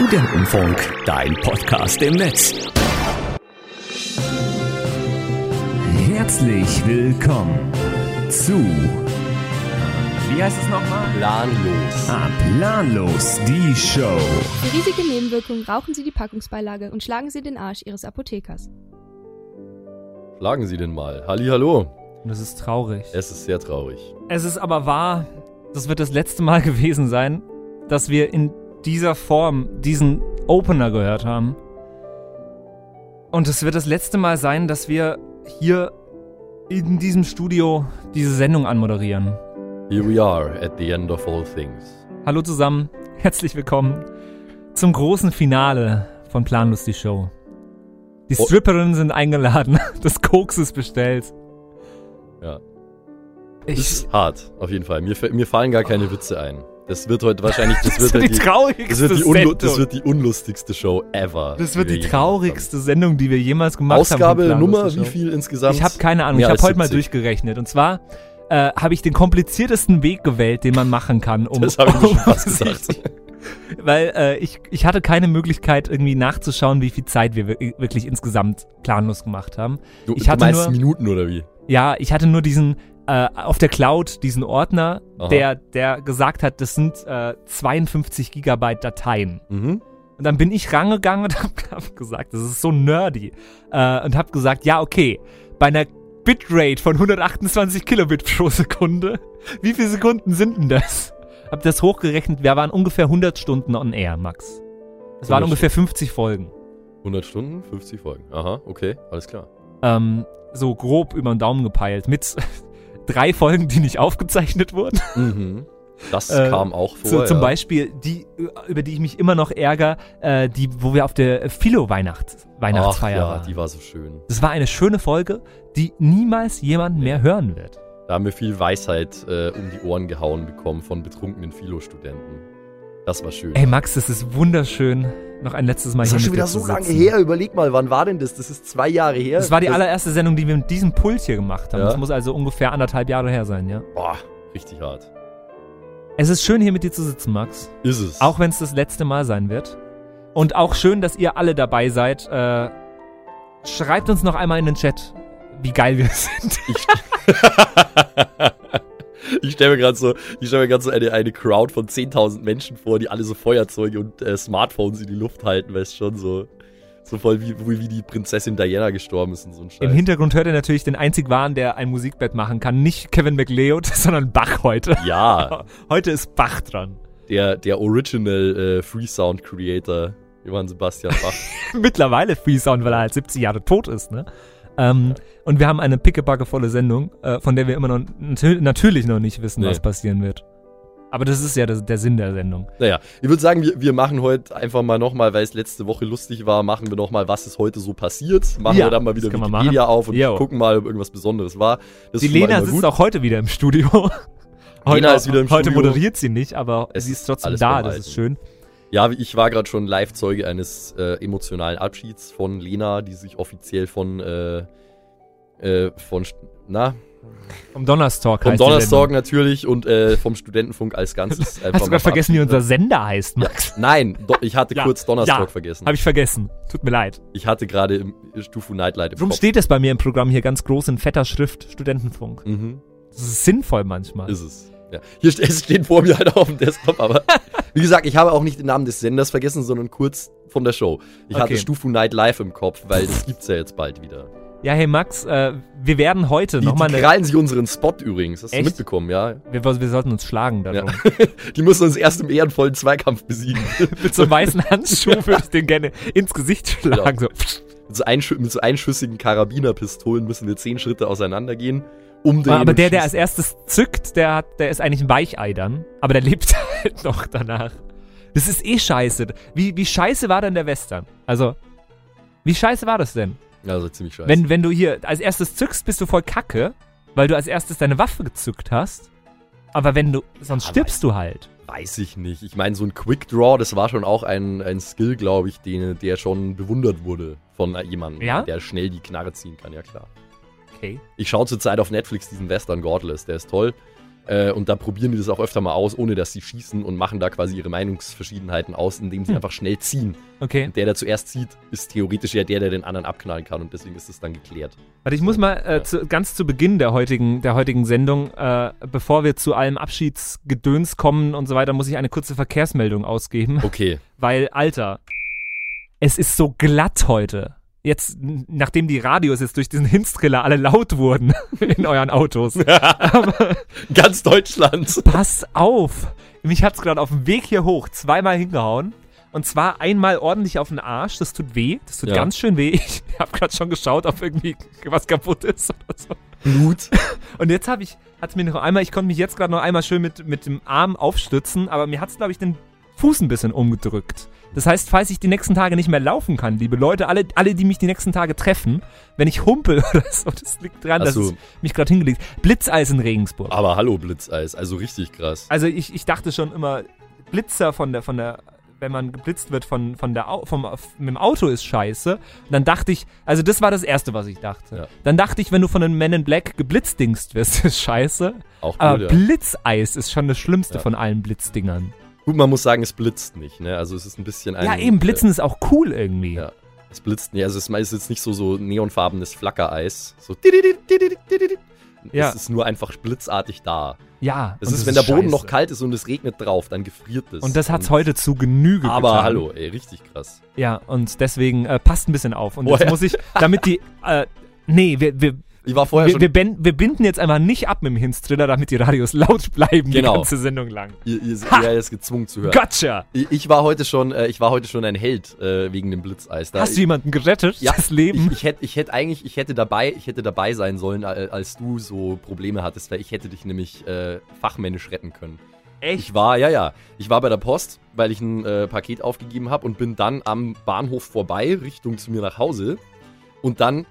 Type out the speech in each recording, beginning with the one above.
Studentenfunk, dein Podcast im Netz. Herzlich willkommen zu. Wie heißt es nochmal? Planlos. Ah, planlos, die Show. Für riesige Nebenwirkungen rauchen Sie die Packungsbeilage und schlagen Sie den Arsch Ihres Apothekers. Schlagen Sie den mal. Hallihallo. Und es ist traurig. Es ist sehr traurig. Es ist aber wahr, das wird das letzte Mal gewesen sein, dass wir in dieser Form diesen Opener gehört haben. Und es wird das letzte Mal sein, dass wir hier in diesem Studio diese Sendung anmoderieren. Here we are at the end of all things. Hallo zusammen, herzlich willkommen zum großen Finale von Planlos die Show. Die Oh. Stripperinnen sind eingeladen, das Koks ist bestellt. Ja. Ich, Das ist hart, auf jeden Fall. Mir, mir fallen gar keine Witze ein. Das wird heute wahrscheinlich, das, das wird die die, traurigste das, wird die Sendung. das wird die unlustigste Show ever. Das wird die je traurigste Sendung, die wir jemals gemacht gemacht haben. Ausgabe, Nummer, die wie viel insgesamt? Ich habe keine Ahnung. Mehr ich habe heute mal 70. durchgerechnet. Und zwar äh, habe ich den kompliziertesten Weg gewählt, den man machen kann, um. Das habe ich mir schon fast um gesagt. Weil äh, ich, ich hatte keine Möglichkeit, irgendwie nachzuschauen, wie viel Zeit wir wir- wirklich insgesamt planlos gemacht haben. Du, Ich du hatte meinst nur- Minuten oder wie? Ja, ich hatte nur diesen äh, auf der Cloud diesen Ordner, Aha. der, der gesagt hat, das sind äh, 52 Gigabyte Dateien. Mhm. Und dann bin ich rangegangen und habe hab gesagt, das ist so nerdy. Äh, und habe gesagt, ja, okay, bei einer Bitrate von 128 Kilobit pro Sekunde, wie viele Sekunden sind denn das? Hab das hochgerechnet, wir waren ungefähr 100 Stunden on air, Max. Das waren 100 ungefähr 50 Folgen. 100 Stunden, 50 Folgen. Aha, okay, alles klar. Ähm, so grob über den Daumen gepeilt. Mit drei Folgen, die nicht aufgezeichnet wurden. Mhm. Das Äh, kam auch vor. Zum ja. Beispiel die, über die ich mich immer noch ärgere, äh, die, wo wir auf der Philo-Weihnacht, Ach, Weihnachtsfeier ja, waren. die war so schön. Das war eine schöne Folge, die niemals jemand mehr hören wird. Da haben wir viel Weisheit äh, um die Ohren gehauen bekommen von betrunkenen Philo-Studenten. Das war schön. Ey Max, es ist wunderschön, noch ein letztes Mal das hier ist schon wieder so lange her. Überleg mal, wann war denn das? Das ist zwei Jahre her. Das war die allererste Sendung, die wir mit diesem Pult hier gemacht haben. Ja. Das muss also ungefähr anderthalb Jahre her sein, ja. Boah, richtig hart. Es ist schön, hier mit dir zu sitzen, Max. Ist es. Auch wenn es das letzte Mal sein wird. Und auch schön, dass ihr alle dabei seid. Äh, schreibt uns noch einmal in den Chat, wie geil wir sind. ich stelle mir gerade so, ich stell mir grad so eine, eine Crowd von 10.000 Menschen vor, die alle so Feuerzeuge und äh, Smartphones in die Luft halten, weißt schon, so, so voll wie, wie, die Prinzessin Diana gestorben ist und so ein Scheiß. Im Hintergrund hört ihr natürlich den einzig wahren, der ein Musikbett machen kann. Nicht Kevin McLeod, sondern Bach heute. ja, Heute ist Bach dran. der, der Original äh, Free Sound Creator, Johann Sebastian Bach. Mittlerweile Freesound, weil er halt 70 Jahre tot ist, ne? Ähm, Und wir haben eine pickebackevolle Sendung, äh, von der wir immer noch natü natürlich noch nicht wissen, Nee. was passieren wird. Aber das ist ja das, der Sinn der Sendung. Naja, ich würde sagen, wir, wir machen heute einfach mal nochmal, weil es letzte Woche lustig war, machen wir nochmal, was ist heute so passiert. Machen Ja, wir dann mal wieder Wikipedia auf und Jo. gucken mal, ob irgendwas Besonderes war. Das Die Lena sitzt gut. auch heute wieder im Studio. Heute, Lena ist wieder im heute Studio. moderiert sie nicht, aber Es sie ist trotzdem da, das ist schön. Ja, ich war gerade schon Live-Zeuge eines äh, emotionalen Abschieds von Lena, die sich offiziell von, äh, äh, von, na, Vom Donnerstag vom Sendung. natürlich und äh, vom Studentenfunk als Ganzes. einfach Hast du gerade vergessen, wie unser. Sender heißt, Max? Nein, do, ich hatte Ja, kurz Donnerstag ja, vergessen. Habe ich vergessen. Tut mir leid. Ich hatte gerade im Stufu Nightlight im Warum Kopf. steht es bei mir im Programm hier ganz groß in fetter Schrift Studentenfunk? Mhm. Das ist sinnvoll manchmal. Ist es. Ja. Hier ste es steht vor mir halt auf dem Desktop, aber wie gesagt, ich habe auch nicht den Namen des Senders vergessen, sondern kurz von der Show. Ich hatte Okay. Stufu Night Live im Kopf, weil das gibt's ja jetzt bald wieder. Ja, hey Max, äh, wir werden heute Die, nochmal die eine... krallen sich unseren Spot übrigens. Hast Echt? du mitbekommen, ja? Wir, wir sollten uns schlagen ja. darum. die müssen uns erst im ehrenvollen Zweikampf besiegen. Mit so einem weißen Handschuh würde ich den gerne ins Gesicht schlagen. So. mit, so mit so einschüssigen Karabinerpistolen müssen wir zehn Schritte auseinandergehen, umdrehen. Aber der, der als erstes zückt, der, hat, der ist eigentlich ein Weichei dann. Aber der lebt halt noch danach. Das ist eh scheiße. Wie, wie scheiße war denn der Western? Also, wie scheiße war das denn? Also ziemlich scheiße. Wenn, wenn du hier als erstes zückst, bist du voll kacke, weil du als erstes deine Waffe gezückt hast. Aber wenn du, sonst Aber- stirbst du halt. Weiß ich nicht. Ich meine, so ein Quick Draw, das war schon auch ein, ein Skill, glaube ich, den, der schon bewundert wurde von jemandem, Ja? der schnell die Knarre ziehen kann, ja klar. Okay. Ich schaue zurzeit auf Netflix diesen Western Godless, der ist toll. Äh, und da probieren die das auch öfter mal aus, ohne dass sie schießen und machen da quasi ihre Meinungsverschiedenheiten aus, indem sie Hm. einfach schnell ziehen. Okay. Und der, der zuerst zieht, ist theoretisch ja der, der den anderen abknallen kann und deswegen ist es dann geklärt. Warte, ich muss mal äh, Ja. zu, ganz zu Beginn der heutigen, der heutigen Sendung, äh, bevor wir zu allem Abschiedsgedöns kommen und so weiter, muss ich eine kurze Verkehrsmeldung ausgeben. Okay. Weil, Alter, es ist so glatt heute. Jetzt, nachdem die Radios jetzt durch diesen Hinstriller alle laut wurden in euren Autos. Aber Ganz Deutschland. pass auf! Mich hat's gerade auf dem Weg hier hoch zweimal hingehauen. Und zwar einmal ordentlich auf den Arsch. Das tut weh. Das tut Ja. ganz schön weh. Ich habe gerade schon geschaut, ob irgendwie was kaputt ist oder so. Blut. Und jetzt habe ich, hat's mir noch einmal, ich konnte mich jetzt gerade noch einmal schön mit, mit dem Arm aufstützen, aber mir hat's, glaube ich, den Fuß ein bisschen umgedrückt. Das heißt, falls ich die nächsten Tage nicht mehr laufen kann, liebe Leute, alle, alle die mich die nächsten Tage treffen, wenn ich humpel oder so, das liegt daran, Ach dass ich mich gerade hingelegt Blitzeis in Regensburg. Aber hallo Blitzeis, also richtig krass. Also ich, ich dachte schon immer, Blitzer von der, von der, wenn man geblitzt wird von, von der, Au- vom, mit dem Auto ist scheiße. Und dann dachte ich, also das war das Erste, was ich dachte. Ja. Dann dachte ich, wenn du von einem Men in Black geblitzdingst wirst, ist scheiße. Auch Aber blöd, ja. Blitzeis ist schon das Schlimmste Ja. von allen Blitzdingern. Gut, man muss sagen, es blitzt nicht, ne? Also es ist ein bisschen ein... ja, eben, Blitzen ist auch cool irgendwie. Ja. Es blitzt nicht, also es ist jetzt nicht so, so neonfarbenes Flackereis. So. Ja. Es ist nur einfach blitzartig da. Ja, und ist, wenn der Boden noch scheiße. kalt ist und es regnet drauf, dann gefriert es. Und das hat's heute zu Genüge Aber getan. hallo, ey, richtig krass. Ja, und deswegen äh, passt ein bisschen auf. Und jetzt Woher? muss ich, damit die, äh, nee, wir, wir, Ich war vorher wir, schon. wir, ben, wir binden jetzt einfach nicht ab mit dem Hinstriller, damit die Radios laut bleiben Genau. die ganze Sendung lang. ihr, ihr, ihr ist gezwungen zu hören. Gotcha! Ich, ich war heute schon, äh, ich war heute schon ein Held äh, wegen dem Blitzeis. Da Hast du jemanden gerettet? Ja, das Leben? Ich, hätte ich hätt eigentlich, ich hätte dabei, ich hätte dabei sein sollen, als du so Probleme hattest, weil ich hätte dich nämlich äh, fachmännisch retten können. Ich war, ja, ja, ich war bei der Post, weil ich ein äh, Paket aufgegeben habe und bin dann am Bahnhof vorbei, Richtung zu mir nach Hause. Und dann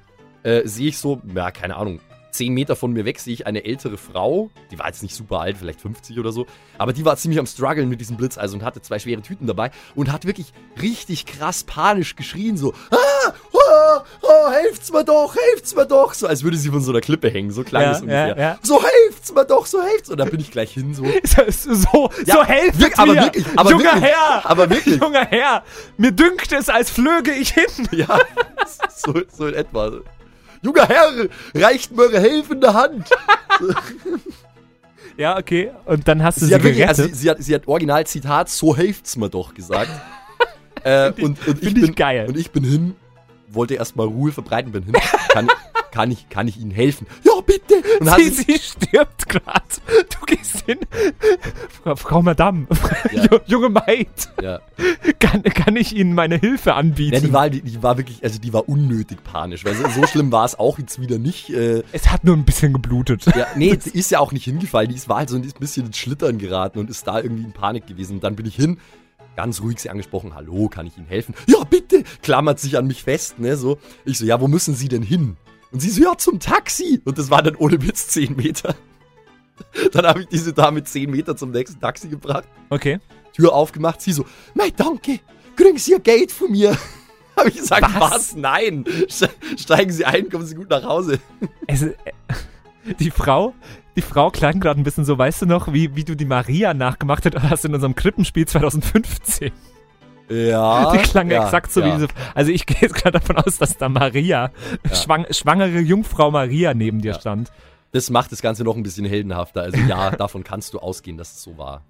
äh, sehe ich so, ja, keine Ahnung, 10 Meter von mir weg sehe ich eine ältere Frau, die war jetzt nicht super alt, vielleicht 50 oder so, aber die war ziemlich am struggeln mit diesem Blitzeis und hatte zwei schwere Tüten dabei und hat wirklich richtig krass panisch geschrien, so, ah, oh, oh, helft's mir doch, helft's mir doch, so als würde sie von so einer Klippe hängen, so klang Ja, es ungefähr. ja, ja. So helft's mir doch, so helft's. Und dann bin ich gleich hin, so. so, so, Ja, so helft wirk- aber mir! wirklich, aber Junger wirklich, Herr! aber wirklich. Junger Herr! Mir dünkt es, als flöge ich hin! Ja, so, so in etwa. Junger Herr, reicht mir eure helfende Hand. Ja, okay. Und dann hast du Sie sie, hat wirklich, gerettet. also sie, sie hat, sie hat original Zitat, so helft's mir doch gesagt. äh, und, und, ich ich bin, geil. und ich bin hin, wollte erstmal Ruhe verbreiten, bin hin. Kann, kann, ich, kann ich Ihnen helfen? Ja, bitte. Und sie, sie, sie stirbt gerade. Du gehst hin. Frau, Madame, Ja. Ju- junge Maid, ja. kann, kann ich Ihnen meine Hilfe anbieten? ja, die war, die, die war wirklich, also die war unnötig panisch, weil so, so schlimm war es auch jetzt wieder nicht. Äh, es hat nur ein bisschen geblutet. Ja, nee, die ist ja auch nicht hingefallen. Die ist, war halt so ein bisschen ins Schlittern geraten und ist da irgendwie in Panik gewesen. Und dann bin ich hin, ganz ruhig sie angesprochen, hallo, kann ich Ihnen helfen? Ja, bitte! Klammert sich an mich fest, ne, so. Ich so, ja, wo müssen Sie denn hin? Und sie so, ja, zum Taxi. Und das war dann ohne Witz 10 Meter. Dann habe ich diese Dame 10 Meter zum nächsten Taxi gebracht, Okay. Tür aufgemacht, sie so, nein, danke, kriegen Sie Ihr Geld von mir. Habe ich gesagt, Was? was? Nein. Ste- Steigen Sie ein, kommen Sie gut nach Hause. Es, äh, die Frau, die Frau klang gerade ein bisschen so, weißt du noch, wie, wie du die Maria nachgemacht hast in unserem Krippenspiel 2015. Ja. Die klang ja, exakt so ja. wie diese. Also ich gehe jetzt gerade davon aus, dass da Maria, schwang, schwangere Jungfrau Maria neben dir Ja. stand. Das macht das Ganze noch ein bisschen heldenhafter. Also ja, davon kannst du ausgehen, dass es so war.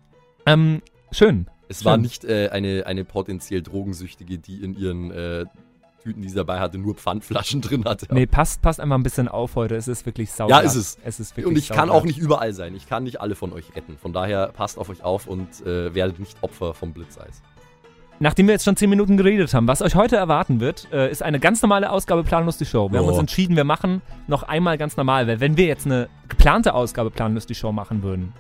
Ähm, schön. Es Schön. war nicht äh, eine, eine potenziell Drogensüchtige, die in ihren äh, Tüten, die sie dabei hatte, nur Pfandflaschen drin hatte. Nee, passt, passt einfach ein bisschen auf heute. Es ist wirklich sauer. Ja, ist es. Es ist wirklich und ich kann sauglatt. auch nicht überall sein. Ich kann nicht alle von euch retten. Von daher passt auf euch auf und äh, werdet nicht Opfer vom Blitzeis. Nachdem wir jetzt schon 10 Minuten geredet haben, was euch heute erwarten wird, äh, ist eine ganz normale Ausgabe Planlos die Show. Wir haben Oh. uns entschieden, wir machen noch einmal ganz normal, weil wenn wir jetzt eine geplante Ausgabe Planlos die Show machen würden,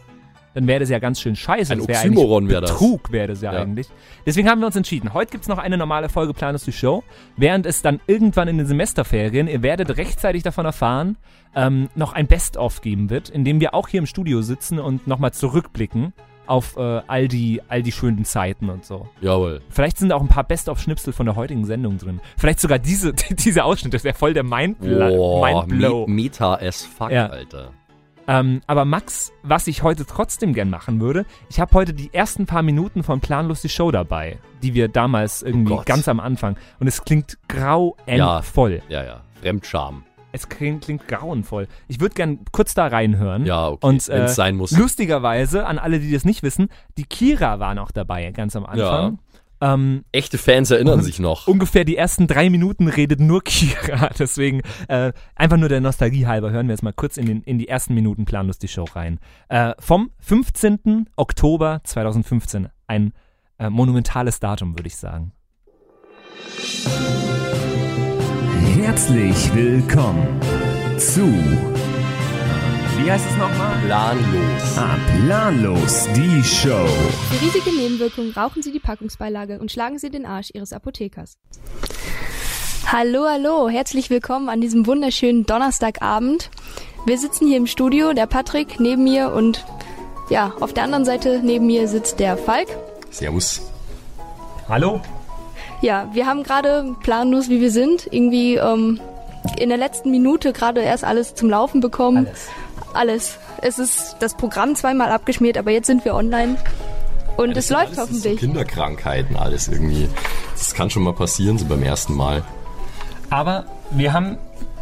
dann wäre das ja ganz schön scheiße. Ein das wäre Oxymoron eigentlich wäre das. Betrug wäre das ja, Ja. eigentlich. Deswegen haben wir uns entschieden, heute gibt es noch eine normale Folge Planlos die Show, während es dann irgendwann in den Semesterferien, ihr werdet rechtzeitig davon erfahren, ähm, noch ein Best-of geben wird, in dem wir auch hier im Studio sitzen und nochmal zurückblicken auf äh, all, die, all die schönen Zeiten und so. Jawohl. Vielleicht sind auch ein paar Best-of-Schnipsel von der heutigen Sendung drin. Vielleicht sogar diese, diese Ausschnitte. Das wäre voll der Mindblow. Boah, Mindblow. Me Meta as fuck, Ja. Alter. Ähm, aber Max, was ich heute trotzdem gern machen würde, ich habe heute die ersten paar Minuten von Planlos die Show dabei, die wir damals irgendwie Gott. ganz am Anfang. Und es klingt grauenvoll. Ja, ja. Fremdscham. Es klingt, klingt grauenvoll. Ich würde gern kurz da reinhören. Ja, okay. Und Wenn äh, es sein muss. lustigerweise, an alle, die das nicht wissen, die Kira war noch dabei, ganz am Anfang. Ähm, Echte Fans erinnern sich noch. ungefähr die ersten drei Minuten redet nur Kira. Deswegen äh, einfach nur der Nostalgie halber hören wir jetzt mal kurz in, den, in die ersten Minuten planlos die Show rein. Äh, vom 15. Oktober 2015. Ein äh, monumentales Datum, würde ich sagen. Herzlich willkommen zu. Wie heißt es nochmal? Planlos. Ah, planlos die Show. Für riesige Nebenwirkungen rauchen Sie die Packungsbeilage und schlagen Sie den Arsch Ihres Apothekers. Hallo, hallo, herzlich willkommen an diesem wunderschönen Donnerstagabend. Wir sitzen hier im Studio, der Patrick neben mir und ja, auf der anderen Seite neben mir sitzt der Falk. Servus. Hallo? Ja, wir haben gerade planlos, wie wir sind, irgendwie ähm, in der letzten Minute gerade erst alles zum Laufen bekommen. Alles. Alles. Es ist das Programm zweimal abgeschmiert, aber jetzt sind wir online. Und es läuft Alles ist so hoffentlich. Kinderkrankheiten, alles irgendwie. Das kann schon mal passieren, so beim ersten Mal. Aber wir haben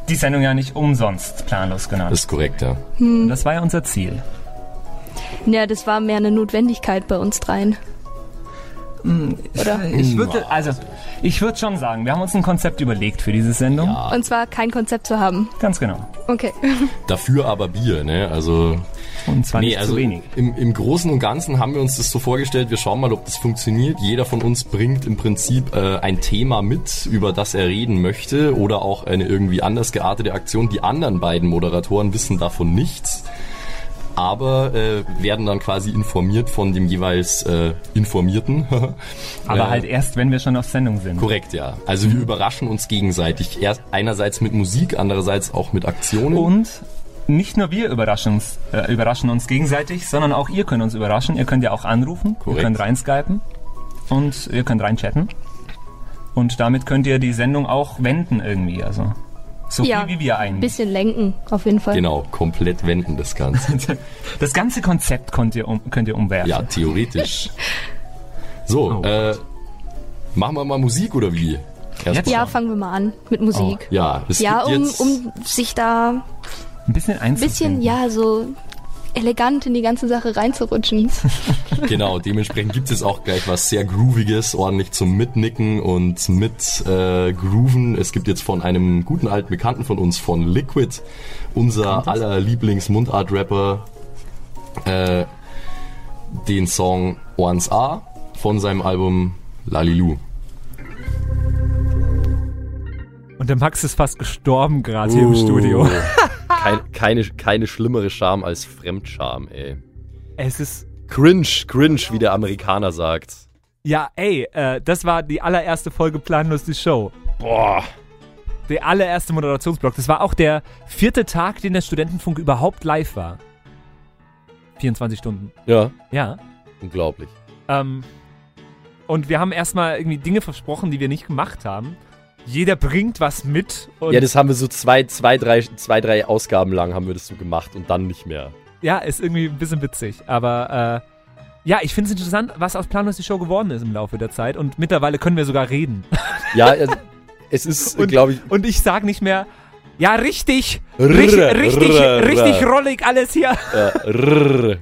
die Sendung ja nicht umsonst planlos genannt. Das ist korrekt, ja. Und das war ja unser Ziel. Ja, das war mehr eine Notwendigkeit bei uns dreien. Oder? Ich würde, also, ich würde schon sagen, wir haben uns ein Konzept überlegt für diese Sendung. Ja. Und zwar kein Konzept zu haben. Ganz genau. Okay. Dafür aber Bier, ne? Also, Und zwar nee, nicht also zu wenig. Im, im Großen und Ganzen haben wir uns das so vorgestellt, wir schauen mal, ob das funktioniert. Jeder von uns bringt im Prinzip äh, ein Thema mit, über das er reden möchte oder auch eine irgendwie anders geartete Aktion. Die anderen beiden Moderatoren wissen davon nichts, aber äh, werden dann quasi informiert von dem jeweils äh, Informierten. Aber Äh, halt erst, wenn wir schon auf Sendung sind. Korrekt, ja. Also wir überraschen uns gegenseitig. Erst einerseits mit Musik, andererseits auch mit Aktionen. Und nicht nur wir überraschen uns, äh, überraschen uns gegenseitig, sondern auch ihr könnt uns überraschen. Ihr könnt ja auch anrufen, Korrekt. ihr könnt reinskypen und ihr könnt reinchatten. Und damit könnt ihr die Sendung auch wenden irgendwie. Also so Ja, viel wie wir eigentlich. Bisschen lenken, auf jeden Fall. Genau, komplett wenden das Ganze. Das ganze Konzept könnt ihr, um, könnt ihr umwerfen. Ja, theoretisch. So, Oh. äh, machen wir mal Musik oder wie? Erstmal. Ja, fangen wir mal an mit Musik. Ja, es Ja, gibt um, jetzt, um sich da Ein bisschen ein bisschen, einzufinden. ja, so elegant in die ganze Sache reinzurutschen. genau, dementsprechend gibt es auch gleich was sehr Grooviges, ordentlich zum Mitnicken und mit äh, Grooven. Es gibt jetzt von einem guten alten Bekannten von uns, von Liquid, unser aller Lieblings-Mundart-Rapper, äh, den Song Once A von seinem Album Lalilu. Und der Max ist fast gestorben gerade hier im Studio. Kein, keine, keine schlimmere Scham als Fremdscham, ey. Es ist Cringe, cringe, wie der Amerikaner sagt. ja, ey, äh, das war die allererste Folge Planlos die Show. Boah. Der allererste Moderationsblock. Das war auch der vierte Tag, den der Studentenfunk überhaupt live war. 24 Stunden. Ja, Ja. unglaublich. Ähm, und wir haben erstmal irgendwie Dinge versprochen, die wir nicht gemacht haben. Jeder bringt was mit. Und Ja, das haben wir so zwei, zwei, drei, zwei, drei Ausgaben lang haben wir das so gemacht und dann nicht mehr. ja, ist irgendwie ein bisschen witzig. Aber äh, ja, ich finde es interessant, was aus Planlos die Show geworden ist im Laufe der Zeit. Und mittlerweile können wir sogar reden. Ja, also, es ist, glaube ich, Und ich sag nicht mehr, ja, richtig, richtig, richtig, richtig rollig alles hier. rrr.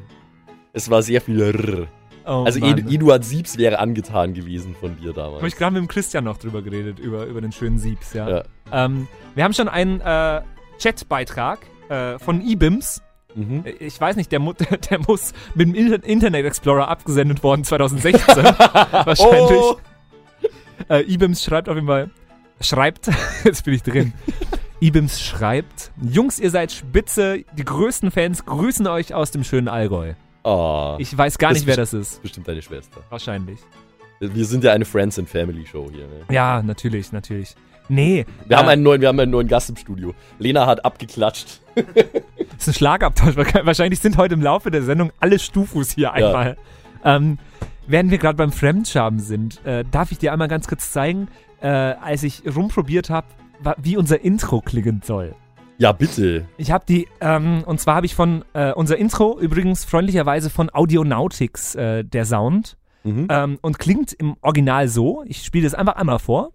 Es war sehr viel rrr. Oh, Also Mann. Edu- Eduard Siebs wäre angetan gewesen von dir Habe ich damals. gerade mit dem Christian noch drüber geredet, über, über den schönen Siebs, ja. Ja. Ähm, wir haben schon einen äh, Chatbeitrag äh, von eBims. Mhm. Ich weiß nicht, der, der muss mit dem Inter Internet Explorer abgesendet worden 2016. Wahrscheinlich. Oh. Äh, eBims schreibt auf jeden Fall. Schreibt, jetzt bin ich drin. eBims schreibt: Jungs, ihr seid spitze, die größten Fans grüßen euch aus dem schönen Allgäu. Oh, Ich weiß gar Das nicht, wer ist das ist. bestimmt deine Schwester. Wahrscheinlich. Wir sind ja eine Friends and Family Show hier. Ne? Ja, natürlich, natürlich. Nee. Wir, äh, haben einen neuen, wir haben einen neuen Gast im Studio. Lena hat abgeklatscht. ist ein Schlagabtausch. Wahrscheinlich sind heute im Laufe der Sendung alle Stufus hier einmal. Ähm, während wir gerade beim Fremdscham sind, äh, darf ich dir einmal ganz kurz zeigen, äh, als ich rumprobiert habe, wie unser Intro klingen soll. Ja, bitte. Ich habe die, ähm, und zwar habe ich von, äh, unser Intro übrigens freundlicherweise von Audionautics, äh, der Sound. Mhm. Ähm, und klingt im Original so. Ich spiele das einfach einmal vor.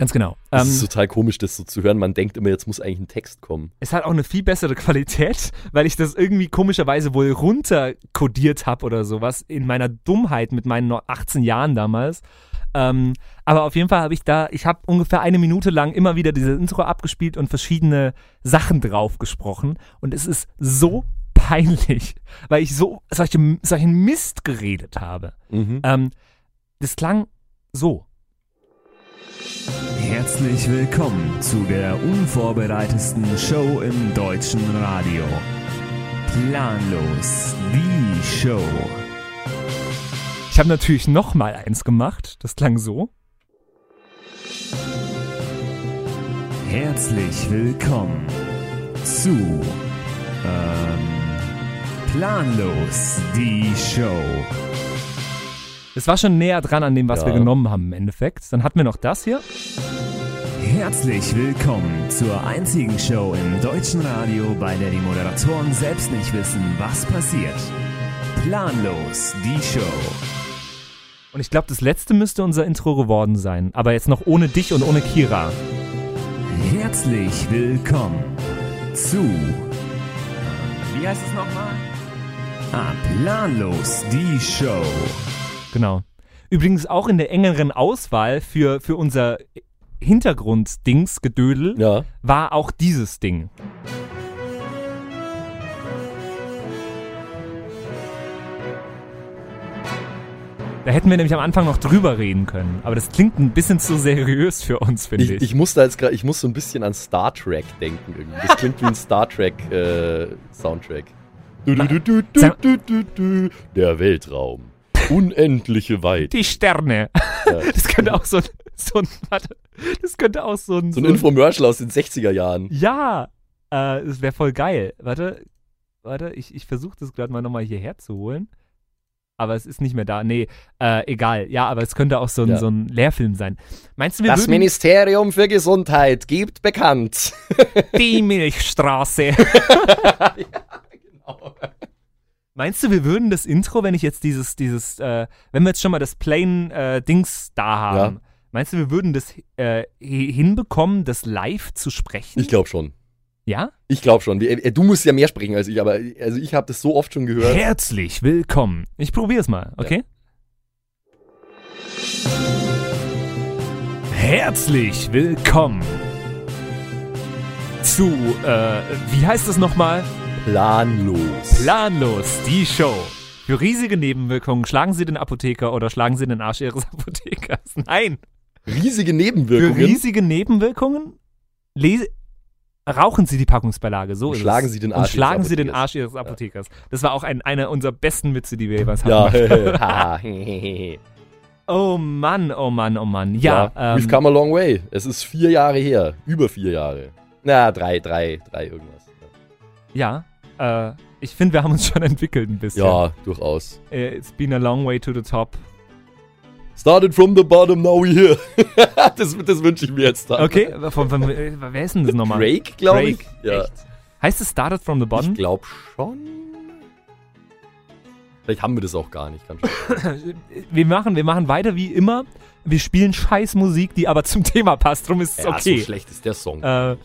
Ganz genau. Das Ähm, ist total komisch, das so zu hören. Man denkt immer, jetzt muss eigentlich ein Text kommen. es hat auch eine viel bessere Qualität, weil ich das irgendwie komischerweise wohl runterkodiert habe oder sowas in meiner Dummheit mit meinen noch 18 Jahren damals. Ähm, aber auf jeden Fall habe ich da, ich habe ungefähr eine Minute lang immer wieder dieses Intro abgespielt und verschiedene Sachen drauf gesprochen und es ist so peinlich, weil ich so solche, solchen Mist geredet habe. Mhm. Ähm, das klang so. Herzlich willkommen zu der unvorbereitetsten Show im deutschen Radio. Planlos, die Show. Ich habe natürlich noch mal eins gemacht. Das klang so. Herzlich willkommen zu ähm, Planlos, die Show. Es war schon näher dran an dem, was Ja. wir genommen haben im Endeffekt. Dann hatten wir noch das hier. Herzlich willkommen zur einzigen Show im deutschen Radio, bei der die Moderatoren selbst nicht wissen, was passiert. Planlos, die Show. Und ich glaube, das letzte müsste unser Intro geworden sein. Aber jetzt noch ohne dich und ohne Kira. Herzlich willkommen zu. Wie heißt es nochmal? Ah, Planlos, die Show. Genau. Übrigens auch in der engeren Auswahl für, für unser Hintergrunddings, Gedödel, Ja. war auch dieses Ding. Da hätten wir nämlich am Anfang noch drüber reden können. Aber das klingt ein bisschen zu seriös für uns, finde Ich, ich. ich muss da jetzt gerade, ich muss so ein bisschen an Star Trek denken irgendwie. Das klingt wie ein Star Trek äh, Soundtrack. Du, du, du. Der Weltraum. Unendliche Weite. Die Sterne. Ja. Das könnte auch so ein, so ein warte, das könnte auch so ein, So ein Infomercial aus den 60er Jahren. Ja, äh, das wäre voll geil. Warte, warte, ich, ich versuche das gerade mal nochmal hierher zu holen. Aber es ist nicht mehr da. Nee, äh, egal. Ja, aber es könnte auch so ein, Ja. so ein Lehrfilm sein. Meinst du, wir Das würden Ministerium für Gesundheit gibt bekannt. die Milchstraße? Meinst du, wir würden das Intro, wenn ich jetzt dieses, dieses, äh, wenn wir jetzt schon mal das Plain äh, Dings da haben, Ja. meinst du, wir würden das äh, hi- hinbekommen, das live zu sprechen? Ich glaube schon. ja? Ich glaube schon. Äh, Du musst ja mehr sprechen als ich, aber also ich habe das so oft schon gehört. Herzlich willkommen. Ich probiere es mal, okay? Herzlich willkommen zu, äh, wie heißt es nochmal? Planlos. Planlos, die Show. Für riesige Nebenwirkungen schlagen Sie den Apotheker oder schlagen Sie den Arsch Ihres Apothekers. Nein. Riesige Für Nebenwirkungen. riesige Nebenwirkungen lese, rauchen Sie die Packungsbeilage. So Und ist schlagen es. Sie den Und Arsch Ihres schlagen Sie den Apothekers. Arsch Ihres Apothekers. Das war auch ein, einer unserer besten Witze, die wir jeweils ja, hatten. hehehe. Oh Mann, oh Mann, oh Mann. Ja, ja we've ähm, come a long way. Es ist vier Jahre her. Über vier Jahre. Na, drei, drei, drei irgendwas. ja äh, ich finde, wir haben uns schon entwickelt ein bisschen. Ja, durchaus. Äh, It's been a long way to the top. Started from the bottom, now we here. das das wünsche ich mir jetzt dann. Okay, von, von, äh, wer ist denn das nochmal? Drake, glaube ich. Ja. echt? Heißt es Started from the Ich Bottom? glaube schon. Vielleicht haben wir das auch gar nicht. Wir, machen, wir machen weiter wie immer. Wir spielen scheiß Musik, die aber zum Thema passt. Drum ist es Ja, okay. so schlecht ist der Song. Äh,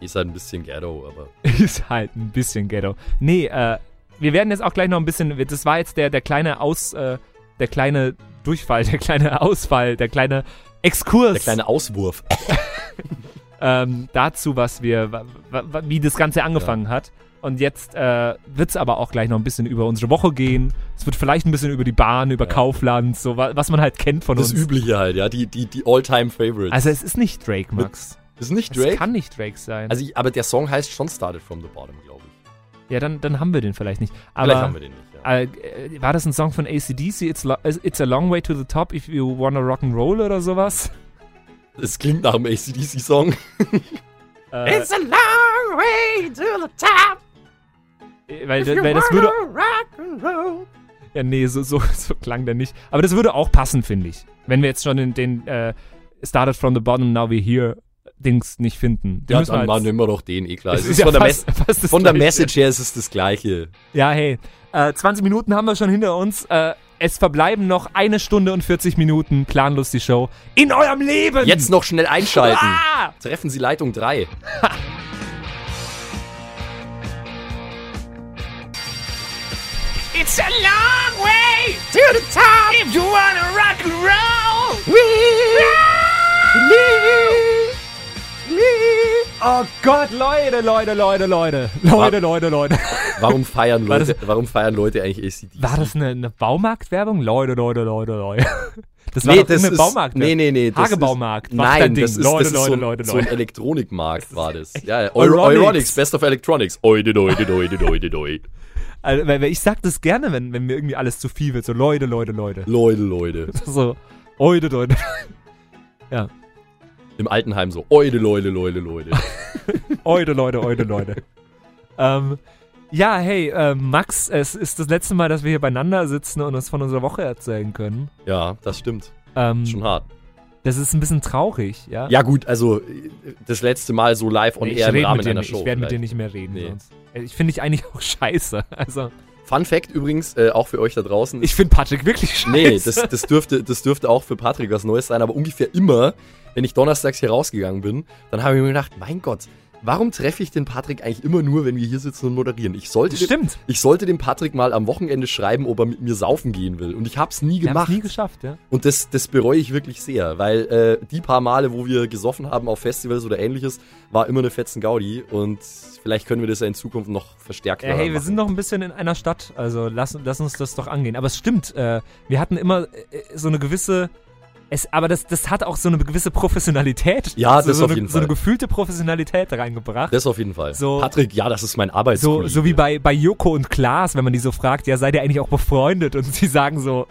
ist halt ein bisschen ghetto, aber. ist halt ein bisschen ghetto. Nee, äh, wir werden jetzt auch gleich noch ein bisschen. Das war jetzt der, der kleine Aus. Äh, der kleine Durchfall, der kleine Ausfall, der kleine Exkurs Der kleine Auswurf. ähm, dazu, was wir, wie das Ganze angefangen hat. Und jetzt äh, wird es aber auch gleich noch ein bisschen über unsere Woche gehen. Es wird vielleicht ein bisschen über die Bahn, über Ja. Kaufland, so wa- was man halt kennt von Das uns. Übliche halt, ja. Die, die, die All-Time-Favorites. Also es ist nicht Drake, Max. Ist nicht Es Drake? kann nicht Drake sein. Also, ich, aber der Song heißt schon Started from the Bottom, glaube ich. ja, dann, dann haben wir den vielleicht nicht. Vielleicht Aber haben wir den nicht, ja. äh, äh, war das ein Song von ACDC? It's, lo it's a long way to the top if you wanna rock'n'roll oder sowas? Es klingt nach einem ACDC-Song. Äh, a long way to the top. Weil, weil das würde. Ja, nee, so, so, so klang der nicht. Aber das würde auch passen, finde ich. Wenn wir jetzt schon den, den äh, Started from the bottom, now we're here Dings nicht finden. Den Ja, dann als- nehmen wir doch den, eh klar. Es Es ist ist ja von der, fast- Mes fast von der. Message her ist es das Gleiche. Ja, hey. Äh, 20 Minuten haben wir schon hinter uns. Äh, es verbleiben noch eine Stunde und 40 Minuten. Planlos die Show. In eurem Leben! Jetzt noch schnell einschalten. Ah! Treffen Sie Leitung 3. It's a long way to the top if you wanna rock and roll. Oh Gott, Leute, Leute, Leute, Leute. Leute, Leute, Leute. Warum feiern Leute, warum feiern Leute eigentlich ACDC? War das eine, eine Baumarktwerbung? Leute, Leute, Leute, Leute. Das war Nee, doch das ist, Baumarktwerbung. nee, nee, nee. das Hagebaumarkt, Ist, nein, das ist, Leute, das ist Leute, so, ein, Leute, so ein. Elektronikmarkt war das. Ja, Euronics. Euro Euronics, Best of Electronics. Oide, oide, oide, oide, oide. Also, weil, weil ich sag das gerne, wenn, wenn mir irgendwie alles zu viel wird. So, Leute, Leute, Leute. Leute, Leute. So, Leute, Leute. Im Altenheim so. Oide, Leute, Leute, Leute. Leute, Leute, Leute, Leute. ähm, ja, hey, äh, Max, es ist das letzte Mal, dass wir hier beieinander sitzen und uns von unserer Woche erzählen können. Ja, das stimmt. Ähm, Schon hart. das ist ein bisschen traurig, ja? Ja, gut, also das letzte Mal so live on Nee, air im Rahmen einer. Show. Ich werde mit dir nicht mehr reden Nee. sonst. Äh, Ich finde dich eigentlich auch scheiße. Also, Fun Fact übrigens, äh, auch für euch da draußen. ich finde Patrick wirklich scheiße. Nee, das, das, dürfte, das dürfte auch für Patrick was Neues sein, aber ungefähr immer, wenn ich donnerstags hier rausgegangen bin, dann habe ich mir gedacht, mein Gott, warum treffe ich den Patrick eigentlich immer nur, wenn wir hier sitzen und moderieren? Ich sollte, dem, Stimmt. ich sollte dem Patrick mal am Wochenende schreiben, ob er mit mir saufen gehen will. Und ich habe es nie Wir haben es gemacht. nie geschafft, ja. Und das, das bereue ich wirklich sehr, weil äh, die paar Male, wo wir gesoffen haben auf Festivals oder ähnliches, war immer eine fetzen Gaudi und vielleicht können wir das ja in Zukunft noch verstärkt Ja, hey, wir sind noch ein bisschen in einer Stadt, also lass, lass uns das doch angehen. Aber es stimmt, äh, wir hatten immer äh, so eine gewisse. Es, aber das, das hat auch so eine gewisse Professionalität. Ja, so, das so auf eine, jeden So eine Fall. gefühlte Professionalität reingebracht. Das auf jeden Fall. So- Patrick, ja, das ist mein so, Arbeitskollege. so wie bei, bei Joko und Klaas, wenn man die so fragt, ja, seid ihr eigentlich auch befreundet? Und sie sagen so,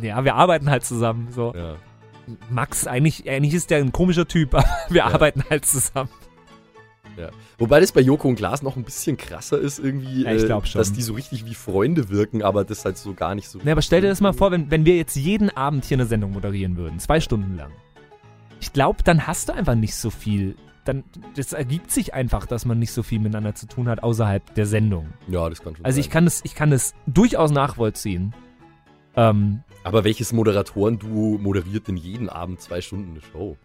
ja, wir arbeiten halt zusammen. So, Ja. Max, eigentlich, eigentlich ist der ein komischer Typ, aber wir Ja. arbeiten halt zusammen. Ja. Wobei das bei Joko und Klaas noch ein bisschen krasser ist, irgendwie, Ja, ich äh, glaub schon. dass die so richtig wie Freunde wirken, aber das halt so gar nicht so. Ne, aber stell dir das mal vor, wenn, wenn wir jetzt jeden Abend hier eine Sendung moderieren würden, zwei Stunden lang. Ich glaube, dann hast du einfach nicht so viel. Dann, das ergibt sich einfach, dass man nicht so viel miteinander zu tun hat außerhalb der Sendung. Ja, das kann schon Also ich sein. kann das, ich kann das durchaus nachvollziehen. Ähm, aber welches Moderatoren-Duo moderiert denn jeden Abend zwei Stunden eine Show?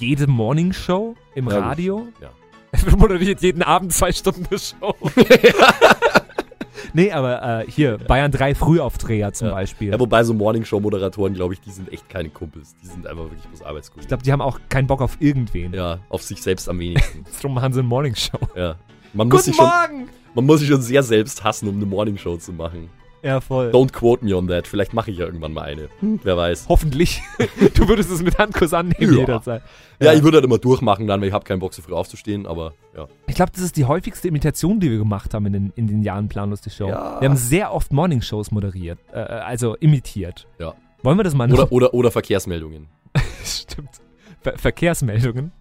jede Morningshow im Ja. Radio Ja. moderiert jeden Abend zwei Stunden eine Show. nee, aber äh, hier, Bayern 3 Frühaufdreher zum Ja. Beispiel. Ja, wobei so Morningshow-Moderatoren, glaube ich, die sind echt keine Kumpels. Die sind einfach wirklich bloß ich Arbeitskollegen. glaube, die haben auch keinen Bock auf irgendwen. Ja, auf sich selbst am wenigsten. Darum machen sie eine Morningshow. ja. Man muss, Guten sich schon, Morgen! man muss sich schon sehr selbst hassen, um eine Morningshow zu machen. Ja, voll. Don't quote me on that. Vielleicht mache ich ja irgendwann mal eine. Hm, wer weiß. Hoffentlich. du würdest es mit Handkuss annehmen Ja. jederzeit. Ja, ich würde halt immer durchmachen dann, weil ich habe keinen Bock so früh aufzustehen, aber ja. Ich glaube, das ist die häufigste Imitation, die wir gemacht haben in den, in den Jahren Planlos die Show. Ja. Wir haben sehr oft Morningshows moderiert, äh, also imitiert. Ja. Wollen wir das mal noch? Oder, oder, oder Verkehrsmeldungen. Stimmt. Ver Verkehrsmeldungen.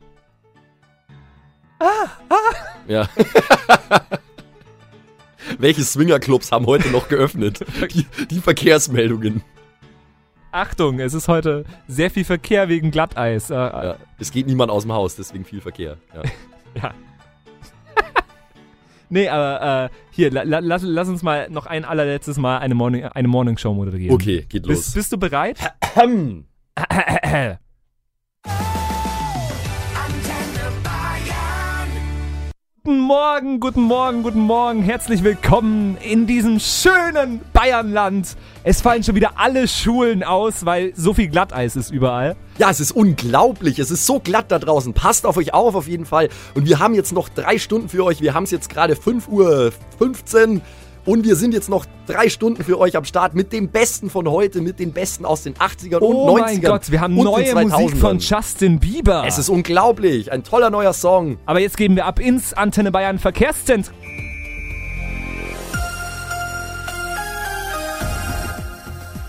Ja. Welche Swingerclubs haben heute noch geöffnet? Die, die Verkehrsmeldungen. Achtung, es ist heute sehr viel Verkehr wegen Glatteis. Äh, Ja. Es geht niemand aus dem Haus, deswegen viel Verkehr. Ja. Ja. nee, aber äh, hier, la, la, lass, lass uns mal noch ein allerletztes Mal eine Morning, eine Morning Show moderieren. Okay, geht Bist, los. bist du bereit? Guten Morgen, guten Morgen, guten Morgen. Herzlich willkommen in diesem schönen Bayernland. Es fallen schon wieder alle Schulen aus, weil so viel Glatteis ist überall. Ja, es ist unglaublich. Es ist so glatt da draußen. Passt auf euch auf, auf jeden Fall. Und wir haben jetzt noch drei Stunden für euch. Wir haben es jetzt gerade 5 Uhr 15 und wir sind jetzt noch drei Stunden für euch am Start mit dem Besten von heute, mit den Besten aus den 80ern Oh und 90ern. mein Gott, wir haben neue Musik von 2000ern. Justin Bieber. Es ist unglaublich. Ein toller neuer Song. Aber jetzt geben wir ab ins Antenne Bayern Verkehrszentrum.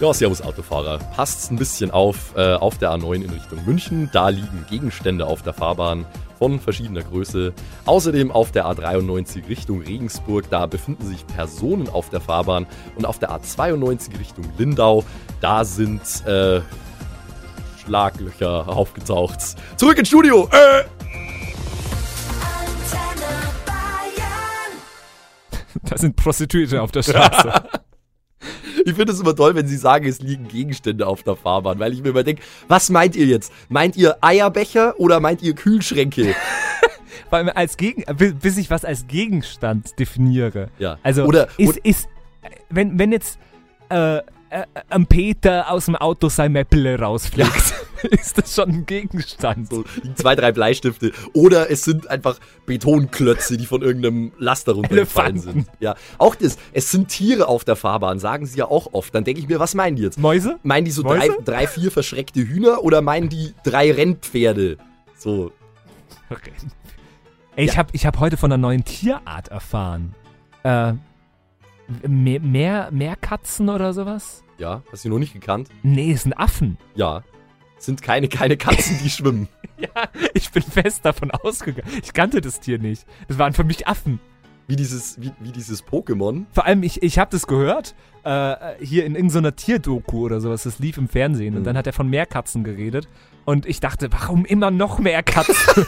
Ja, servus Autofahrer. Passt ein bisschen auf äh, auf der A9 in Richtung München. Da liegen Gegenstände auf der Fahrbahn von verschiedener Größe. Außerdem auf der A93 Richtung Regensburg. Da befinden sich Personen auf der Fahrbahn. Und auf der A92 Richtung Lindau. Da sind äh, Schlaglöcher aufgetaucht. Zurück ins Studio. Äh! Da sind Prostituierte auf der Straße. Ich finde es immer toll, wenn sie sagen, es liegen Gegenstände auf der Fahrbahn, weil ich mir immer denke, was meint ihr jetzt? Meint ihr Eierbecher oder meint ihr Kühlschränke? Allem als Gegen, bi- bis ich was als Gegenstand definiere. Ja. Also Oder- ist, ist wenn, wenn jetzt äh, äh, ein Peter aus dem Auto sein Mäpple rausfliegt, ist das schon ein Gegenstand. So zwei, drei Bleistifte. Oder es sind einfach Betonklötze, die von irgendeinem Laster runtergefallen sind. Ja. Auch das, es sind Tiere auf der Fahrbahn, sagen sie ja auch oft. Dann denke ich mir, was meinen die jetzt? Mäuse? Meinen die so drei, Mäuse? drei, vier verschreckte Hühner oder meinen die drei Rennpferde? So. Ey, ich Ja. habe ich hab heute von einer neuen Tierart erfahren. Äh, mehr, mehr, mehr Katzen oder sowas? Ja, hast du noch nicht gekannt? Nee, es sind Affen. Ja. Sind keine, keine Katzen, die schwimmen. Ja, ich bin fest davon ausgegangen. Ich kannte das Tier nicht. Das waren für mich Affen. Wie dieses, wie, wie dieses Pokémon. Vor allem, ich, ich habe das gehört, äh, hier in irgendeiner Tierdoku oder sowas, das lief im Fernsehen und Mhm. dann hat er von Meerkatzen geredet und ich dachte, warum immer noch mehr Katzen?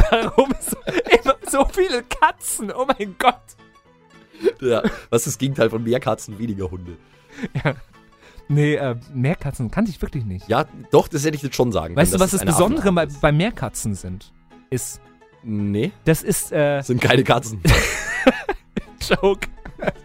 warum so, immer so viele Katzen? Oh mein Gott. Ja, was ist das Gegenteil von mehr Katzen, weniger Hunde? Nee, äh, Meerkatzen kannte ich wirklich nicht. Ja, doch, das hätte ich jetzt schon sagen weißt du, was das Besondere bei, bei Meerkatzen sind? Ist, Nee, das ist, äh, das sind keine Katzen. Joke.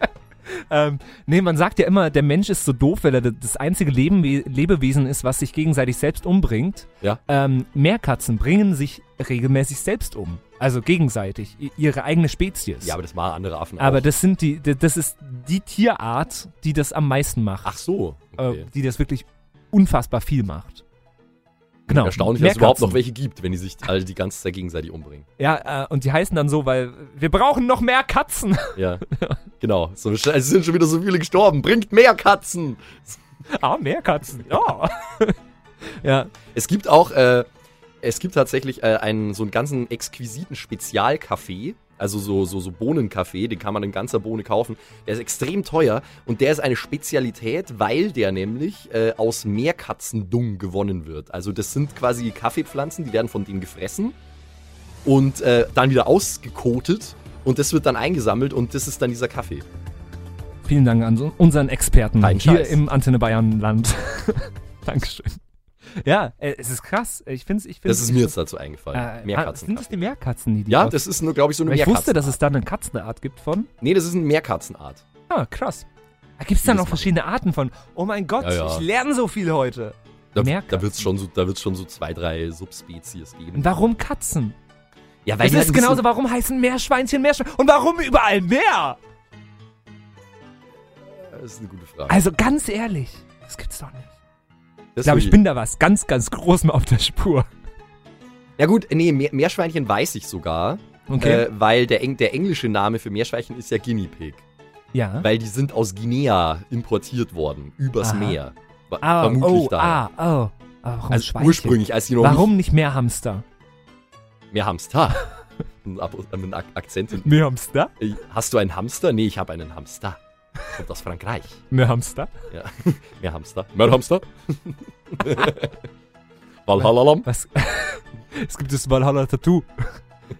ähm, nee, man sagt ja immer, der Mensch ist so doof, weil er das einzige Leben, Lebewesen ist, was sich gegenseitig selbst umbringt. Ja. Ähm, Meerkatzen bringen sich regelmäßig selbst um. Also gegenseitig. Ihre eigene Spezies. ja, aber das machen andere Affen Aber auch. das sind die, das ist die Tierart, die das am meisten macht. Ach so. Okay. äh, die das wirklich unfassbar viel macht. Genau. Erstaunlich, dass es überhaupt noch welche gibt, wenn die sich alle die ganze Zeit gegenseitig umbringen. Ja, äh, und die heißen dann so, weil wir brauchen noch mehr Katzen. Ja, genau. So, es sind schon wieder so viele gestorben. Bringt mehr Katzen. ah, mehr Katzen. Ja. ja. Es gibt auch, äh, es gibt tatsächlich äh, einen so einen ganzen exquisiten Spezialkaffee. Also so, so, so Bohnenkaffee, den kann man in ganzer Bohne kaufen. Der ist extrem teuer und der ist eine Spezialität, weil der nämlich äh, aus Meerkatzendung gewonnen wird. Also das sind quasi Kaffeepflanzen, die werden von denen gefressen und äh, dann wieder ausgekotet und das wird dann eingesammelt und das ist dann dieser Kaffee. Vielen Dank an unseren Experten Kein hier Scheiß. im Antenne Bayern Land. Dankeschön. Ja, äh, es ist krass. Ich finde ich find's, Das ist mir jetzt dazu eingefallen. äh, Meerkatzen. Sind das die Meerkatzen, die die Ja, das ist nur, glaube ich, so eine Weil ich wusste, dass Meerkatzenart. es da eine Katzenart gibt von. Nee, das ist eine Meerkatzenart. Ah, krass. Da gibt es da Jedes noch Mal. verschiedene Arten von. Oh mein Gott, Ja, ja. ich lerne so viel heute. Da, Meerkatzen. da wird es schon, so, da wird's schon so zwei, drei Subspezies geben. Und warum Katzen? Ja, Es die halt ist ein genauso, warum heißen Meerschweinchen Meerschweinchen? Und warum überall Meer? Das ist eine gute Frage. Also ganz ehrlich, das gibt's doch nicht. Ich glaube, ich bin da was ganz, ganz Großem auf der Spur. Ja gut, nee, Meer, Meerschweinchen weiß ich sogar. Okay. Äh, weil der, Eng der englische Name für Meerschweinchen ist ja Guinea Pig. ja. Weil die sind aus Guinea importiert worden, übers Aha. Meer. Wa- Ah, Vermutlich oh, daher. ah, oh. Warum also Schweinchen? ursprünglich, als die noch Warum nicht mehr Hamster? nicht mehr Hamster. Ein Akzent. Mehr Hamster? Äh, Hast du einen Hamster? Nee, ich habe einen Hamster. Kommt aus Frankreich. Mehr Hamster? Ja. Mehr Hamster. Mehr Hamster. Valhalla. Was? es gibt das Valhalla-Tattoo.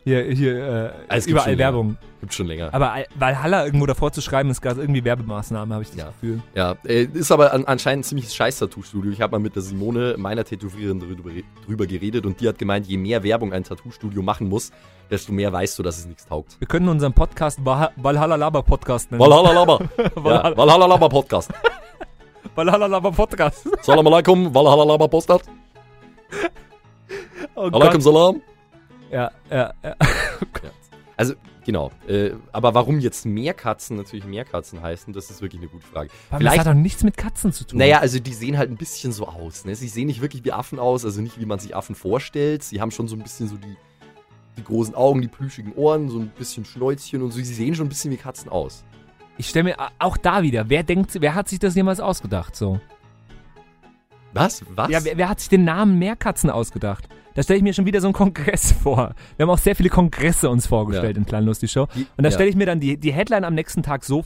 Hier, hier, äh, Ah, es gibt überall Werbung. Gibt schon länger. Aber Al- Valhalla irgendwo davor zu schreiben, ist gerade irgendwie Werbemaßnahme, habe ich das Ja. Gefühl. Ja, äh, ist aber an, anscheinend ein ziemliches Scheiß-Tattoo-Studio. Ich habe mal mit der Simone, meiner Tätowiererin, drüber, drüber geredet und die hat gemeint, je mehr Werbung ein Tattoo-Studio machen muss, desto mehr weißt du, dass es nichts taugt. Wir können unseren Podcast Valha- Valhalla Laber Podcast nennen. Valhalla Laba. ja, Valhalla, Laba Podcast. Valhalla Laber Podcast. Salam alaikum, Valhalla Laba Postat. Oh Alaikum. Salam. Ja, ja, ja. Also, genau. Äh, aber warum jetzt Meerkatzen natürlich Meerkatzen heißen, das ist wirklich eine gute Frage. Aber das Vielleicht- hat doch nichts mit Katzen zu tun. Naja, also die sehen halt ein bisschen so aus. Ne? Sie sehen nicht wirklich wie Affen aus, also nicht wie man sich Affen vorstellt. Sie haben schon so ein bisschen so die, die großen Augen, die plüschigen Ohren, so ein bisschen Schnäuzchen und so. Sie sehen schon ein bisschen wie Katzen aus. Ich stelle mir auch da wieder, wer denkt, wer hat sich das jemals ausgedacht? So. Was? Was? Ja, wer, wer hat sich den Namen Meerkatzen ausgedacht? Da stelle ich mir schon wieder so einen Kongress vor. Wir haben auch sehr viele Kongresse uns vorgestellt Ja. in Planlos die Show. Und da stelle ich mir dann die, die Headline am nächsten Tag so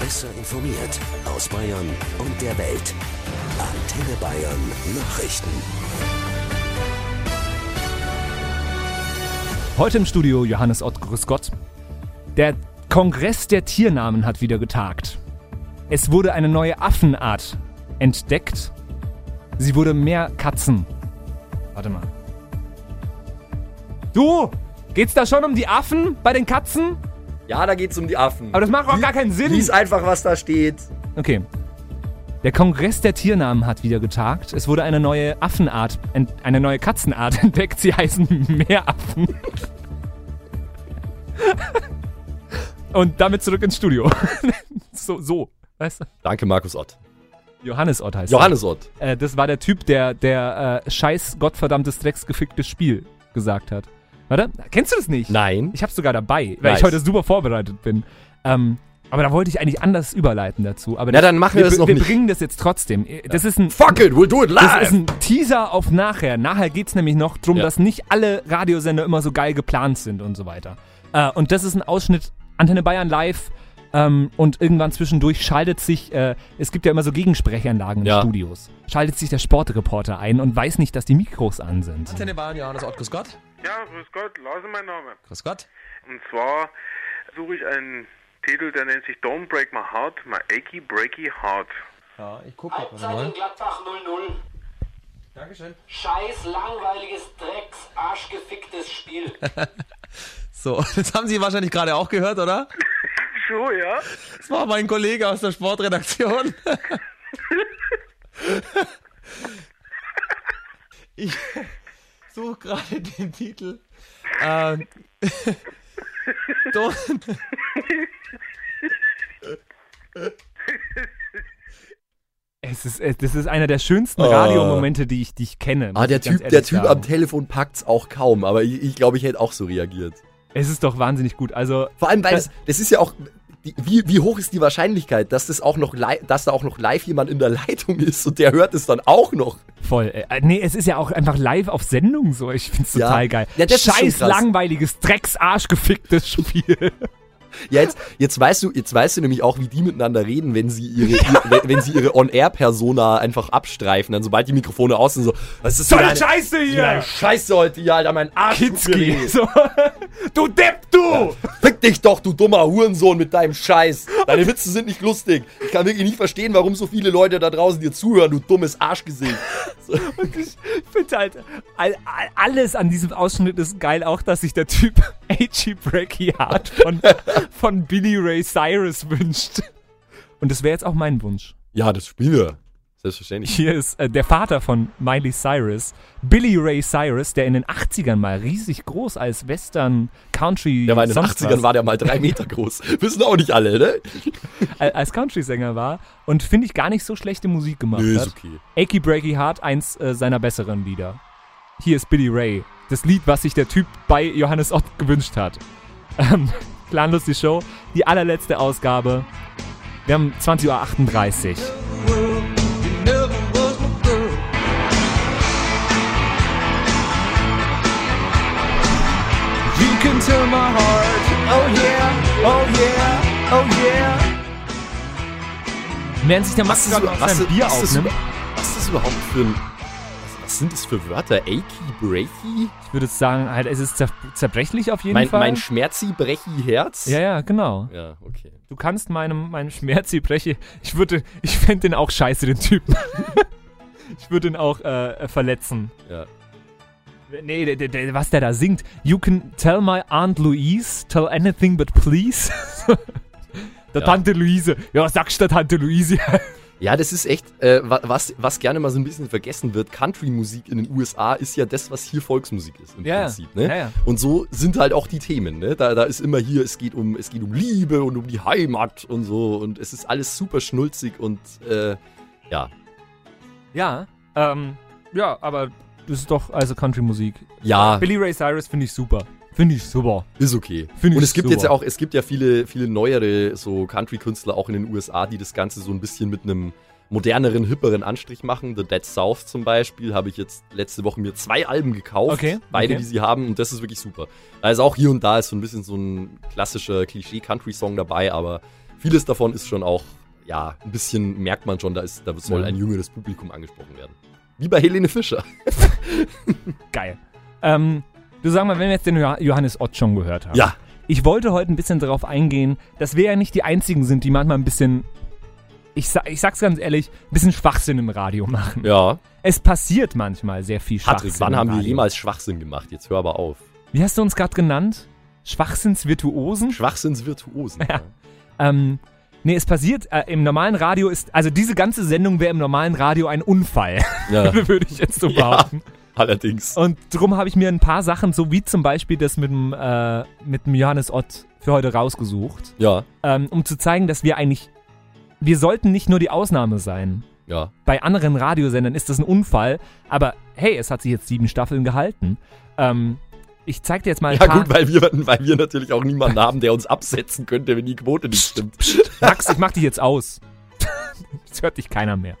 Besser informiert aus Bayern und der Welt. Antenne Bayern Nachrichten. Heute im Studio Johannes Ott, grüß Gott. Der Kongress der Tiernamen hat wieder getagt. Es wurde eine neue Affenart entdeckt. Sie wurde mehr Katzen. Warte mal. Du! Geht's da schon um die Affen bei den Katzen? Ja, da geht's um die Affen. Aber das macht auch gar keinen Sinn. Lies einfach, was da steht. Okay. Der Kongress der Tiernamen hat wieder getagt. Es wurde eine neue Affenart, eine neue Katzenart entdeckt. Sie heißen Meeraffen. Und damit zurück ins Studio. so, so, weißt du? Danke, Markus Ott. Johannes Ott heißt Johannes Ott. Äh, das war der Typ, der, der äh, scheiß gottverdammtes drecksgeficktes Spiel gesagt hat. Warte, kennst du das nicht? Nein. Ich hab's sogar dabei, weil Nice. ich heute super vorbereitet bin. Ähm, aber da wollte ich eigentlich anders überleiten dazu. Aber Na, dann machen wir das noch wir nicht. bringen das jetzt trotzdem. Das ist ein Fuck it, we'll do it live. das ist ein Teaser auf nachher. Nachher geht's nämlich noch drum, Ja. dass nicht alle Radiosender immer so geil geplant sind und so weiter. Äh, und das ist ein Ausschnitt Antenne Bayern live. Ähm, und irgendwann zwischendurch schaltet sich, äh, es gibt ja immer so Gegensprechanlagen in Ja. Studios, schaltet sich der Sportreporter ein und weiß nicht, dass die Mikros an sind. Antenne Bayern, Johannes Ott, grüß Gott. Ja, grüß Gott, Lars ist mein Name. Grüß Gott. Und zwar suche ich einen Titel, der nennt sich Don't Break My Heart, My Achy Breaky Heart. Ja, ich gucke Halbzeit in Gladbach 0-0. Dankeschön. Scheiß langweiliges Drecks, arschgeficktes Spiel. So, das haben Sie wahrscheinlich gerade auch gehört, oder? So, ja? Das war mein Kollege aus der Sportredaktion. Ich suche gerade den Titel. Ähm, Don't, Es ist, das ist einer der schönsten Oh. Radiomomente, die ich, die ich kenne. Ah, der Typ, der Typ sagen. am Telefon packt's auch kaum, aber ich, ich glaube, ich hätte auch so reagiert. Es ist doch wahnsinnig gut. Also, Vor allem, weil Das- das, das ist ja auch. Die, wie, wie hoch ist die Wahrscheinlichkeit, dass das auch noch dass da auch noch live jemand in der Leitung ist und der hört es dann auch noch? Voll. Äh, nee, es ist ja auch einfach live auf Sendung so. Ich find's Ja. total geil. Ja, ist schon Scheiß langweiliges, drecksarschgeficktes Spiel. Ja, jetzt, jetzt weißt du, jetzt weißt du nämlich auch, wie die miteinander reden, wenn sie ihre, ihr, wenn, wenn sie ihre On-Air-Persona einfach abstreifen, dann sobald die Mikrofone aus sind, so, was ist das So eine Scheiße hier! Scheiße heute hier, Alter, mein Arsch weh. So. Du Depp, du! Fick dich doch, du dummer Hurensohn mit deinem Scheiß. Deine Witze sind nicht lustig. Ich kann wirklich nicht verstehen, warum so viele Leute da draußen dir zuhören, du dummes Arschgesicht. So. Und ich finde halt, all, all, alles an diesem Ausschnitt ist geil. Auch, dass sich der Typ H.G. Brecky Hart von, von Billy Ray Cyrus wünscht. Und das wäre jetzt auch mein Wunsch. Ja, das spielen wir. Selbstverständlich. Hier ist äh, der Vater von Miley Cyrus, Billy Ray Cyrus, der in den 80ern mal riesig groß als Western Country Der war in den sonst 80ern, was, war der mal drei Meter groß. Wissen auch nicht alle, ne? als Country-Sänger war und finde ich gar nicht so schlechte Musik gemacht Nö, hat. ist okay. Achy Breaky Heart, eins äh, seiner besseren Lieder. Hier ist Billy Ray, das Lied, was sich der Typ bei Johannes Ott gewünscht hat. Ähm, Planlos die Show, die allerletzte Ausgabe. Wir haben 20.38 Uhr. Tell my heart, oh yeah, oh yeah, oh yeah. Während sich der Max gerade noch sein Bier aufnimmt, was ist das überhaupt für ein. Was, sind das für Wörter? Achy, breaky? ich würde sagen, halt, es ist zer zerbrechlich auf jeden Mein, Fall. mein Schmerzi, brechi Herz? ja, ja, genau. Ja, okay. Du kannst meinem, meinem Schmerzi breche. Ich würde, ich fände den auch scheiße, den Typen. ich würde ihn auch äh, verletzen. Ja. Nee, der, der, der, was der da singt. You can tell my Aunt Louise, tell anything but please. der Ja. Tante Luise. Ja, was sagst du, der Tante Luise? Ja, das ist echt, äh, wa- was, was gerne mal so ein bisschen vergessen wird. Country-Musik in den USA ist ja das, was hier Volksmusik ist im Ja, Prinzip. Ne? ja, ja. Und so sind halt auch die Themen. Ne? Da, da ist immer hier, es geht, um, es geht um Liebe und um die Heimat und so. Und es ist alles super schnulzig und äh, ja. ja, ähm, ja, aber das ist doch also Country-Musik. Ja, Billy Ray Cyrus finde ich super. Finde ich super. Ist okay. Find ich und es gibt super. jetzt ja auch, es gibt ja viele, viele neuere so Country-Künstler auch in den USA, die das Ganze so ein bisschen mit einem moderneren, hipperen Anstrich machen. The Dead South zum Beispiel habe ich jetzt letzte Woche mir zwei Alben gekauft. Okay, Beide, okay. die sie haben. Und das ist wirklich super. Also auch hier und da ist so ein bisschen so ein klassischer Klischee-Country-Song dabei, aber vieles davon ist schon auch, ja, ein bisschen merkt man schon, da, ist, da soll ein jüngeres Publikum angesprochen werden. Wie bei Helene Fischer. Geil. Ähm, du sag mal, wenn wir jetzt den Jo- Johannes Ott schon gehört haben. Ja. Ich wollte heute ein bisschen darauf eingehen, dass wir ja nicht die Einzigen sind, die manchmal ein bisschen, ich, sa ich sag's ganz ehrlich, ein bisschen Schwachsinn im Radio machen. Ja. Es passiert manchmal sehr viel Schwachsinn. Patrick, wann haben wir Radio. jemals Schwachsinn gemacht? Jetzt hör aber auf. Wie hast du uns gerade genannt? Schwachsinnsvirtuosen? Schwachsinnsvirtuosen. Ja. Ähm, nee, es passiert, äh, im normalen Radio ist, also diese ganze Sendung wäre im normalen Radio ein Unfall, Ja. würde ich jetzt so Ja. Allerdings. Und drum habe ich mir ein paar Sachen, so wie zum Beispiel das mit dem, äh, mit dem Johannes Ott für heute rausgesucht, Ja, ähm, um zu zeigen, dass wir eigentlich, wir sollten nicht nur die Ausnahme sein. ja. Bei anderen Radiosendern ist das ein Unfall, aber hey, es hat sich jetzt sieben Staffeln gehalten. Ähm, ich zeig dir jetzt mal ein Ja paar... gut, weil wir, weil wir natürlich auch niemanden haben, der uns absetzen könnte, wenn die Quote nicht stimmt. Max, ich mach dich jetzt aus. Jetzt hört dich keiner mehr.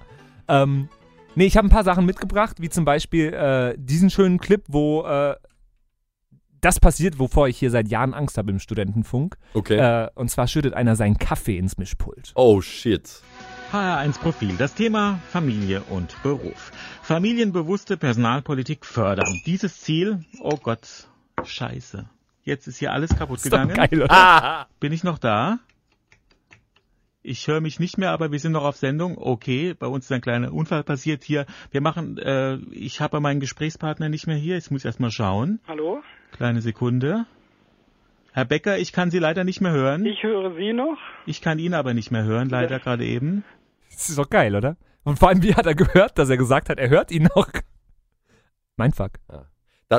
Ähm, nee, ich habe ein paar Sachen mitgebracht, wie zum Beispiel äh, diesen schönen Clip, wo äh, das passiert, wovor ich hier seit Jahren Angst habe im Studentenfunk. Okay. Äh, und zwar schüttet einer seinen Kaffee ins Mischpult. Oh shit. HR1 Profil. Das Thema Familie und Beruf. Familienbewusste Personalpolitik fördern. Dieses Ziel, oh Gott, scheiße. Jetzt ist hier alles kaputt Ist gegangen. geil, oder? Ah, Bin ich noch da? Ich höre mich nicht mehr, aber wir sind noch auf Sendung. Okay, bei uns ist ein kleiner Unfall passiert hier. Wir machen, äh, ich habe meinen Gesprächspartner nicht mehr hier. Jetzt muss ich erstmal schauen. Hallo? Kleine Sekunde. Herr Becker, ich kann Sie leider nicht mehr hören. Ich höre Sie noch. Ich kann ihn aber nicht mehr hören, leider gerade eben. Das ist doch geil, oder? Und vor allem, wie hat er gehört, dass er gesagt hat, er hört ihn noch? Mein Fuck.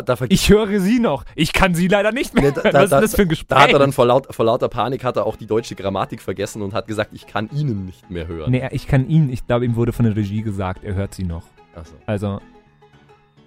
Da, da, Ich höre sie noch. Ich kann sie leider nicht mehr. Nee, da- Was ist das für ein Gespräch? da hat er dann vor, laut, vor lauter Panik hat er auch die deutsche Grammatik vergessen und hat gesagt, ich kann Ihnen nicht mehr hören. Nee, ich kann ihn, ich glaube, ihm wurde von der Regie gesagt, er hört sie noch. Ach so. Also,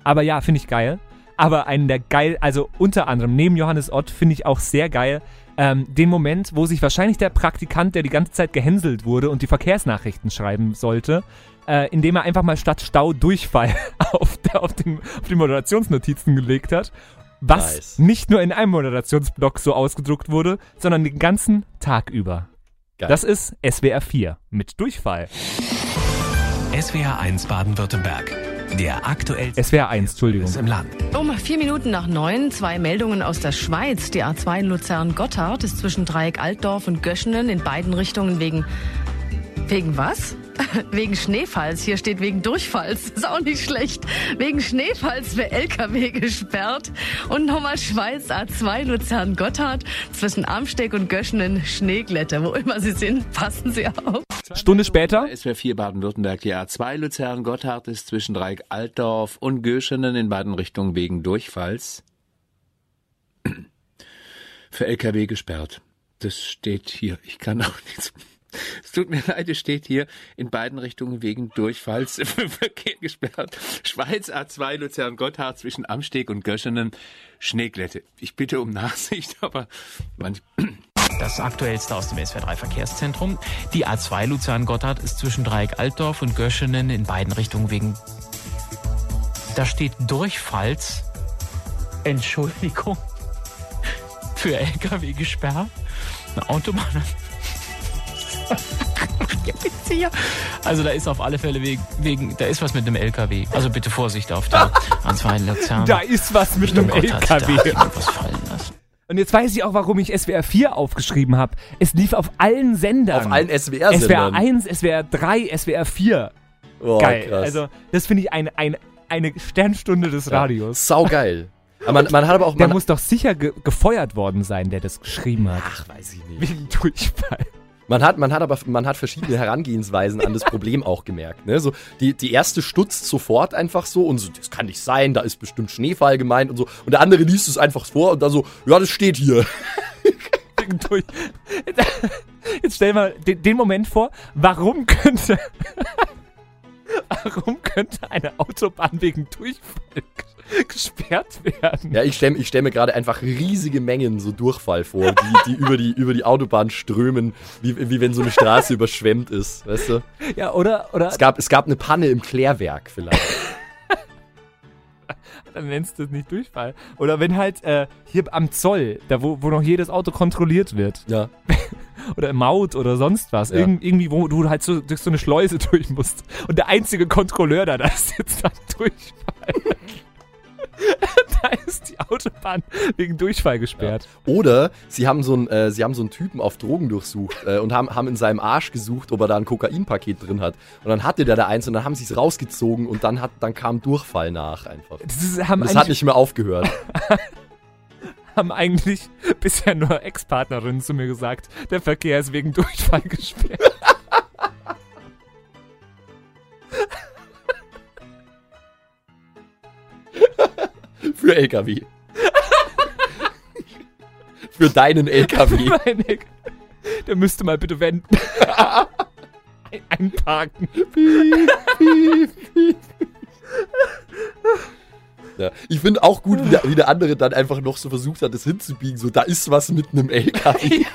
aber ja, finde ich geil. Aber einen der geil, also unter anderem neben Johannes Ott finde ich auch sehr geil ähm, den Moment, wo sich wahrscheinlich der Praktikant, der die ganze Zeit gehänselt wurde und die Verkehrsnachrichten schreiben sollte, äh, indem er einfach mal statt Stau Durchfall auf, der, auf, den, auf die Moderationsnotizen gelegt hat. Was Nice. nicht nur in einem Moderationsblock so ausgedruckt wurde, sondern den ganzen Tag über. Geil. Das ist SWR 4 mit Durchfall. SWR 1 Baden-Württemberg. Der aktuellste SWR 1, Entschuldigung. im Land. Um vier Minuten nach neun, zwei Meldungen aus der Schweiz. Die A2 Luzern-Gotthard ist zwischen Dreieck Altdorf und Göschenen in beiden Richtungen wegen... Wegen was? Wegen Schneefalls. Hier steht wegen Durchfalls. Ist auch nicht schlecht. Wegen Schneefalls für LKW gesperrt. Und nochmal Schweiz A2 Luzern-Gotthard zwischen Amsteck und Göschenen Schneeglätte. Wo immer Sie sind, passen Sie auf. Stunde später, SWR 4 Baden-Württemberg, die A2 Luzern-Gotthard ist zwischen Dreieck Altdorf und Göschenen in beiden Richtungen wegen Durchfalls für LKW gesperrt. Das steht hier. Ich kann auch nichts. Es tut mir leid, es steht hier in beiden Richtungen wegen Durchfalls für Verkehr gesperrt. Schweiz A2 Luzern-Gotthard zwischen Amsteg und Göschenen Schneeglätte. Ich bitte um Nachsicht, aber manch, Das aktuellste aus dem SWR3 Verkehrszentrum. Die A2 Luzern-Gotthard ist zwischen Dreieck Altdorf und Göschenen in beiden Richtungen wegen. Da steht Durchfalls. Entschuldigung. Für LKW gesperrt. Eine Autobahn. Ja. Also da ist auf alle Fälle wegen, wegen, da ist was mit einem LKW. Also bitte Vorsicht auf der A2 Luzern. da ist was mit einem Da LKW. jemand was fallen lassen. Und jetzt weiß ich auch, warum ich SWR 4 aufgeschrieben habe. Es lief auf allen Sendern. Auf allen SWR-Sendern. SWR 1, SWR 3, SWR 4. Oh, Geil. krass. Also, das finde ich eine, eine, eine Sternstunde des Radios. Sau geil. Aber man, man hat aber auch. Der Man, muss doch sicher ge gefeuert worden sein, der das geschrieben hat. ach, weiß ich nicht. Wegen Durchfall. Man hat, man hat aber man hat verschiedene Herangehensweisen an das Problem auch gemerkt. Ne? So, die, die erste stutzt sofort einfach so und so, das kann nicht sein, da ist bestimmt Schneefall gemeint und so. Und der andere liest es einfach vor und dann so, ja, das steht hier. Jetzt stell mal den, den Moment vor, warum könnte. warum könnte eine Autobahn wegen Durchfall gesperrt werden. Ja, ich stelle stell mir gerade einfach riesige Mengen so Durchfall vor, die, die, über, die über die Autobahn strömen, wie, wie wenn so eine Straße überschwemmt ist, weißt du? Ja, oder, oder Es gab, es gab eine Panne im Klärwerk vielleicht. dann nennst du es nicht Durchfall. Oder wenn halt äh, hier am Zoll, da wo, wo noch jedes Auto kontrolliert wird. Ja. oder im Maut oder sonst was. Ja. Irgend, irgendwie, wo du halt so durch so eine Schleuse durch musst. Und der einzige Kontrolleur da, da ist jetzt dann Durchfall. da ist die Autobahn wegen Durchfall gesperrt. Oder sie haben so einen, äh, sie haben so einen Typen auf Drogen durchsucht äh, und haben, haben in seinem Arsch gesucht, ob er da ein Kokainpaket drin hat. Und dann hatte der da eins und dann haben sie es rausgezogen und dann, hat, dann kam Durchfall nach einfach. Das, ist, das hat nicht mehr aufgehört. haben eigentlich bisher nur Ex-Partnerinnen zu mir gesagt, der Verkehr ist wegen Durchfall gesperrt. Für LKW. Für deinen LKW. Mein Eck. Der müsste mal bitte wenden. Ein- Einparken. Ja. Ich finde auch gut, wie der, wie der andere dann einfach noch so versucht hat, das hinzubiegen. So, da ist was mit einem LKW.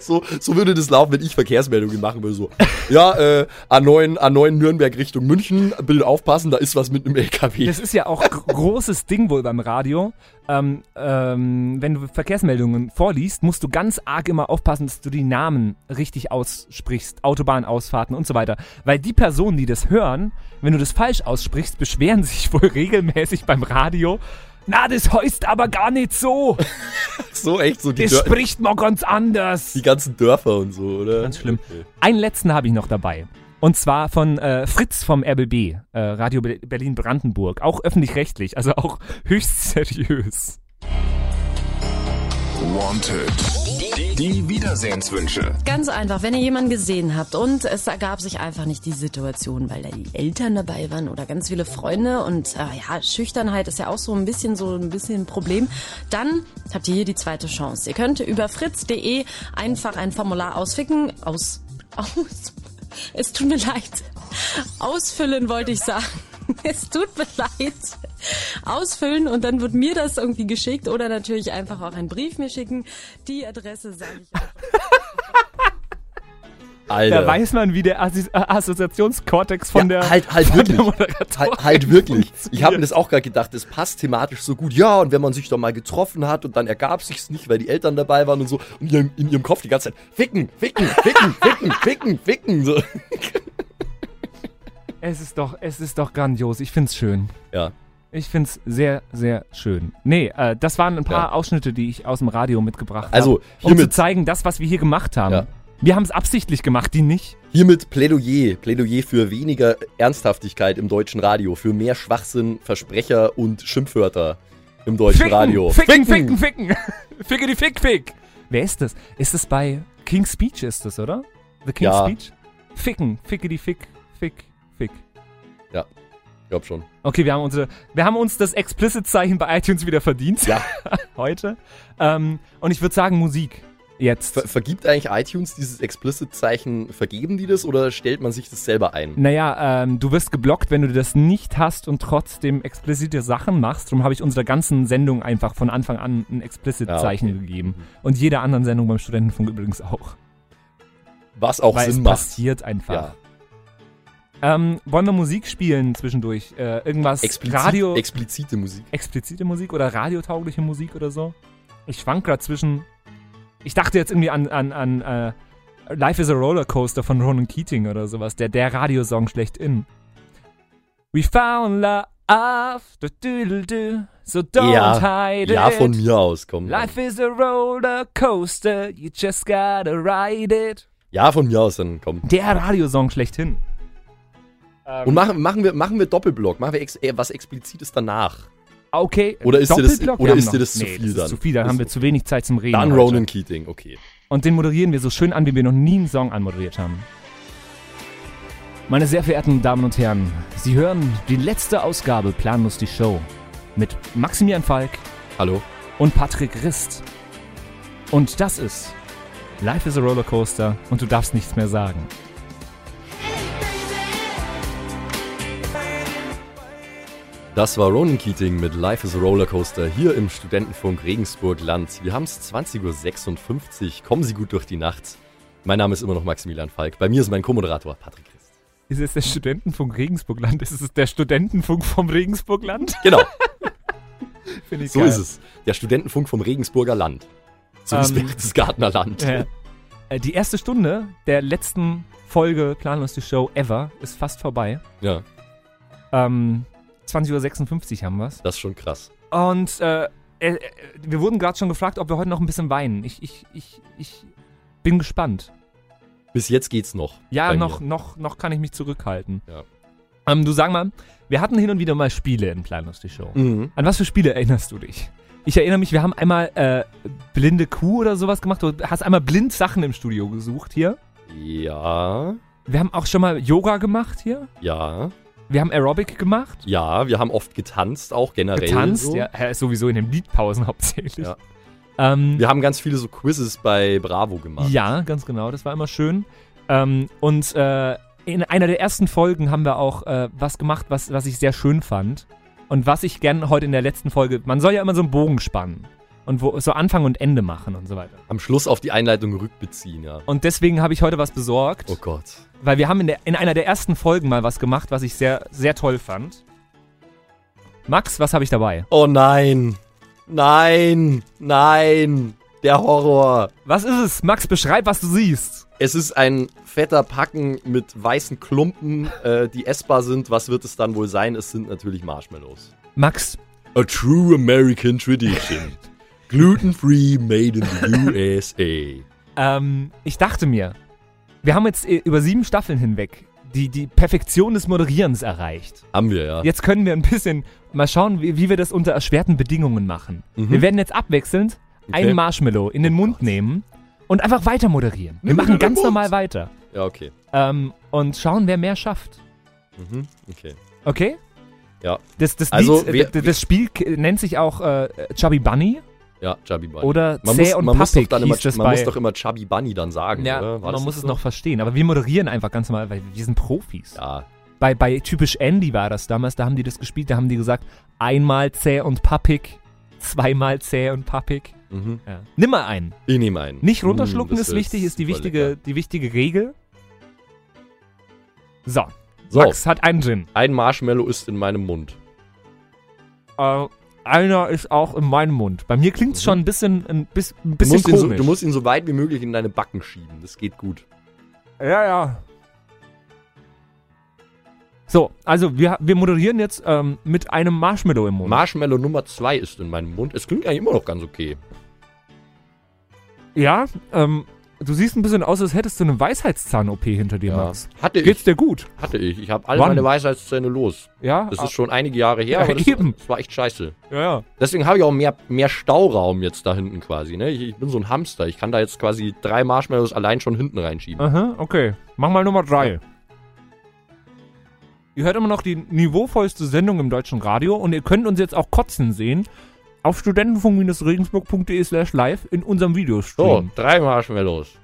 So, so würde das laufen, wenn ich Verkehrsmeldungen machen würde. So, ja, äh, A9, A9 Nürnberg Richtung München, bitte aufpassen, da ist was mit einem LKW. Das ist ja auch gr- großes Ding wohl beim Radio. Ähm, ähm, wenn du Verkehrsmeldungen vorliest, musst du ganz arg immer aufpassen, dass du die Namen richtig aussprichst, Autobahnausfahrten und so weiter. Weil die Personen, die das hören, wenn du das falsch aussprichst, beschweren sich wohl regelmäßig beim Radio. Na, das heißt aber gar nicht so. so echt so die, Das Dör spricht man ganz anders. die ganzen Dörfer und so, oder? Ganz schlimm. Einen letzten habe ich noch dabei. Und zwar von äh, Fritz vom RBB, äh, Radio Be Berlin-Brandenburg. Auch öffentlich-rechtlich, also auch höchst seriös. Wanted. Die Wiedersehenswünsche. Ganz einfach, wenn ihr jemanden gesehen habt und es ergab sich einfach nicht die Situation, weil da die Eltern dabei waren oder ganz viele Freunde und äh, ja, Schüchternheit ist ja auch so ein bisschen so ein bisschen ein Problem, dann habt ihr hier die zweite Chance. Ihr könnt über fritz.de einfach ein Formular ausficken, aus, aus, es tut mir leid, ausfüllen wollte ich sagen. Es tut mir leid. Ausfüllen und dann wird mir das irgendwie geschickt oder natürlich einfach auch einen Brief mir schicken. Die Adresse sage ich einfach. Alter. Da weiß man, wie der Assi äh, Assoziationskortex von ja, der halt, halt von wirklich. der Halt, halt wirklich. Ich habe mir das auch gerade gedacht, das passt thematisch so gut. Ja, und wenn man sich doch mal getroffen hat und dann ergab sich's nicht, weil die Eltern dabei waren und so, und in, in ihrem Kopf die ganze Zeit ficken, ficken, ficken, ficken, ficken, ficken. So. Es ist doch, es ist doch grandios. Ich find's schön. Ja. Ich find's sehr, sehr schön. Nee, äh, das waren ein paar Ja. Ausschnitte, die ich aus dem Radio mitgebracht Also, habe. Um zu zeigen, das, was wir hier gemacht haben. Ja. Wir haben es absichtlich gemacht, die nicht. Hiermit Plädoyer. Plädoyer für weniger Ernsthaftigkeit im deutschen Radio, für mehr Schwachsinn, Versprecher und Schimpfwörter im deutschen ficken, Radio. Ficken, ficken, ficken. Ficke die Fick, Fick. Wer ist das? Ist das bei King's Speech ist das, oder? The King's Ja. Speech? Ficken, ficke die Fick, Fick, Fick. Ja, glaub schon. Okay, wir haben, unsere, wir haben uns das Explicit-Zeichen bei iTunes wieder verdient. Ja. Heute. Ähm, und ich würde sagen, Musik. Jetzt. Ver vergibt eigentlich iTunes dieses Explicit-Zeichen, vergeben die das oder stellt man sich das selber ein? Naja, ähm, du wirst geblockt, wenn du das nicht hast und trotzdem explizite Sachen machst. Darum habe ich unserer ganzen Sendung einfach von Anfang an ein Explicit-Zeichen Ja, okay. gegeben. Und jeder anderen Sendung beim Studentenfunk übrigens auch. Was auch Weil Sinn es macht. passiert einfach. Ja. Ähm, wollen wir Musik spielen zwischendurch? Äh, irgendwas Explizit, Radio... explizite Musik. explizite Musik oder radiotaugliche Musik oder so. Ich schwank gerade zwischen. Ich dachte jetzt irgendwie an, an, an äh, Life is a Rollercoaster von Ronan Keating oder sowas, der, der Radiosong schlechthin. We found love, du, du, so don't ja, hide ja, it. von mir aus, komm. Life is a Rollercoaster, you just gotta ride it. Ja, von mir aus, dann komm. Der Radiosong schlechthin. Und machen, machen, wir, machen wir Doppelblock, machen wir ex äh, was Explizites danach. Okay. Oder ist dir das, oder ist dir das zu nee, viel das dann? Ist zu viel, dann Ist haben wir zu wenig Zeit zum Reden. Dann heute. Ronan Keating, okay. Und den moderieren wir so schön an, wie wir noch nie einen Song anmoderiert haben. Meine sehr verehrten Damen und Herren, Sie hören die letzte Ausgabe Planlos die Show mit Maximilian Falk. Hallo. Und Patrick Rist. Und das ist Life is a Rollercoaster und du darfst nichts mehr sagen. Das war Ronan Keating mit Life is a Rollercoaster hier im Studentenfunk Regensburg Land. Wir haben es 20.56 Uhr. Kommen Sie gut durch die Nacht. Mein Name ist immer noch Maximilian Falk. Bei mir ist mein Co-Moderator Patrick Christ. Ist es der Studentenfunk Regensburgland? Ist es der Studentenfunk vom Regensburgland? Genau. Finde ich so geil. ist es. Der Studentenfunk vom Regensburger Land. So ist Ähm, Berchtesgadener Land. Äh, äh, die erste Stunde der letzten Folge Planlos die Show ever ist fast vorbei. Ja, Ähm, 20.56 Uhr haben wir's. das ist schon krass. Und äh, äh, äh, wir wurden gerade schon gefragt, ob wir heute noch ein bisschen weinen. Ich, ich, ich, ich bin gespannt. Bis jetzt geht's noch. Ja, noch, mir. noch, noch kann ich mich zurückhalten. Ja. Ähm, du sag mal, wir hatten hin und wieder mal Spiele in Planlos die Show. Mhm. An was für Spiele erinnerst du dich? Ich erinnere mich, wir haben einmal äh, blinde Kuh oder sowas gemacht. Du hast einmal blind Sachen im Studio gesucht hier. Ja, Wir haben auch schon mal Yoga gemacht hier. ja, Wir haben Aerobic gemacht. ja. Wir haben oft getanzt, auch generell. Getanzt, so. ja, sowieso in den Liedpausen hauptsächlich. Ja. Ähm, Wir haben ganz viele so Quizzes bei Bravo gemacht. Ja, ganz genau, das war immer schön. Ähm, und äh, in einer der ersten Folgen haben wir auch äh, was gemacht, was, was ich sehr schön fand. Und was ich gern heute in der letzten Folge, man soll ja immer so einen Bogen spannen. Und wo, so Anfang und Ende machen und so weiter. Am Schluss auf die Einleitung rückbeziehen, ja. Und deswegen habe ich heute was besorgt. Oh Gott. Weil wir haben in, der, in einer der ersten Folgen mal was gemacht, was ich sehr, sehr toll fand. Max, was habe ich dabei? Oh nein. Nein. Nein. Der Horror. Was ist es? Max, beschreib, was du siehst. Es ist ein fetter Packen mit weißen Klumpen, äh, die essbar sind. Was wird es dann wohl sein? Es sind natürlich Marshmallows. Max. A true American tradition. Gluten-free, made in the USA. Ähm, ich dachte mir, wir haben jetzt äh, über sieben Staffeln hinweg die, die Perfektion des Moderierens erreicht. Haben wir, ja. Jetzt können wir ein bisschen mal schauen, wie, wie wir das unter erschwerten Bedingungen machen. Mhm. Wir werden jetzt abwechselnd Okay. einen Marshmallow in den Mund nehmen und einfach weiter moderieren. Wir Nimm machen ganz normal weiter. Ja, okay. Ähm, und schauen, wer mehr schafft. Mhm, okay. Okay? Ja. Das, das, Also, Lied, äh, das Spiel nennt sich auch äh, Chubby Bunny. Ja, Chubby Bunny. Oder man Zäh muss, und man muss doch Pappig dann immer, Man bei- muss doch immer Chubby Bunny dann sagen, Ja, man muss es so? noch verstehen. Aber wir moderieren einfach ganz normal, weil wir sind Profis. Ja. Bei, bei typisch Andy war das damals, da haben die das gespielt, da haben die gesagt, einmal zäh und pappig, zweimal zäh und pappig. Mhm. Ja. Nimm mal einen. Ich nehme einen. Nicht Mm, runterschlucken das ist wichtig, ist die wichtige, lecker. die wichtige Regel. So. So. Max hat einen Gin. Ein Marshmallow ist in meinem Mund. Äh, einer ist auch in meinem Mund. Bei mir klingt es schon ein bisschen, ein bis, ein Du bisschen musst, ihn so, komisch. du musst ihn so weit wie möglich in deine Backen schieben. Das geht gut. Ja, ja. So, also wir, wir moderieren jetzt ähm, mit einem Marshmallow im Mund. Marshmallow Nummer 2 ist in meinem Mund. Es klingt eigentlich immer noch ganz okay. ja, ähm, du siehst ein bisschen aus, als hättest du eine Weisheitszahn-OP hinter dir, Ja. Max. Hatte ich. Geht's dir gut? Hatte ich. Ich habe alle Wann? meine Weisheitszähne los. Ja? Das Ah. ist schon einige Jahre her, Ja, aber das, eben. das war echt scheiße. Ja, ja. Deswegen habe ich auch mehr, mehr Stauraum jetzt da hinten quasi. Ne? Ich, ich bin so ein Hamster. Ich kann da jetzt quasi drei Marshmallows allein schon hinten reinschieben. Aha, okay. Mach mal Nummer drei. Ihr hört immer noch die niveauvollste Sendung im deutschen Radio und ihr könnt uns jetzt auch kotzen sehen auf studentenfunk-regensburg.de slash live in unserem So, Videostream. drei Marshmallows.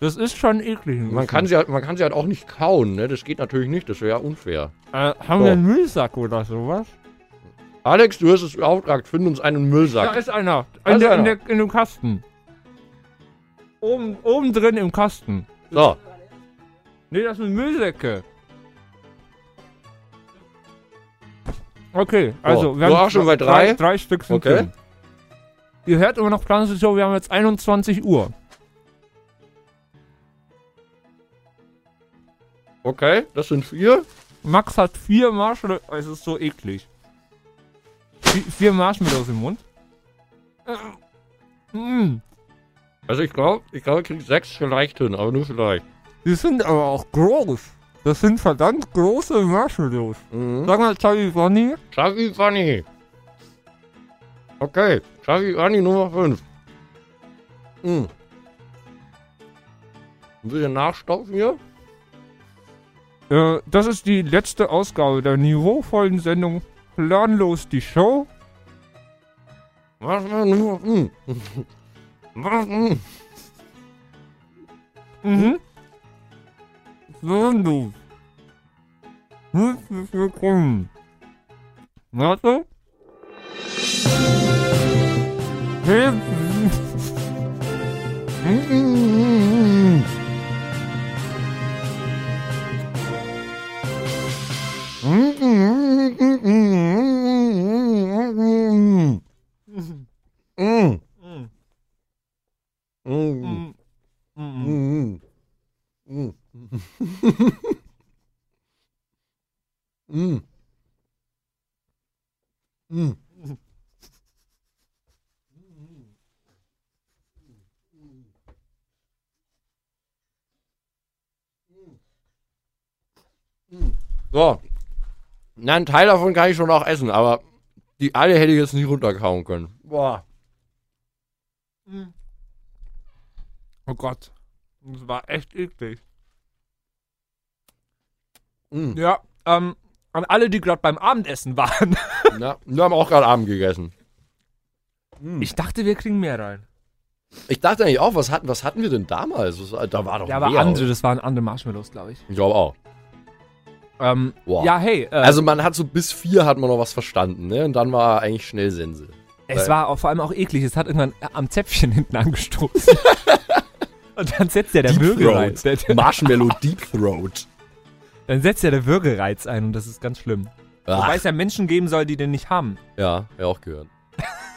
Das ist schon eklig. Man kann, sie halt, man kann sie halt auch nicht kauen. Ne? Das geht natürlich nicht. Das wäre unfair. Äh, haben So. wir einen Müllsack oder sowas? Alex, du hast es beauftragt. Find uns einen Müllsack. Da ist einer. In, ist der, in, einer. der, in dem Kasten. Oben, oben drin im Kasten. So. Nee, das sind Müllsäcke. Okay, also du auch schon bei drei? drei, drei Stück sind Okay. drin. Ihr hört immer noch Planet Show, wir haben jetzt 21 Uhr. Okay, das sind vier. Max hat vier Marshmallows. Es ist so eklig. Vi- Vier Marshmallows im Mund. Äh, mm. Also ich glaube, ich glaube, ich krieg sechs vielleicht hin, aber nur vielleicht. Die sind aber auch groß. Das sind verdammt große Marshmallows. Mhm. Sag mal, Charlie Bunny. Chubby Bunny. Okay, Chubby Bunny Nummer 5. Mhm. Ein bisschen nachstopfen hier. Äh, das ist die letzte Ausgabe der niveauvollen Sendung Planlos die Show. Was Nummer 5? Was? Mhm. Mhm. Planlos. Herzlich willkommen. Warte. So. Na, einen Teil davon kann ich schon auch essen, aber die alle hätte ich jetzt nicht runterkauen können. Boah. Oh Gott. Das war echt eklig. Mm. Ja, ähm, an alle, die gerade beim Abendessen waren. Ja, wir haben auch gerade Abend gegessen. Ich dachte, wir kriegen mehr rein. Ich dachte eigentlich auch, was hatten, was hatten wir denn damals? Da war doch Ja, aber mehr. andere, das waren andere Marshmallows, glaube ich. Ich glaube auch. Ähm, Boah. Ja, hey. Äh, also man hat so bis vier hat man noch was verstanden, ne? Und dann war eigentlich schnell Sense. Es Weil- war auch vor allem auch eklig. Es hat irgendwann am Zäpfchen hinten angestoßen. Und dann setzt ja der Deep Würgereiz. Throat. Marshmallow Deep Throat. Dann setzt ja der Würgereiz ein und das ist ganz schlimm. Ach. Wobei es ja Menschen geben soll, die den nicht haben. Ja, ja auch gehört.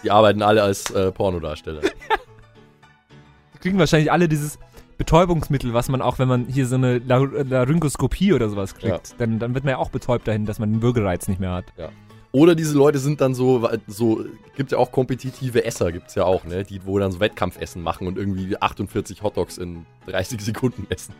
Die arbeiten alle als äh, Pornodarsteller. Die kriegen wahrscheinlich alle dieses Betäubungsmittel, was man auch, wenn man hier so eine Lar- Laryngoskopie oder sowas kriegt, dann, dann wird man ja auch betäubt dahin, dass man den Würgereiz nicht mehr hat. Ja. Oder diese Leute sind dann so, so gibt ja auch kompetitive Esser, gibt's ja auch, ne? Die, wo dann so Wettkampfessen machen und irgendwie 48 Hotdogs in 30 Sekunden essen.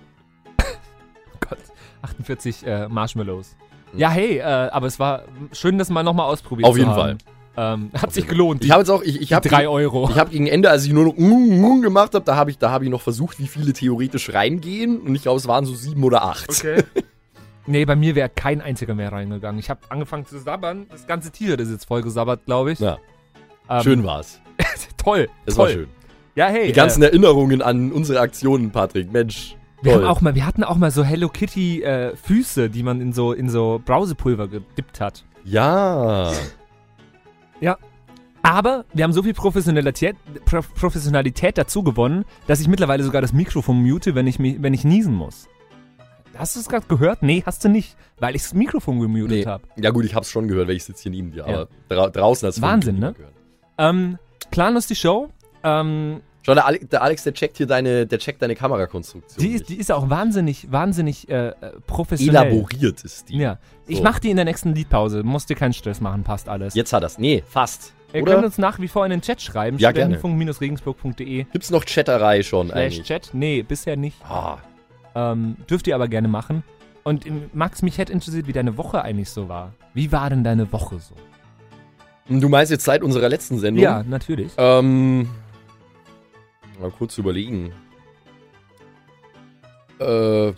48 äh, Marshmallows. Ja, hey, äh, aber es war schön, das mal nochmal ausprobiert Auf zu jeden haben. Ähm, hat sich gelohnt. Ich habe jetzt auch, ich, ich habe drei Euro. Ich habe gegen Ende, als ich nur noch mm, mm gemacht habe, da habe ich, da habe ich noch versucht, wie viele theoretisch reingehen und ich glaube, es waren so sieben oder acht. Okay. Nee, bei mir wäre kein einziger mehr reingegangen. Ich habe angefangen zu sabbern. Das ganze T-Shirt ist jetzt voll gesabbert, glaube ich. Ja. Ähm, Schön war's. toll. Es toll. war schön. Ja, hey. Die ganzen äh, Erinnerungen an unsere Aktionen, Patrick. Mensch. Wir, haben auch mal, wir hatten auch mal so Hello Kitty äh, Füße, die man in so, in so Brausepulver gedippt hat. Ja. Ja. Aber wir haben so viel Professionalität, Pro Professionalität dazu gewonnen, dass ich mittlerweile sogar das Mikrofon mute, wenn ich, wenn ich niesen muss. Hast du es gerade gehört? Nee, hast du nicht, weil ich das Mikrofon gemutet Nee. habe. Ja gut, ich hab's schon gehört, weil ich sitze hier neben dir. Ja. Aber dra draußen hat's Wahnsinn, von ne? Ähm, planlos die Show. Ähm, Schau, der, Ale der Alex, der checkt hier deine, der checkt deine Kamerakonstruktion. die, ist, die ist auch wahnsinnig, wahnsinnig äh, professionell. Elaboriert ist die. Ja. Ich So. mach die in der nächsten Liedpause. Musst dir keinen Stress machen, passt alles. Jetzt hat er's. Nee, fast. Ihr Oder? könnt uns nach wie vor in den Chat schreiben. Ja, gerne. studentenfunk-regensburg.de Gibt's noch Chatterei schon Slash eigentlich? Chat? Nee, bisher nicht. Ah. Ähm, dürft ihr aber gerne machen. Und ähm, Max, mich hätte interessiert, wie deine Woche eigentlich so war. Wie war denn deine Woche so? Du meinst jetzt seit unserer letzten Sendung? Ja, natürlich. Ähm. Mal kurz überlegen. Äh.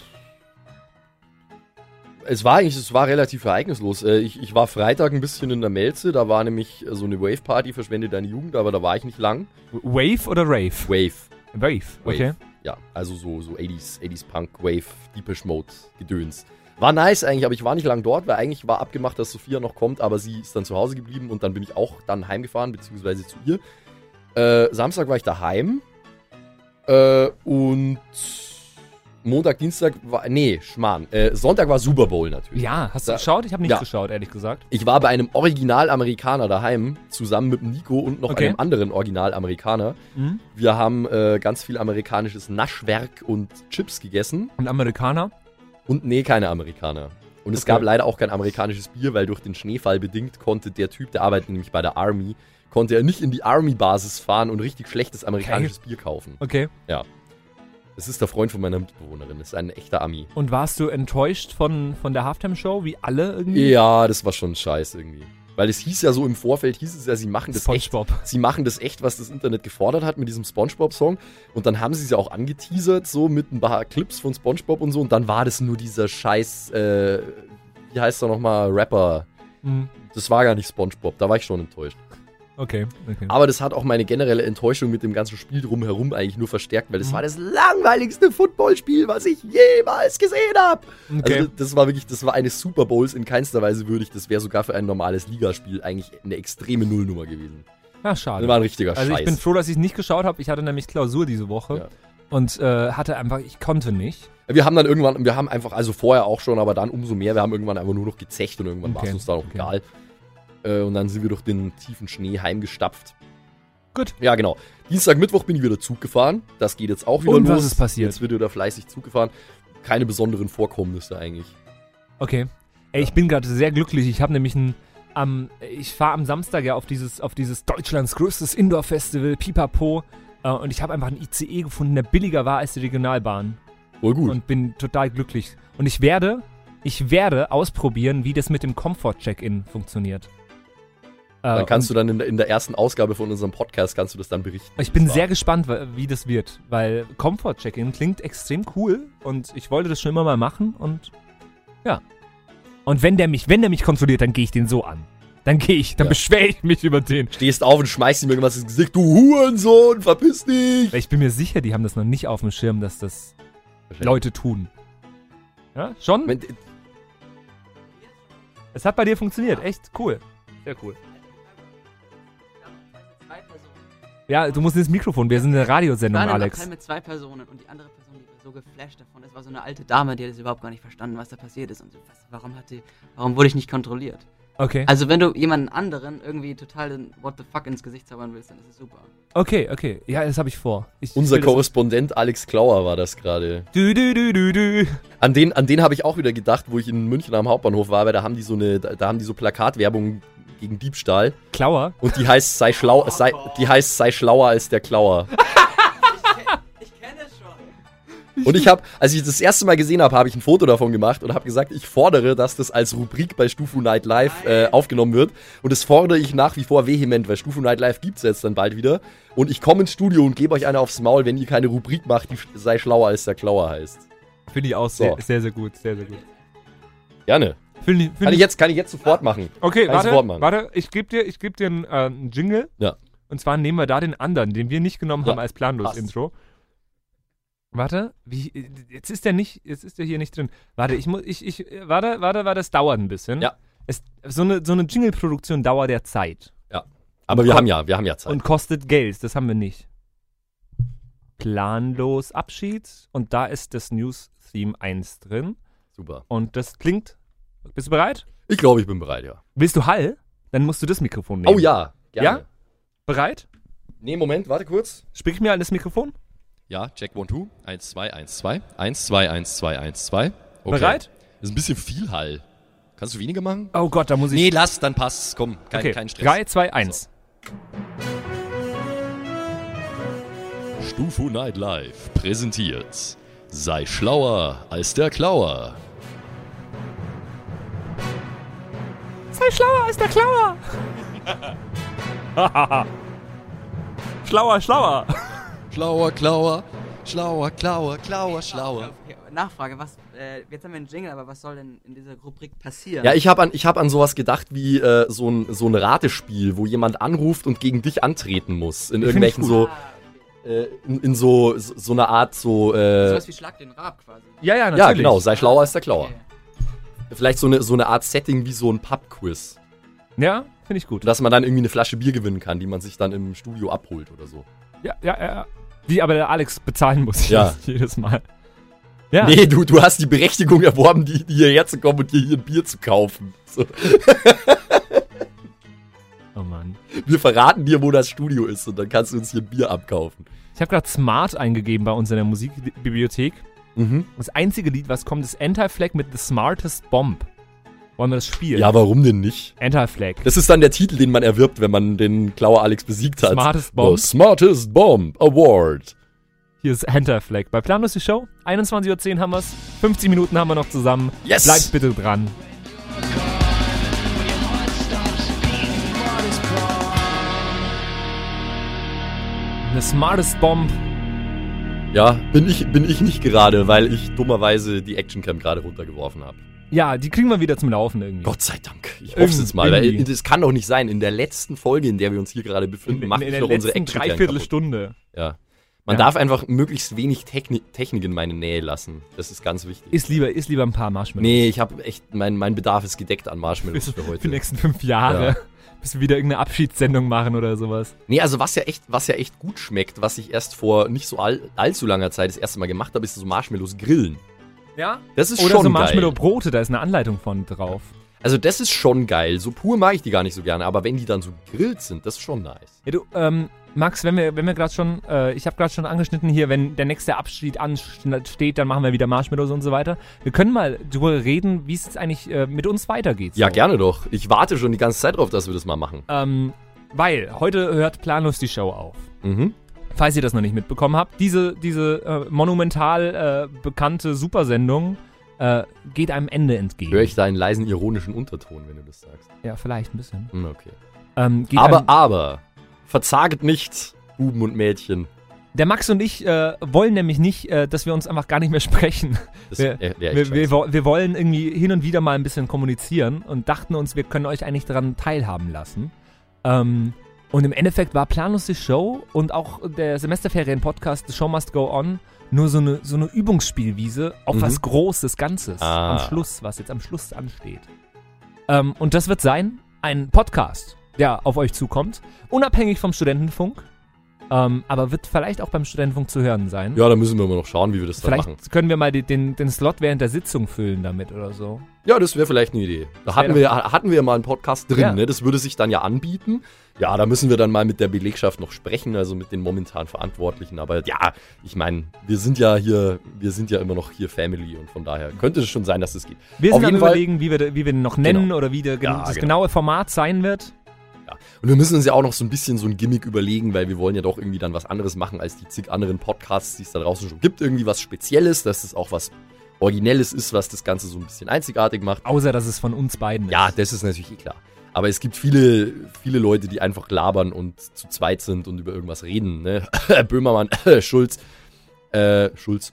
Es war eigentlich, es war relativ ereignislos. Äh, Ich, ich war Freitag ein bisschen in der Melze, da war nämlich so eine Wave-Party, verschwende deine Jugend, aber da war ich nicht lang. Wave oder Rave? Wave. Wave, okay. Ja, also so, so 80s, 80s Punk, Wave, Deepish Mode, Gedöns. War nice eigentlich, aber ich war nicht lang dort, weil eigentlich war abgemacht, dass Sophia noch kommt, aber sie ist dann zu Hause geblieben und dann bin ich auch dann heimgefahren, beziehungsweise zu ihr. Äh, Samstag war ich daheim. Äh, und Montag, Dienstag war. Nee, Schmarrn. Äh, Sonntag war Super Bowl natürlich. Ja, hast du Da- geschaut? Ich habe nicht Ja. geschaut, ehrlich gesagt. Ich war bei einem Original-Amerikaner daheim, zusammen mit Nico und noch Okay. einem anderen Original-Amerikaner. Mhm. Wir haben äh, ganz viel amerikanisches Naschwerk und Chips gegessen. Und Amerikaner? Und nee, keine Amerikaner. Und es Okay. gab leider auch kein amerikanisches Bier, weil durch den Schneefall bedingt konnte der Typ, der arbeitet nämlich bei der Army, konnte er nicht in die Army-Basis fahren und richtig schlechtes amerikanisches Bier kaufen. Okay. Ja. Das ist der Freund von meiner Mitbewohnerin. Das ist ein echter Ami. Und warst du enttäuscht von, von der Halftime-Show, wie alle irgendwie? Ja, das war schon scheiße irgendwie. Weil es hieß ja so im Vorfeld, hieß es ja, sie machen das SpongeBob. echt. Sie machen das echt, was das Internet gefordert hat mit diesem SpongeBob-Song. Und dann haben sie es ja auch angeteasert, so mit ein paar Clips von SpongeBob und so. Und dann war das nur dieser scheiß, äh, wie heißt er nochmal, Rapper. Mhm. Das war gar nicht SpongeBob, da war ich schon enttäuscht. Okay, okay. Aber das hat auch meine generelle Enttäuschung mit dem ganzen Spiel drumherum eigentlich nur verstärkt, weil das Mhm. war das langweiligste Footballspiel, was ich jemals gesehen habe. Okay. Also das war wirklich, das war eine Super Bowls in keinster Weise würdig. Das wäre sogar für ein normales Ligaspiel eigentlich eine extreme Nullnummer gewesen. Ja, schade. Das war ein richtiger Also Scheiß. ich bin froh, dass ich nicht geschaut habe. Ich hatte nämlich Klausur diese Woche Ja. und äh, hatte einfach, ich konnte nicht. Wir haben dann irgendwann, wir haben einfach, also vorher auch schon, aber dann umso mehr, wir haben irgendwann einfach nur noch gezecht und irgendwann war Okay, es uns dann auch egal. Äh, und dann sind wir durch den tiefen Schnee heimgestapft. Gut. Ja, genau. Dienstag, Mittwoch bin ich wieder Zug gefahren. Das geht jetzt auch wieder Und los. was ist passiert? Jetzt wird wieder fleißig Zug gefahren. Keine besonderen Vorkommnisse eigentlich. Okay. Ey, ich bin gerade sehr glücklich. Ich habe nämlich ein, am, ich fahre am Samstag ja auf dieses, auf dieses Deutschlands größtes Indoor-Festival, Pipapo. Äh, und ich habe einfach einen ICE gefunden, der billiger war als die Regionalbahn. Voll gut. Und bin total glücklich. Und ich werde, ich werde ausprobieren, wie das mit dem Comfort-Check-In funktioniert. Äh, Dann kannst du dann in der, in der ersten Ausgabe von unserem Podcast, kannst du das dann berichten. Ich bin sehr gespannt, wie das wird, weil Comfort Check-in klingt extrem cool und ich wollte das schon immer mal machen und ja. Und wenn der mich, wenn der mich kontrolliert, dann gehe ich den so an. Dann gehe ich, dann Ja. beschwere ich mich über den. Stehst auf und schmeißt ihm irgendwas ins Gesicht. Du Hurensohn, verpiss dich! Ich bin mir sicher, die haben das noch nicht auf dem Schirm, dass das Leute tun. Ja, schon? Wenn, Es hat bei dir funktioniert, echt cool. Sehr cool. Ja, du musst ins Mikrofon, wir sind eine Radiosendung, war in einem Alex. Mit zwei Personen und die andere Person, die war so geflasht davon. Das war so eine alte Dame, die hat das überhaupt gar nicht verstanden, was da passiert ist. Und so, was, warum hat die, warum wurde ich nicht kontrolliert? Okay. Also wenn du jemanden anderen irgendwie total den What the fuck ins Gesicht zaubern willst, dann ist es super. Okay, okay. Ja, das habe ich vor. Ich Unser Korrespondent Alex Klauer war das gerade. Du, du, du, du, du. An den, an den habe ich auch wieder gedacht, wo ich in München am Hauptbahnhof war, weil da haben die so eine, da, da haben die so Plakatwerbung gegen Diebstahl. Klauer? Und die heißt sei schlau, sei, die heißt sei schlauer als der Klauer. Und ich habe, als ich das erste Mal gesehen habe, habe ich ein Foto davon gemacht und habe gesagt, ich fordere, dass das als Rubrik bei Stufu Night Live äh, aufgenommen wird. Und das fordere ich nach wie vor vehement, weil Stufu Night Live gibt's jetzt dann bald wieder. Und ich komme ins Studio und gebe euch eine aufs Maul, wenn ihr keine Rubrik macht, die sei schlauer als der Klauer heißt. Finde ich auch So. sehr, sehr, sehr gut. Sehr, sehr gut. Gerne. Finde ich, find Kann ich jetzt, kann ich jetzt sofort machen. Okay, kann ich warte, machen. warte, ich gebe dir, ich geb dir einen, äh, einen Jingle. Ja. Und zwar nehmen wir da den anderen, den wir nicht genommen Ja, haben als planlos. Intro. Warte, wie, jetzt ist der nicht, jetzt ist der hier nicht drin. Warte, ich muss, ich, ich, warte, warte, warte, das dauert ein bisschen. Ja. Es, so eine, so eine Jingle-Produktion dauert ja Zeit. Ja. Aber wir haben ja, wir haben ja Zeit. Und kostet Geld, das haben wir nicht. Planlos Abschied und da ist das News-Theme 1 drin. Super. Und das klingt, bist du bereit? Ich glaube, ich bin bereit, ja. Willst du Hall? Dann musst du das Mikrofon nehmen. Oh ja, gerne. Ja? Bereit? Nee, Moment, warte kurz. Sprich mir an das Mikrofon. Ja, check one, two. 1, 2, 1, 2. 1, 2, 1, 2, 1, 2. Bereit? Das ist ein bisschen viel Hall. Kannst du weniger machen? Oh Gott, da muss ich. Nee, lass, dann passt. Komm, kein, okay. kein Stress. 3, 2, 1. Stufu Night Live präsentiert. Sei schlauer als der Klauer. Sei schlauer als der Klauer. schlauer, schlauer. Schlauer Klauer, schlauer Klauer, Klauer, schlauer. Okay, Nachfrage, was, äh, jetzt haben wir einen Jingle, aber was soll denn in dieser Rubrik passieren? Ja, ich habe an, ich hab an sowas gedacht wie äh, so, ein, so ein Ratespiel, wo jemand anruft und gegen dich antreten muss. In irgendwelchen so. Äh, in, in so, so so einer Art so. Äh, Sowas wie Schlag den Rab quasi. Ja, ja, natürlich. ja, genau, sei schlauer als der Klauer. Vielleicht so eine, so eine Art Setting wie so ein Pub-Quiz. Ja, finde ich gut. Dass man dann irgendwie eine Flasche Bier gewinnen kann, die man sich dann im Studio abholt oder so. Ja, ja, ja. Die aber der Alex bezahlen muss Ja. jedes Mal. Ja. Nee, du, du hast die Berechtigung erworben, die, die hierher zu kommen und dir hier ein Bier zu kaufen. So. Oh Mann. Wir verraten dir, wo das Studio ist und dann kannst du uns hier ein Bier abkaufen. Ich habe gerade Smart eingegeben bei uns in der Musikbibliothek. Mhm. Das einzige Lied, was kommt, ist Anti-Flag mit The Smartest Bomb. Wollen wir das spielen? Ja, warum denn nicht? Anti-Flag. Das ist dann der Titel, den man erwirbt, wenn man den Klauer Alex besiegt hat. Smartest Bomb. The Smartest Bomb Award. Hier ist Anti-Flag. Bei Planlos die Show. 21.10 Uhr haben wir's. 50 Minuten haben wir noch zusammen. Yes! Bleibt bitte dran. The Smartest Bomb. Ja, bin ich, bin ich nicht gerade, weil ich dummerweise die Actioncam gerade runtergeworfen habe. Ja, die kriegen wir wieder zum Laufen irgendwie. Gott sei Dank. Ich hoffe es jetzt mal. Weil Irgendwie. das kann doch nicht sein. In der letzten Folge, in der wir uns hier gerade befinden, machen in wir der noch unsere Action. Dreiviertelstunde. Ja. Man Ja. darf einfach möglichst wenig Techni Technik in meine Nähe lassen. Das ist ganz wichtig. Ist lieber, ist lieber ein paar Marshmallows. Nee, ich habe echt, mein, mein Bedarf ist gedeckt an Marshmallows für heute. Für die nächsten fünf Jahre. Ja. Bis wir wieder irgendeine Abschiedssendung machen oder sowas. Nee, also was ja echt, was ja echt gut schmeckt, was ich erst vor nicht so all, allzu langer Zeit das erste Mal gemacht habe, ist so Marshmallows grillen. Ja? Das ist Oder schon so. Marshmallow-Brote, da ist eine Anleitung von drauf. Also das ist schon geil. So pur mag ich die gar nicht so gerne, aber wenn die dann so gegrillt sind, das ist schon nice. Ja, du, ähm, Max, wenn wir, wenn wir gerade schon, äh, ich habe gerade schon angeschnitten hier, wenn der nächste Abschied ansteht, dann machen wir wieder Marshmallows und so weiter. Wir können mal drüber reden, wie es jetzt eigentlich äh, mit uns weitergeht. Ja, so. gerne doch. Ich warte schon die ganze Zeit drauf, dass wir das mal machen. Ähm, weil heute hört planlos die Show auf. Mhm. Falls ihr das noch nicht mitbekommen habt, diese, diese äh, monumental äh, bekannte Supersendung äh, geht einem Ende entgegen. Höre ich da einen leisen ironischen Unterton, wenn du das sagst. Ja, vielleicht ein bisschen. Hm, okay. Ähm, geht Aber, aber, verzaget nicht, Buben und Mädchen. Der Max und ich äh, wollen nämlich nicht, äh, dass wir uns einfach gar nicht mehr sprechen. Das wir, wär- wär wir, wir, wir wollen irgendwie hin und wieder mal ein bisschen kommunizieren und dachten uns, wir können euch eigentlich daran teilhaben lassen. Ähm, und im Endeffekt war planlos die Show und auch der Semesterferien-Podcast The Show Must Go On nur so eine, so eine Übungsspielwiese auf Mhm. was Großes Ganzes Ah. am Schluss, was jetzt am Schluss ansteht. Ähm, und das wird sein ein Podcast, der auf euch zukommt, unabhängig vom Studentenfunk, ähm, aber wird vielleicht auch beim Studentenfunk zu hören sein. Ja, da müssen wir mal noch schauen, wie wir das dann Vielleicht machen. können wir mal die, den, den Slot während der Sitzung füllen damit oder so. Ja, das wäre vielleicht eine Idee. Da Das hatten wir, hatten wir ja mal einen Podcast drin, Ja. ne? Das würde sich dann ja anbieten. Ja, da müssen wir dann mal mit der Belegschaft noch sprechen, also mit den momentan Verantwortlichen. Aber ja, ich meine, wir sind ja hier, wir sind ja immer noch hier Family und von daher könnte es schon sein, dass es geht. Wir Auf sind am überlegen, wie wir, wie wir den noch nennen Genau. oder wie der, Ja, das genau. genaue Format sein wird. Und wir müssen uns ja auch noch so ein bisschen so ein Gimmick überlegen, weil wir wollen ja doch irgendwie dann was anderes machen als die zig anderen Podcasts, die es da draußen schon gibt. Irgendwie was Spezielles, dass es auch was Originelles ist, was das Ganze so ein bisschen einzigartig macht. Außer, dass es von uns beiden ist. Ja, das ist natürlich eh klar. Aber es gibt viele, viele Leute, die einfach labern und zu zweit sind und über irgendwas reden. Ne? Böhmermann, Schulz, äh, Schulz.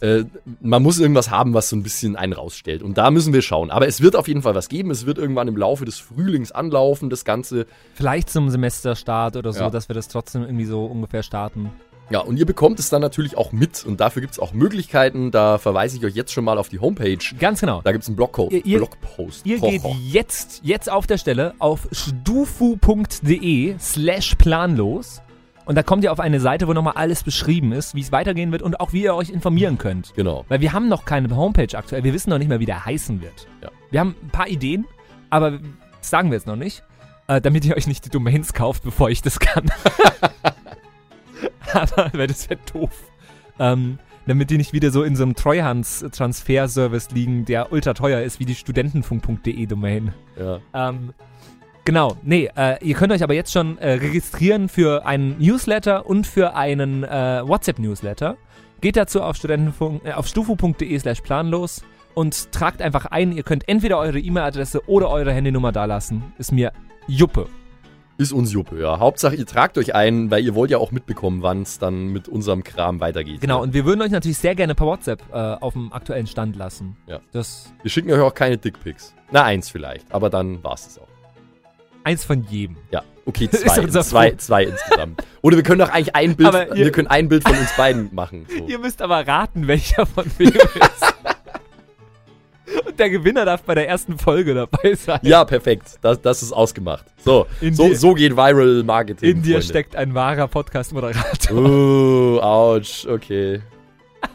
Äh, man muss irgendwas haben, was so ein bisschen einen rausstellt. Und da müssen wir schauen. Aber es wird auf jeden Fall was geben. Es wird irgendwann im Laufe des Frühlings anlaufen, das Ganze. Vielleicht zum Semesterstart oder so, Ja. dass wir das trotzdem irgendwie so ungefähr starten. Ja, und ihr bekommt es dann natürlich auch mit. Und dafür gibt es auch Möglichkeiten. Da verweise ich euch jetzt schon mal auf die Homepage. Ganz genau. Da gibt es einen Blogco Ihr- ihr- Blogpost. Ihr Ho, geht jetzt, jetzt auf der Stelle auf stufu.de slash planlos und da kommt ihr auf eine Seite, wo nochmal alles beschrieben ist, wie es weitergehen wird und auch wie ihr euch informieren könnt. Genau. Weil wir haben noch keine Homepage aktuell, wir wissen noch nicht mehr, wie der heißen wird. Ja. Wir haben ein paar Ideen, aber das sagen wir jetzt noch nicht, äh, damit ihr euch nicht die Domains kauft, bevor ich das kann. aber das wäre doof. Ähm, damit die nicht wieder so in so einem Treuhands-Transfer-Service liegen, der ultra teuer ist, wie die studentenfunk.de Domain. Ja. Ähm, genau, nee, äh, ihr könnt euch aber jetzt schon äh, registrieren für einen Newsletter und für einen äh, WhatsApp-Newsletter. Geht dazu auf, Studentenfunk, äh, auf stufu.de slash planlos und tragt einfach ein, ihr könnt entweder eure E-Mail-Adresse oder eure Handynummer dalassen. Ist mir Juppe. Ist uns Juppe, ja. Hauptsache, ihr tragt euch ein, weil ihr wollt ja auch mitbekommen, wann es dann mit unserem Kram weitergeht. Genau, Ja. und wir würden euch natürlich sehr gerne per WhatsApp äh, auf dem aktuellen Stand lassen. Ja. Das Wir schicken euch auch keine Dickpics. Na, eins vielleicht, aber dann war's es auch. Eins von jedem. Ja, okay, Ist zwei, unser zwei, zwei insgesamt. Oder wir können doch eigentlich ein Bild, ihr- wir können ein Bild von uns beiden machen. So. Ihr müsst aber raten, welcher von wem ist. Und der Gewinner darf bei der ersten Folge dabei sein. Ja, perfekt. Das, das ist ausgemacht. So, In so, dir- so geht Viral Marketing. In dir Freunde. steckt ein wahrer Podcast-Moderator. Uh, ouch, okay.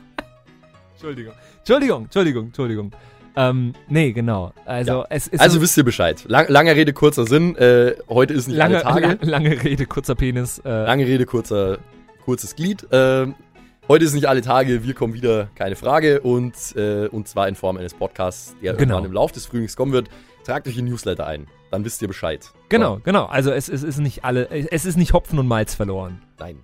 Entschuldigung. Entschuldigung, Entschuldigung, Entschuldigung. Ähm, nee, genau. Also, Ja. es ist. Also wisst ihr Bescheid. Lang, lange Rede, kurzer Sinn. Äh, heute ist nicht lange, alle Tage. lang- lange Rede, kurzer Penis. Äh, Lange Rede, kurzer, kurzes Glied. Ähm, heute ist nicht alle Tage, wir kommen wieder, keine Frage. Und, äh, und zwar in Form eines Podcasts, der Genau. irgendwann im Laufe des Frühlings kommen wird. Tragt euch in Newsletter ein, dann wisst ihr Bescheid. Genau, So, genau. Also es, es ist nicht alle, es ist nicht Hopfen und Malz verloren. nein.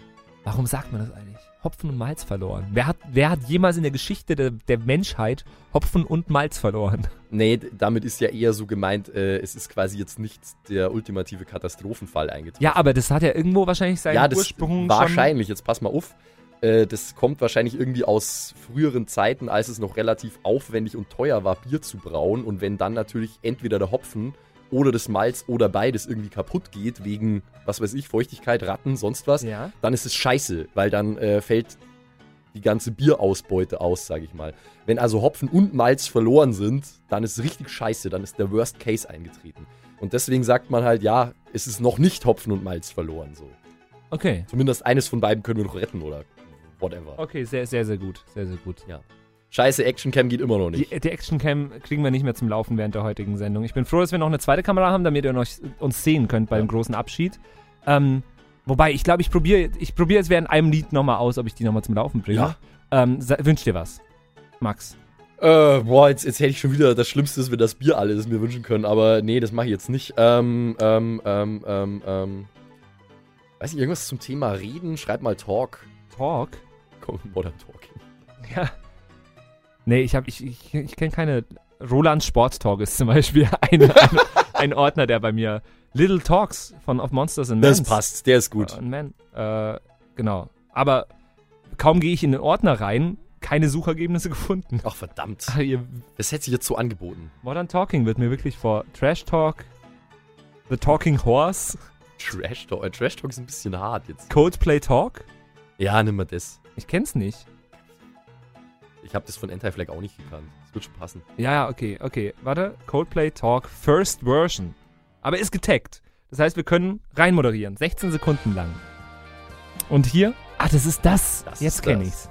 Warum sagt man das eigentlich? Hopfen und Malz verloren. Wer hat, wer hat jemals in der Geschichte der, der Menschheit Hopfen und Malz verloren? Nee, damit ist ja eher so gemeint, äh, es ist quasi jetzt nicht der ultimative Katastrophenfall eingetreten. Ja, aber das hat ja irgendwo wahrscheinlich seinen ja, das Ursprung schon. wahrscheinlich. Jetzt pass mal auf. Äh, das kommt wahrscheinlich irgendwie aus früheren Zeiten, als es noch relativ aufwendig und teuer war, Bier zu brauen. Und wenn dann natürlich entweder der Hopfen oder das Malz oder beides irgendwie kaputt geht, wegen, was weiß ich, Feuchtigkeit, Ratten, sonst was, Ja. dann ist es scheiße, weil dann äh, fällt die ganze Bierausbeute aus, sage ich mal. Wenn also Hopfen und Malz verloren sind, dann ist es richtig scheiße, dann ist der Worst Case eingetreten. Und deswegen sagt man halt, ja, es ist noch nicht Hopfen und Malz verloren, so. Okay. Zumindest eines von beiden können wir noch retten oder whatever. Okay, sehr, sehr, sehr gut. Sehr, sehr gut. Ja. Scheiße, Actioncam geht immer noch nicht. Die, die Actioncam kriegen wir nicht mehr zum Laufen während der heutigen Sendung. Ich bin froh, dass wir noch eine zweite Kamera haben, damit ihr noch, uns sehen könnt beim großen Abschied. Ähm, wobei, ich glaube, ich probiere ich probier jetzt während einem Lied nochmal aus, ob ich die nochmal zum Laufen bringe. Ja. Ähm, wünsch dir was, Max. Äh, boah, jetzt, jetzt hätte ich schon wieder das Schlimmste, dass wir das Bier alles mir wünschen können, aber nee, das mache ich jetzt nicht. Ähm, ähm, ähm, ähm, ähm. Weiß nicht, irgendwas zum Thema Reden? Schreib mal Talk. Talk? Komm, Modern Talking. Ja. Nee, ich, hab- ich, ich, ich kenne keine. Roland Sport Talk ist zum Beispiel eine, eine, ein Ordner, der bei mir. Little Talks von Of Monsters and Men. Das passt, der ist gut. Äh, Man. Äh, genau. Aber kaum gehe ich in den Ordner rein, keine Suchergebnisse gefunden. Ach, verdammt. Ach, Das hätte sich jetzt so angeboten. Modern Talking wird mir wirklich vor Trash Talk, The Talking Horse, Trash Talk. Äh, Trash Talk ist ein bisschen hart jetzt. Coldplay Talk. Ja, nimm mal das. Ich kenn's nicht. Ich habe das von Anti-Flag auch nicht gekannt. Das wird schon passen. Ja, ja, okay, okay. Warte. Coldplay Talk First Version. Aber ist getaggt. Das heißt, wir können rein moderieren. 16 Sekunden lang. Und hier. Ah, das ist das. Das Jetzt kenne ich's.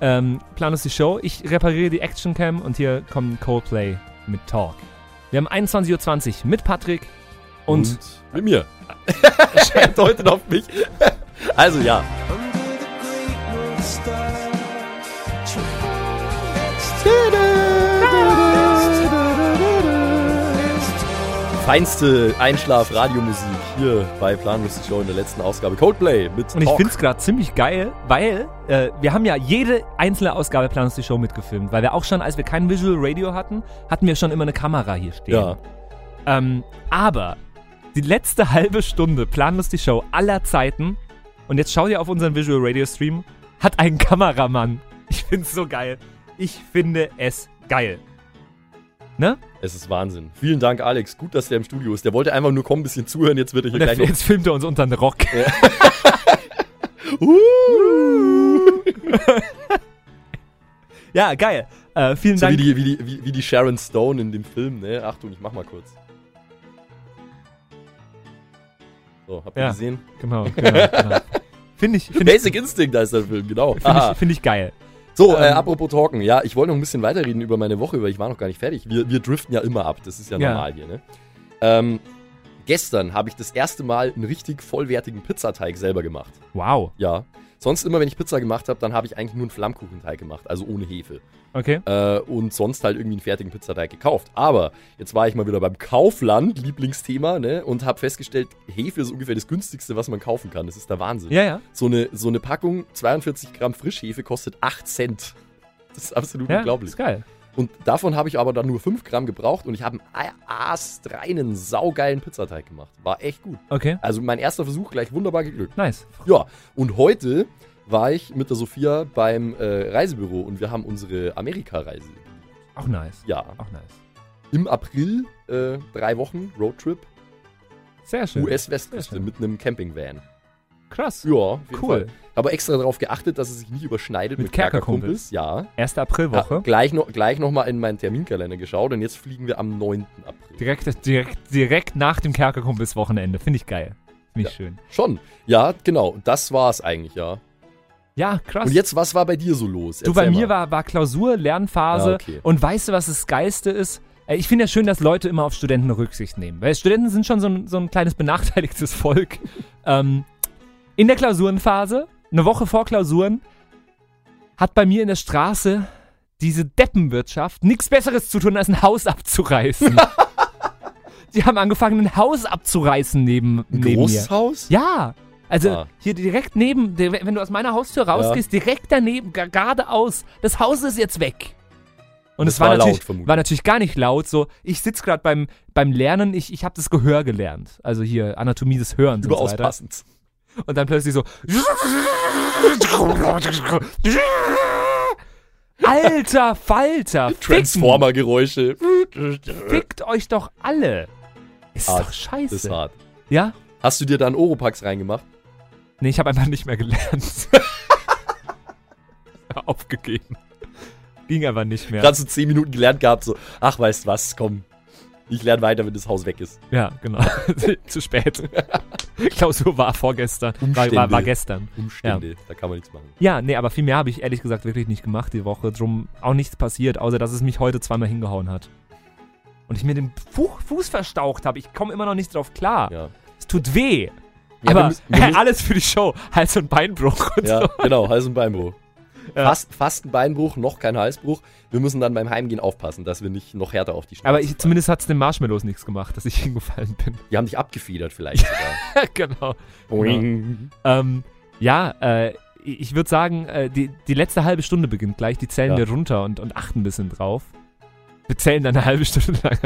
Ähm, Plan ist die Show. Ich repariere die Action Cam und hier kommt Coldplay mit Talk. Wir haben 21.20 Uhr mit Patrick und, mit mir. Schreibt heute noch auf mich. Also ja. Feinste Einschlaf-Radiomusik hier bei Planlos die Show in der letzten Ausgabe. Coldplay mit Und ich finde es gerade ziemlich geil, weil äh, wir haben ja jede einzelne Ausgabe Planus die Show mitgefilmt, weil wir auch schon, als wir kein Visual Radio hatten, hatten wir schon immer eine Kamera hier stehen. Ja. Ähm, aber die letzte halbe Stunde Planlos die Show aller Zeiten und jetzt schau dir auf unseren Visual Radio Stream, hat einen Kameramann. Ich find's so geil. Ich finde es geil. Ne? Es ist Wahnsinn. Vielen Dank, Alex. Gut, dass der im Studio ist. Der wollte einfach nur kommen, ein bisschen zuhören. Jetzt wird er hier gleich noch jetzt filmt er uns unter den Rock. ja, geil. Äh, vielen So Dank. wie die, wie, die, wie, die Sharon Stone in dem Film, ne? Achtung, ich mach mal kurz. So, habt ihr Ja, gesehen? genau, genau, genau. Finde ich, find Basic Instinct heißt der Film, genau. Finde ich, find ich geil. So, äh, Ähm, apropos Talken. Ja, ich wollte noch ein bisschen weiterreden über meine Woche, weil ich war noch gar nicht fertig. Wir, wir driften ja immer ab, das ist ja Ja. normal hier, ne? Ähm, gestern habe ich das erste Mal einen richtig vollwertigen Pizzateig selber gemacht. Wow. Ja. Sonst immer, wenn ich Pizza gemacht habe, dann habe ich eigentlich nur einen Flammkuchenteig gemacht, also ohne Hefe. Okay. Äh, und sonst halt irgendwie einen fertigen Pizzateig gekauft. Aber jetzt war ich mal wieder beim Kaufland, Lieblingsthema, ne? Und habe festgestellt, Hefe ist ungefähr das günstigste, was man kaufen kann. Das ist der Wahnsinn. Ja, ja. So eine, so eine Packung 42 Gramm Frischhefe kostet 8 Cent. Das ist absolut Ja, unglaublich. ist geil. Und davon habe ich aber dann nur 5 Gramm gebraucht und ich habe einen astreinen, saugeilen Pizzateig gemacht. War echt gut. Okay. Also mein erster Versuch gleich wunderbar geglückt. Nice. Ja, und heute war ich mit der Sophia beim äh, Reisebüro und wir haben unsere Amerika-Reise. Auch nice. Ja. Auch nice. Im April, äh, drei Wochen, Roadtrip, Sehr schön. US-Westküste mit einem Campingvan. Krass. Ja, Cool. Aber extra darauf geachtet, dass es sich nicht überschneidet mit, Mit Kerkerkumpels. Ja. Erste Aprilwoche. Ja, gleich noch, gleich noch mal in meinen Terminkalender geschaut und jetzt fliegen wir am 9. April. Direkt, direkt, direkt nach dem Kerkerkumpels-Wochenende. Finde ich geil. Finde ich schön. Schon. Ja, genau. Das war's eigentlich, ja. Ja, krass. Und jetzt, was war bei dir so los? Du, bei Erzähl mir mal. war, war Klausur, Lernphase. Ah, okay. Und weißt du, was das Geilste ist? Äh, Ich finde ja schön, dass Leute immer auf Studenten Rücksicht nehmen. Weil Studenten sind schon so ein, so ein kleines benachteiligtes Volk. ähm, in der Klausurenphase, eine Woche vor Klausuren, hat bei mir in der Straße diese Deppenwirtschaft nichts Besseres zu tun, als ein Haus abzureißen. Die haben angefangen, ein Haus abzureißen neben, Ein neben großes mir. Haus? Ja. Also Ah. hier direkt neben, wenn du aus meiner Haustür rausgehst, direkt daneben, geradeaus, das Haus ist jetzt weg. Und es war, war natürlich, war natürlich gar nicht laut. So, ich sitze gerade beim, beim Lernen, ich, ich habe das Gehör gelernt. Also hier Anatomie des Hörens Überaus und so weiter. passend. Und dann plötzlich so. Alter Falter! Transformer-Geräusche. Fickt euch doch alle! Ist Hart. doch scheiße. Ist hart. Ja? Hast du dir dann Oropax reingemacht? Nee, ich habe einfach nicht mehr gelernt. Aufgegeben. Ging aber nicht mehr. Gerade so 10 Minuten gelernt gehabt, so, ach, weißt was, komm. Ich lerne weiter, wenn das Haus weg ist. Ja, genau. Zu spät. Klausur war vorgestern. War, war, war gestern. Umstände, Ja. da kann man nichts machen. ja, nee, aber viel mehr habe ich ehrlich gesagt wirklich nicht gemacht die Woche. Drum auch nichts passiert, außer dass es mich heute zweimal hingehauen hat. Und ich mir den Fu Fuß verstaucht habe. Ich komme immer noch nicht drauf klar. Ja. Es tut weh. Ja, wir aber müssen- wir müssen- alles für die Show. Hals- und Beinbruch und Ja, so. genau, Hals- und Beinbruch. Ja. Fast, fast ein Beinbruch, noch kein Halsbruch. Wir müssen dann beim Heimgehen aufpassen, dass wir nicht noch härter auf die Schnauze Aber ich, zumindest hat es den Marshmallows nichts gemacht, dass ich hingefallen bin. Die haben dich abgefedert vielleicht sogar. genau. Boing. genau. Ähm, ja, äh, ich würde sagen, äh, die, die letzte halbe Stunde beginnt gleich. Die zählen Ja. wir runter und, und achten ein bisschen drauf. Wir zählen dann eine halbe Stunde lang.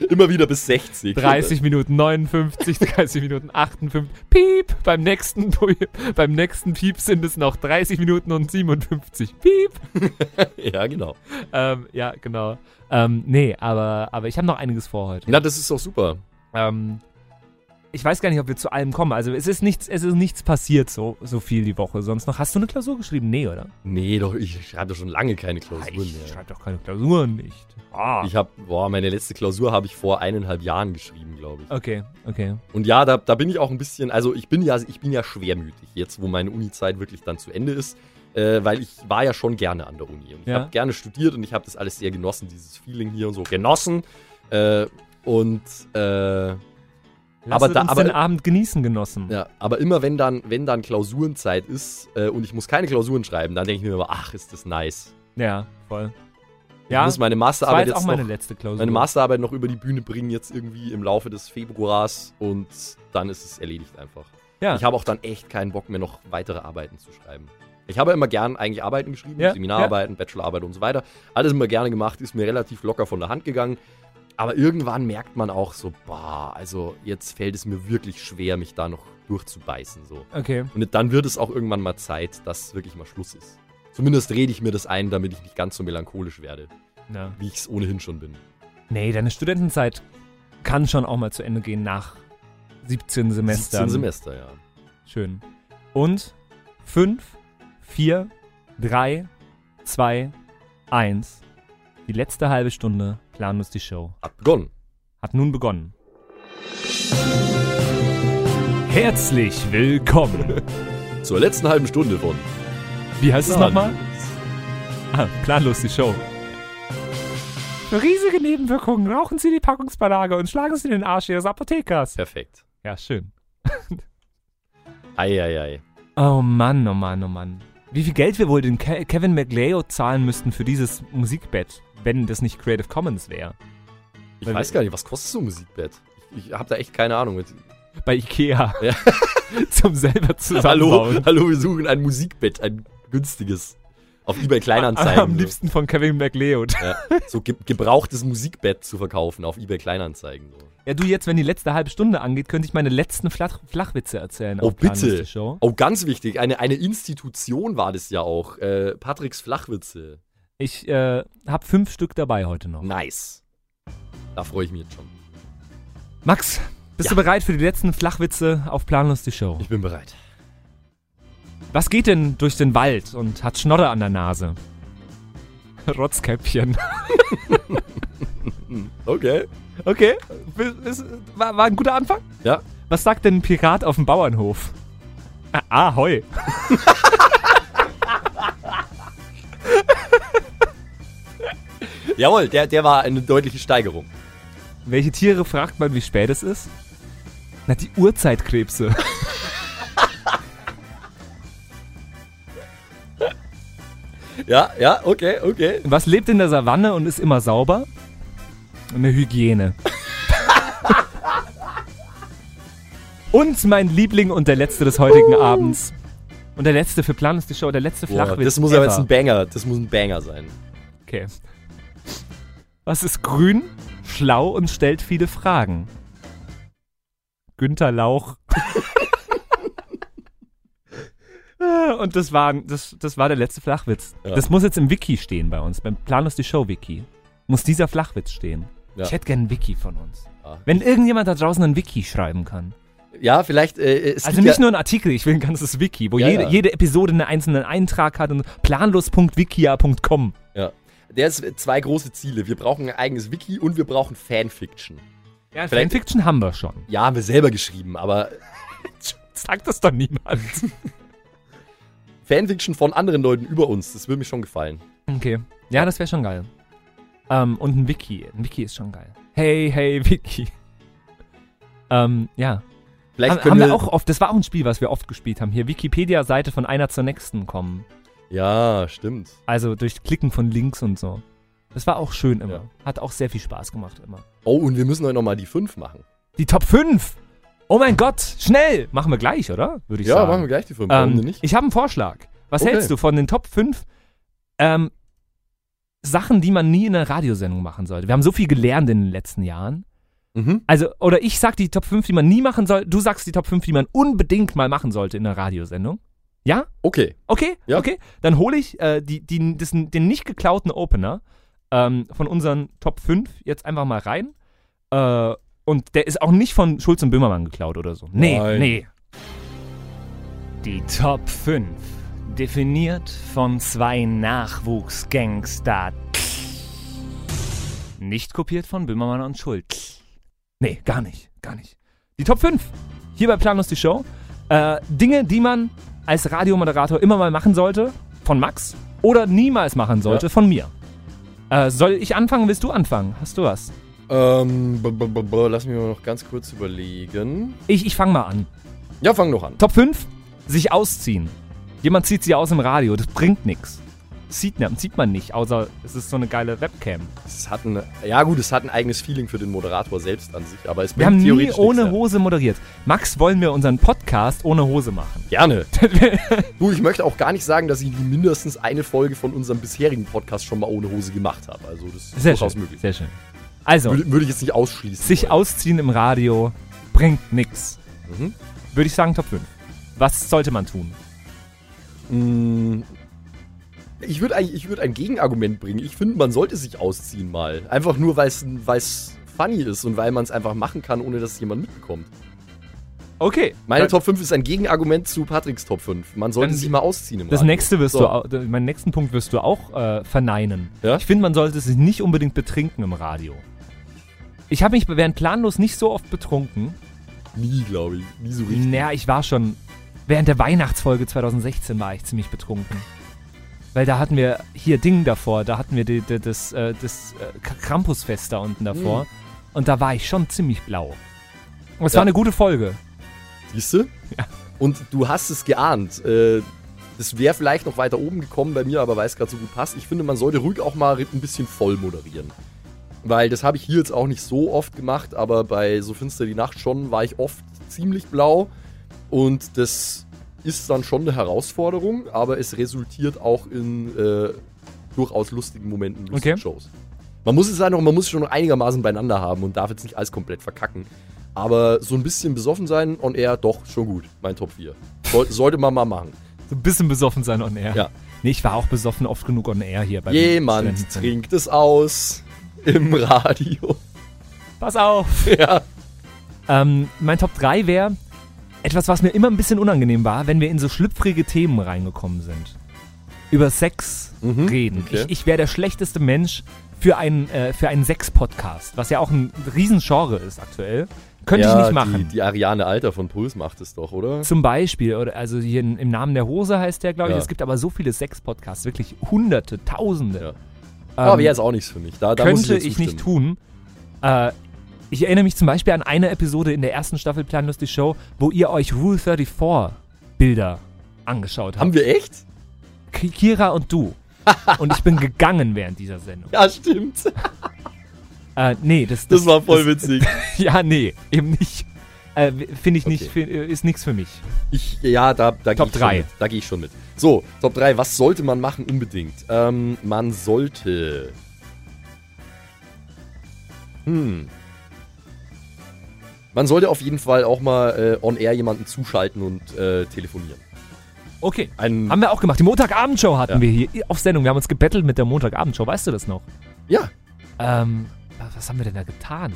Immer wieder bis 60. 30 Minuten 59, 30 Minuten 58. Piep! Beim nächsten, beim nächsten Piep sind es noch 30 Minuten und 57. Piep! ja, genau. Ähm, ja, genau. Ähm, nee, aber, aber ich habe noch einiges vor heute. Na, das ist doch super. Ähm, ich weiß gar nicht, ob wir zu allem kommen. Also es ist nichts, es ist nichts passiert so, so viel die Woche. Sonst noch. Hast du eine Klausur geschrieben? Nee, oder? Nee, doch, ich schreibe doch schon lange keine Klausuren Ich mehr. schreibe doch keine Klausuren nicht. Ah. Ich habe, boah, meine letzte Klausur habe ich vor eineinhalb Jahren geschrieben, glaube ich. Okay, okay. Und ja, da, da bin ich auch ein bisschen, also ich bin ja, ich bin ja schwermütig, jetzt wo meine Uni-Zeit wirklich dann zu Ende ist, äh, weil ich war ja schon gerne an der Uni. Und ich Ja. habe gerne studiert und ich habe das alles sehr genossen, dieses Feeling hier und so. Genossen. Äh, und äh, Lass aber da, uns aber, den Abend genießen, Genossen. ja, aber immer wenn dann, wenn dann Klausurenzeit ist äh, und ich muss keine Klausuren schreiben, dann denke ich mir immer, ach, ist das nice. Ja, voll. Ich Ja, muss meine Masterarbeit jetzt jetzt meine noch, letzte Klausur. meine Masterarbeit noch über die Bühne bringen, jetzt irgendwie im Laufe des Februars und dann ist es erledigt einfach. Ja. Ich habe auch dann echt keinen Bock mehr, noch weitere Arbeiten zu schreiben. Ich habe immer gern eigentlich Arbeiten geschrieben, Ja, Seminararbeiten, Bachelorarbeit und so weiter. Alles immer gerne gemacht, ist mir relativ locker von der Hand gegangen. Aber irgendwann merkt man auch so, boah, also jetzt fällt es mir wirklich schwer, mich da noch durchzubeißen. So. Okay. Und dann wird es auch irgendwann mal Zeit, dass wirklich mal Schluss ist. Zumindest rede ich mir das ein, damit ich nicht ganz so melancholisch werde, Ja. wie ich es ohnehin schon bin. Nee, deine Studentenzeit kann schon auch mal zu Ende gehen nach 17 Semestern. 17 Semester, ja. Schön. Und 5, 4, 3, 2, 1. Die letzte halbe Stunde planlos die Show. Hat begonnen. Hat nun begonnen. Herzlich willkommen. Zur letzten halben Stunde von. Wie heißt es nochmal? Ah, planlos die Show. Für riesige Nebenwirkungen rauchen Sie die Packungsbeilage und schlagen Sie den Arsch Ihres Apothekers. Perfekt. Ja, schön. Eieiei. Oh Mann, oh Mann, oh Mann. Wie viel Geld wir wohl den Ke Kevin McLeod zahlen müssten für dieses Musikbett, wenn das nicht Creative Commons wäre. Ich weiß gar nicht, was kostet so ein Musikbett? Ich, ich habe da echt keine Ahnung. Mit. Bei Ikea. Ja. Zum selber Hallo, zusammenbauen. hallo, wir suchen ein Musikbett, ein günstiges. Auf eBay Kleinanzeigen. Am so. liebsten von Kevin McLeod. Ja, so ge gebrauchtes Musikbett zu verkaufen auf eBay Kleinanzeigen. So. Ja, du jetzt, wenn die letzte halbe Stunde angeht, könnte ich meine letzten Flach Flachwitze erzählen. Oh, bitte. Oh, ganz wichtig. Eine, eine Institution war das ja auch. Äh, Patricks Flachwitze. Ich äh, habe fünf Stück dabei heute noch. Nice. Da freue ich mich jetzt schon. Max, bist Ja. du bereit für die letzten Flachwitze auf Planlos die Show? Ich bin bereit. Was geht denn durch den Wald und hat Schnodder an der Nase? Rotzkäppchen. Okay. Okay, war, war ein guter Anfang? Ja. Was sagt denn ein Pirat auf dem Bauernhof? Ah, Ahoi. Jawohl, der, der war eine deutliche Steigerung. Welche Tiere fragt man, wie spät es ist? Na, die Urzeitkrebse. Ja, ja, okay, okay. Was lebt in der Savanne und ist immer sauber? Eine Hygiene. Und mein Liebling und der letzte des heutigen Abends. Und der letzte für Plan ist die Show, der letzte Boah, Flachwitz. das muss aber jetzt ever. ein Banger, das muss ein Banger sein. Okay. Was ist grün, schlau und stellt viele Fragen? Günther Lauch. Und das war, das, das war der letzte Flachwitz. Ja. Das muss jetzt im Wiki stehen bei uns, beim Planlos die Show Wiki. Muss dieser Flachwitz stehen. Ja. Ich hätte gern ein Wiki von uns. Ah. Wenn irgendjemand da draußen ein Wiki schreiben kann. Ja, vielleicht. Äh, es Also nicht ja, nur ein Artikel, ich will ein ganzes Wiki, wo Ja, jede, ja. jede Episode einen einzelnen Eintrag hat und planlos.wikia.com. Ja. Der ist zwei große Ziele. Wir brauchen ein eigenes Wiki und wir brauchen Fanfiction. Ja, Vielleicht- Fanfiction haben wir schon. Ja, haben wir selber geschrieben, aber Sagt das doch niemand. Fanfiction von anderen Leuten über uns, das würde mir schon gefallen. Okay. Ja, das wäre schon geil. Ähm, und ein Wiki. Ein Wiki ist schon geil. Hey, hey, Wiki. Ähm, ja. Vielleicht haben, haben wir auch oft, das war auch ein Spiel, was wir oft gespielt haben. Hier, Wikipedia-Seite von einer zur nächsten kommen. Ja, stimmt. Also durch Klicken von Links und so. Das war auch schön immer. Hat auch sehr viel Spaß gemacht immer. Oh, und wir müssen heute nochmal die 5 machen. Die Top 5! Oh mein Gott, schnell! Machen wir gleich, oder? Würde ich Ja, sagen. machen wir gleich die fünf. Warum Ähm, denn nicht? Ich habe einen Vorschlag. Was Okay. hältst du von den Top 5 ähm, Sachen, die man nie in einer Radiosendung machen sollte? Wir haben so viel gelernt in den letzten Jahren. Mhm. Also, oder ich sag die Top 5, die man nie machen soll. Du sagst die Top 5, die man unbedingt mal machen sollte in einer Radiosendung. Ja? Okay. Okay? Ja. Okay. Dann hole ich äh, die, die, das, den nicht geklauten Opener ähm, von unseren Top 5 jetzt einfach mal rein. Äh, und der ist auch nicht von Schulz und Böhmermann geklaut oder so. Nee, Nein. nee. Die Top 5. Definiert von zwei Nachwuchsgangster. Nicht kopiert von Böhmermann und Schulz. Nee, gar nicht. Gar nicht. Die Top 5. Hier bei Planlos die Show. Äh, Dinge, die man als Radiomoderator immer mal machen sollte. Von Max. Oder niemals machen sollte. Ja. Von mir. Äh, soll ich anfangen? Willst du anfangen? Hast du was? Ähm, lass mich mal noch ganz kurz überlegen. Ich, ich fange mal an. Ja, fang doch an. Top 5. Sich ausziehen. Jemand zieht sich aus im Radio. Das bringt nichts. Sieht, ne- sieht man nicht, außer es ist so eine geile Webcam. Es hat ein, ja gut, es hat ein eigenes Feeling für den Moderator selbst an sich, aber es Wir haben nie ohne. Hose moderiert. Max, wollen wir unseren Podcast ohne Hose machen? Gerne. du, ich möchte auch gar nicht sagen, dass ich mindestens eine Folge von unserem bisherigen Podcast schon mal ohne Hose gemacht habe. Also das ist Sehr durchaus schön, möglich. sehr schön. Also, Würde, würde ich jetzt nicht ausschließen. sich ausziehen im Radio bringt nichts. Mhm. Würde ich sagen Top 5. Was sollte man tun? Mm, Ich würde eigentlich- ich würde ein Gegenargument bringen. Ich finde, man sollte sich ausziehen mal. Einfach nur, weil es funny ist und weil man es einfach machen kann, ohne dass es jemand mitbekommt. Okay. Meine Top 5 ist ein Gegenargument zu Patricks Top 5. Man sollte sich mal ausziehen im Das Radio. nächste wirst So. du, meinen nächsten Punkt wirst du auch äh, verneinen. Ja? Ich finde, man sollte sich nicht unbedingt betrinken im Radio. Ich habe mich während planlos nicht so oft betrunken. Nie, glaube ich. Nie so richtig. Naja, ich war schon. Während der Weihnachtsfolge 2016 war ich ziemlich betrunken. Weil da hatten wir hier Ding davor, da hatten wir die, die, das, äh, das äh, Krampusfest da unten davor. Mhm. Und da war ich schon ziemlich blau. Und es Ja. war eine gute Folge. Siehst du? Ja. Und du hast es geahnt. Äh, das wäre vielleicht noch weiter oben gekommen bei mir, aber weil es gerade so gut passt. Ich finde, man sollte ruhig auch mal ein bisschen voll moderieren. Weil das habe ich hier jetzt auch nicht so oft gemacht, aber bei So finster die Nacht schon war ich oft ziemlich blau. Und das ist dann schon eine Herausforderung, aber es resultiert auch in äh, durchaus lustigen Momenten, lustigen Okay. Shows. Man muss es halt noch, man muss es schon noch einigermaßen beieinander haben und darf jetzt nicht alles komplett verkacken. Aber so ein bisschen besoffen sein on air, doch, schon gut. Mein Top 4. Soll, sollte man mal machen. So ein bisschen besoffen sein on air. Ja. Nee, ich war auch besoffen oft genug on air hier. Bei Jemand trinkt es aus im Radio. Pass auf! Ja. Ähm, mein Top 3 wäre etwas, was mir immer ein bisschen unangenehm war, wenn wir in so schlüpfrige Themen reingekommen sind. Über Sex reden. Mhm, okay. Ich, ich wäre der schlechteste Mensch für einen, äh, für einen Sex-Podcast, was ja auch ein Riesengenre ist aktuell. Könnte ja, ich nicht machen. Die, die Ariane Alter von Puls macht es doch, oder? Zum Beispiel, oder also hier in, im Namen der Hose heißt der, glaube ich. Ja. Es gibt aber so viele Sex-Podcasts, wirklich hunderte, tausende. Ähm, Aber wäre jetzt auch nichts für mich. Da, da könnte dir ich nicht tun. Äh, ich erinnere mich zum Beispiel an eine Episode in der ersten Staffel Planlos die Show, wo ihr euch Rule 34 Bilder angeschaut habt. Haben wir echt? Ki- Kira und du. und ich bin gegangen während dieser Sendung. Ja, stimmt. Äh, nee, das, Das war voll witzig. ja, nee, eben nicht. Äh, Finde ich nicht, Okay. fi- äh, ist nichts für mich. Ich, ja, da, da gehe ich schon mit. Da gehe ich schon mit. So, Top 3. Was sollte man machen unbedingt? Ähm, man sollte. Hm. Man sollte auf jeden Fall auch mal äh, on air jemanden zuschalten und äh, telefonieren. Okay. Ein, Haben wir auch gemacht. Die Montagabendshow hatten Ja. wir hier auf Sendung. Wir haben uns gebettelt mit der Montagabendshow. Weißt du das noch? Ja. Ähm, was haben wir denn da getan?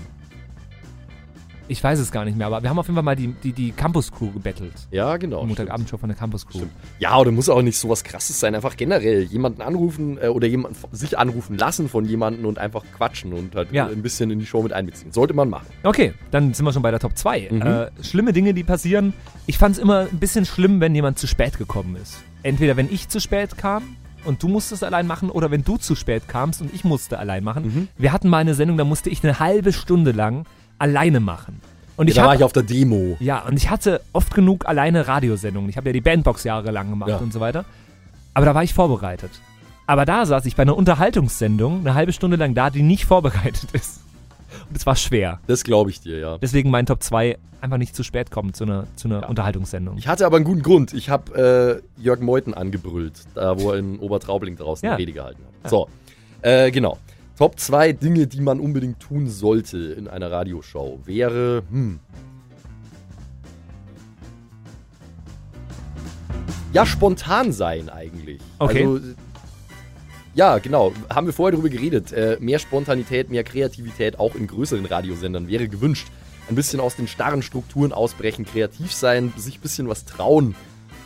Ich weiß es gar nicht mehr, aber wir haben auf jeden Fall mal die, die, die Campus Crew gebettelt. Ja, genau. Montagabendshow von der Campus Crew. Ja, oder muss auch nicht so was krasses sein. Einfach generell jemanden anrufen äh, oder jemanden f- sich anrufen lassen von jemandem und einfach quatschen und halt Ja. äh, ein bisschen in die Show mit einbeziehen. Sollte man machen. Okay, dann sind wir schon bei der Top 2. Mhm. Äh, schlimme Dinge, die passieren. Ich fand es immer ein bisschen schlimm, wenn jemand zu spät gekommen ist. Entweder wenn ich zu spät kam und du musstest allein machen oder wenn du zu spät kamst und ich musste allein machen. Mhm. Wir hatten mal eine Sendung, da musste ich eine halbe Stunde lang alleine machen. Und Ja, ich da hab- war ich auf der Demo. Ja, und ich hatte oft genug alleine Radiosendungen. Ich habe ja die Bandbox jahrelang gemacht Ja. und so weiter. Aber da war ich vorbereitet. Aber da saß ich bei einer Unterhaltungssendung eine halbe Stunde lang da, die nicht vorbereitet ist. Und es war schwer. Das glaube ich dir, ja. Deswegen mein Top 2 einfach nicht zu spät kommen zu einer, zu einer Unterhaltungssendung. Ich hatte aber einen guten Grund. Ich habe äh, Jörg Meuthen angebrüllt, da wo er in Obertraubling draußen Ja. eine Rede gehalten hat. Ja. So, äh, genau. Top 2 Dinge, die man unbedingt tun sollte in einer Radioshow, wäre, hm. Ja, spontan sein eigentlich. Okay. Also, ja, genau. Haben wir vorher darüber geredet. Äh, mehr Spontanität, mehr Kreativität auch in größeren Radiosendern wäre gewünscht. Ein bisschen aus den starren Strukturen ausbrechen, kreativ sein, sich ein bisschen was trauen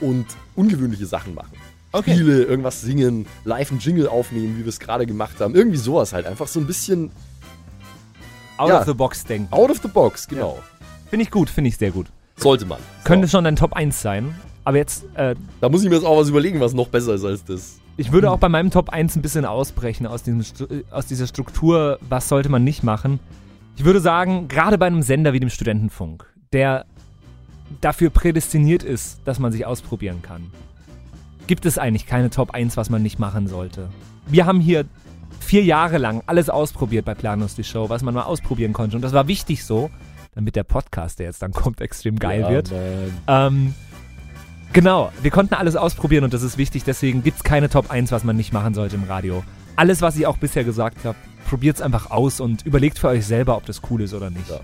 und ungewöhnliche Sachen machen. Okay. Spiele, irgendwas singen, live einen Jingle aufnehmen, wie wir es gerade gemacht haben. Irgendwie sowas halt. Einfach so ein bisschen Out ja. of the box denken. out of the box, genau. Finde ich gut, finde ich sehr gut. Sollte man. Könnte schon dein Top 1 sein. Aber jetzt, äh, Da muss ich mir jetzt auch was überlegen, was noch besser ist als das. ich würde auch bei meinem Top 1 ein bisschen ausbrechen aus, diesem, äh, aus dieser Struktur, was sollte man nicht machen. Ich würde sagen, gerade bei einem Sender wie dem Studentenfunk, der dafür prädestiniert ist, dass man sich ausprobieren kann, gibt es eigentlich keine Top 1, was man nicht machen sollte. Wir haben hier vier Jahre lang alles ausprobiert bei Planus die Show, was man mal ausprobieren konnte. Und das war wichtig so, damit der Podcast, der jetzt dann kommt, extrem geil Ja, wird. Ähm, genau, wir konnten alles ausprobieren und das ist wichtig, deswegen gibt es keine Top 1, was man nicht machen sollte im Radio. Alles, was ich auch bisher gesagt habe, probiert es einfach aus und überlegt für euch selber, ob das cool ist oder nicht. Ja.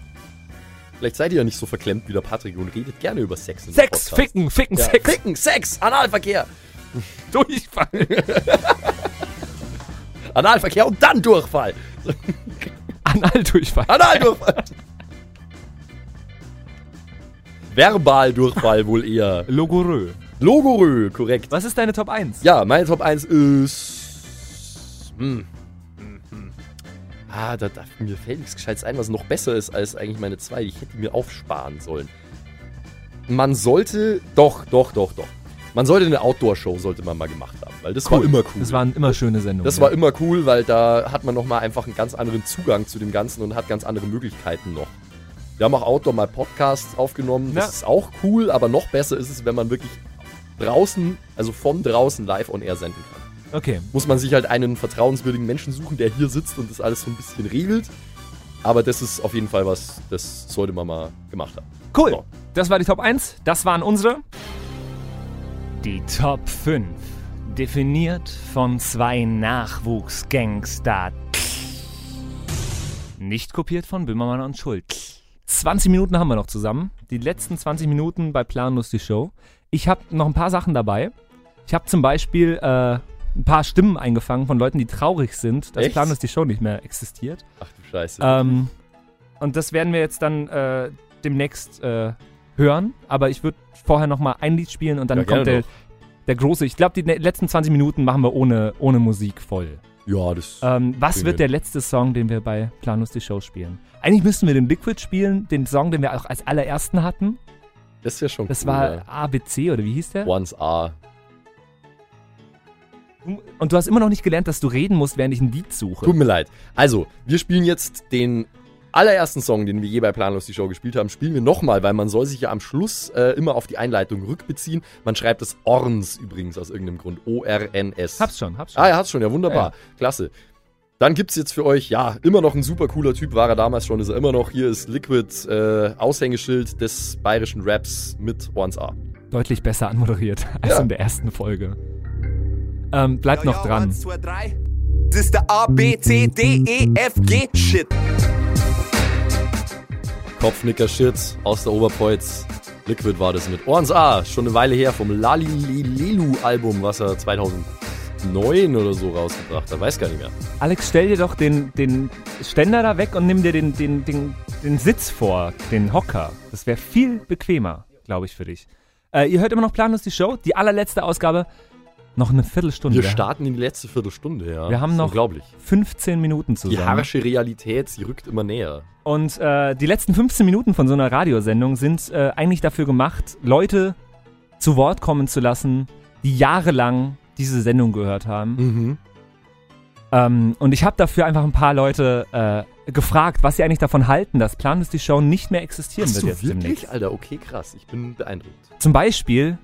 Vielleicht seid ihr ja nicht so verklemmt wie der Patrick und redet gerne über Sex. Sex, ficken, ficken, Ja, Sex. Ficken, Sex, Analverkehr. Durchfall. Analverkehr und dann Durchfall. Analdurchfall. Analdurchfall. Verbaldurchfall wohl eher. Logorö. Logorö, korrekt. Was ist deine Top 1? Ja, meine Top 1 ist. Hm. Ah, da, da, mir fällt nichts Gescheites ein, was noch besser ist als eigentlich meine zwei. Ich hätte die mir aufsparen sollen. Man sollte. Doch, doch, doch, doch. Man sollte eine Outdoor-Show sollte man mal gemacht haben, weil das war immer cool. Das waren immer schöne Sendungen. Das ja. war immer cool, weil da hat man nochmal einfach einen ganz anderen Zugang zu dem Ganzen und hat ganz andere Möglichkeiten noch. Wir haben auch Outdoor mal Podcasts aufgenommen. Das Ja. ist auch cool, aber noch besser ist es, wenn man wirklich draußen, also von draußen live on air senden kann. Okay. Muss man sich halt einen vertrauenswürdigen Menschen suchen, der hier sitzt und das alles so ein bisschen regelt. Aber das ist auf jeden Fall was, das sollte man mal gemacht haben. Cool. So. Das war die Top 1. Das waren unsere. Die Top 5. Definiert von zwei Nachwuchsgangster. Nicht kopiert von Böhmermann und Schulz. 20 Minuten haben wir noch zusammen. Die letzten 20 Minuten bei Planlos die Show. Ich habe noch ein paar Sachen dabei. Ich habe zum Beispiel äh, ein paar Stimmen eingefangen von Leuten, die traurig sind, dass Echt? Planlos die Show nicht mehr existiert. Ach du Scheiße. Ähm, und das werden wir jetzt dann äh, demnächst äh, hören. Aber ich würde vorher noch mal ein Lied spielen und dann Ja, kommt der, doch. der große. Ich glaube, die ne- letzten 20 Minuten machen wir ohne, ohne Musik voll. ja, das. Ähm, was wird wir der letzte Song, den wir bei Planus die Show spielen? Eigentlich müssten wir den Liquid spielen, den Song, den wir auch als allerersten hatten. Das wäre schon Das cool. war ja. ABC oder wie hieß der? Once A. Und du hast immer noch nicht gelernt, dass du reden musst, während ich ein Lied suche. Tut mir leid. Also, wir spielen jetzt den allerersten Song, den wir je bei Planlos die Show gespielt haben, spielen wir nochmal, weil man soll sich ja am Schluss äh, immer auf die Einleitung rückbeziehen. Man schreibt es Orns übrigens aus irgendeinem Grund. O-R-N-S. Hab's schon, hab's schon. Ah, er hat's schon, ja, wunderbar. Ja, Klasse. Dann gibt's jetzt für euch, ja, immer noch ein super cooler Typ, war er damals schon, ist er immer noch. Hier ist Liquid, äh, Aushängeschild des bayerischen Raps mit Once A. Deutlich besser anmoderiert als Ja. in der ersten Folge. Ähm, bleibt noch dran. Eins, zwei, drei. Das ist der A, B, C, D, E, F, G Shit. Kopfnicker-Shit aus der Oberpolz. Liquid war das mit Ohrens A. Schon eine Weile her vom Lalilelu-Album, was er 2009 oder so rausgebracht hat. Weiß gar nicht mehr. Alex, stell dir doch den, den Ständer da weg und nimm dir den, den, den, den Sitz vor, den Hocker. Das wäre viel bequemer, glaube ich, für dich. Äh, ihr hört immer noch planlos die Show, die allerletzte Ausgabe. Noch eine Viertelstunde. Wir starten in die letzte Viertelstunde, ja. Wir haben noch Unglaublich. 15 Minuten zusammen. Die harsche Realität, sie rückt immer näher. Und äh, die letzten 15 Minuten von so einer Radiosendung sind äh, eigentlich dafür gemacht, Leute zu Wort kommen zu lassen, die jahrelang diese Sendung gehört haben. Mhm. Ähm, und ich habe dafür einfach ein paar Leute äh, gefragt, was sie eigentlich davon halten, dass Plan ist die Show nicht mehr existieren Hast wird du jetzt wirklich? demnächst. Alter, okay, krass. Ich bin beeindruckt. Zum Beispiel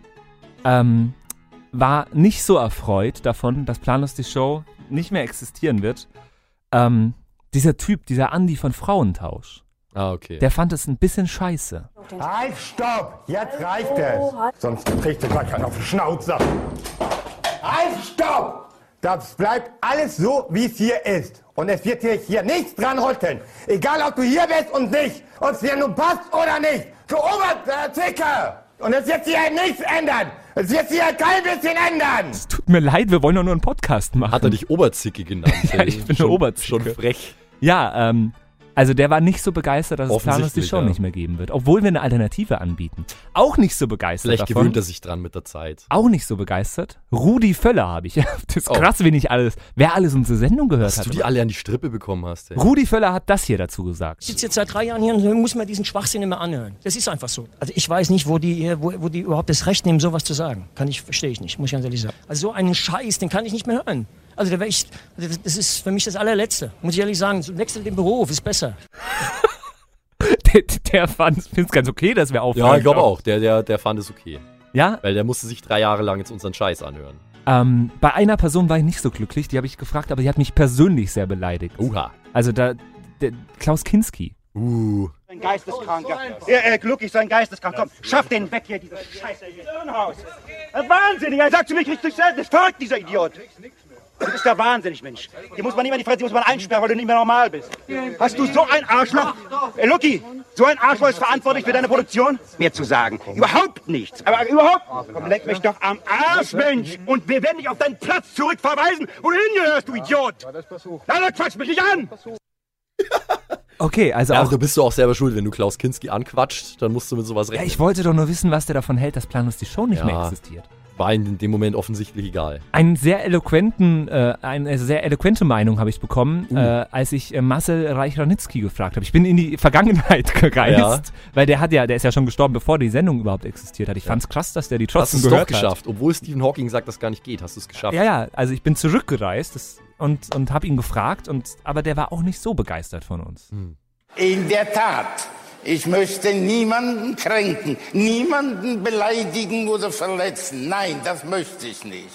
ähm, war nicht so erfreut davon, dass Planlos die Show nicht mehr existieren wird. Ähm, dieser Typ, dieser Andi von Frauentausch. Ah, okay. Der fand es ein bisschen scheiße. Halt, stopp! Jetzt reicht es! Sonst kriegst du gleich einen auf die Schnauze. Halt, stopp! Das bleibt alles so, wie es hier ist. Und es wird hier, hier nichts dran rütteln. Egal, ob du hier bist und nicht. Ob es dir nun passt oder nicht. Du Oberzicke! Und es wird sich halt nichts ändern. Es wird sich halt kein bisschen ändern. Tut mir leid, wir wollen doch nur einen Podcast machen. Hat er dich Oberzicke genannt? ja, ich bin schon, eine Oberzicke. Schon frech. Ja, ähm, also der war nicht so begeistert, dass es Planlos die Show ja. nicht mehr geben wird. Obwohl wir eine Alternative anbieten. Auch nicht so begeistert Vielleicht davon. gewöhnt er sich dran mit der Zeit. Auch nicht so begeistert. Rudi Völler habe ich. Das ist krass, wen ich alles, wer alles unsere Sendung gehört Dass hat. du die alle an die Strippe bekommen hast, ey. Rudi Völler hat das hier dazu gesagt. Ich sitze jetzt seit drei Jahren hier und muss mir diesen Schwachsinn immer anhören. Das ist einfach so. Also ich weiß nicht, wo die, hier- wo, wo die überhaupt das Recht nehmen, sowas zu sagen. Kann ich, verstehe ich nicht, muss ich ganz ehrlich sagen. Also so einen Scheiß, den kann ich nicht mehr hören. Also da wär ich, das- ist für mich das allerletzte. Muss ich ehrlich sagen, so wechsel den Beruf, ist besser. Der, der fand es ganz okay, dass wir aufhören. Ja, ich glaube auch. Der, der, der fand es okay. Ja? Weil der musste sich drei Jahre lang jetzt unseren Scheiß anhören. Ähm, bei einer Person war ich nicht so glücklich, die habe ich gefragt, aber die hat mich persönlich sehr beleidigt. Uha. Also da, der, Klaus Kinski. Uh. Ein Geisteskranker. Er, er glücklich sein Geisteskrank. Komm, schaff den weg hier, diese Scheiße hier. Irrenhaus. Ein Wahnsinniger. Er sagt zu mich richtig selbst. Das ist verrückt, dieser Idiot. Du bist ja wahnsinnig, Mensch. Die muss man nicht mehr in die Fresse, die muss man einsperren, weil du nicht mehr normal bist. Hast du so ein Arschloch? Ey, Lucky, so ein Arschloch ist verantwortlich für deine Produktion? Mehr zu sagen. Überhaupt nichts. Aber überhaupt. Komm, leck mich doch am Arsch, Mensch. Und wir werden dich auf deinen Platz zurückverweisen, wo du hingehörst, du Idiot. Nein, nein, quatsch mich nicht an. Okay, also ja, auch. du bist du auch selber schuld, wenn du Klaus Kinski anquatscht, dann musst du mit sowas Ja, rechnen. ich wollte doch nur wissen, was der davon hält, dass Planlos die Show nicht Ja. mehr existiert. War ihm in dem Moment offensichtlich egal. Einen sehr eloquenten, äh, eine sehr eloquente Meinung habe ich bekommen, Uh. äh, als ich äh, Marcel Reich-Ranitzky gefragt habe. Ich bin in die Vergangenheit gereist, Ja. weil der hat ja, der ist ja schon gestorben, bevor die Sendung überhaupt existiert hat. Ich fand's krass, dass der die Hast trotzdem du es doch gehört geschafft. Obwohl Stephen Hawking sagt, das gar nicht geht, hast du es geschafft. Ja, ja, also ich bin zurückgereist das, und, und habe ihn gefragt, und, aber der war auch nicht so begeistert von uns. In der Tat, ich möchte niemanden kränken, niemanden beleidigen oder verletzen. Nein, das möchte ich nicht.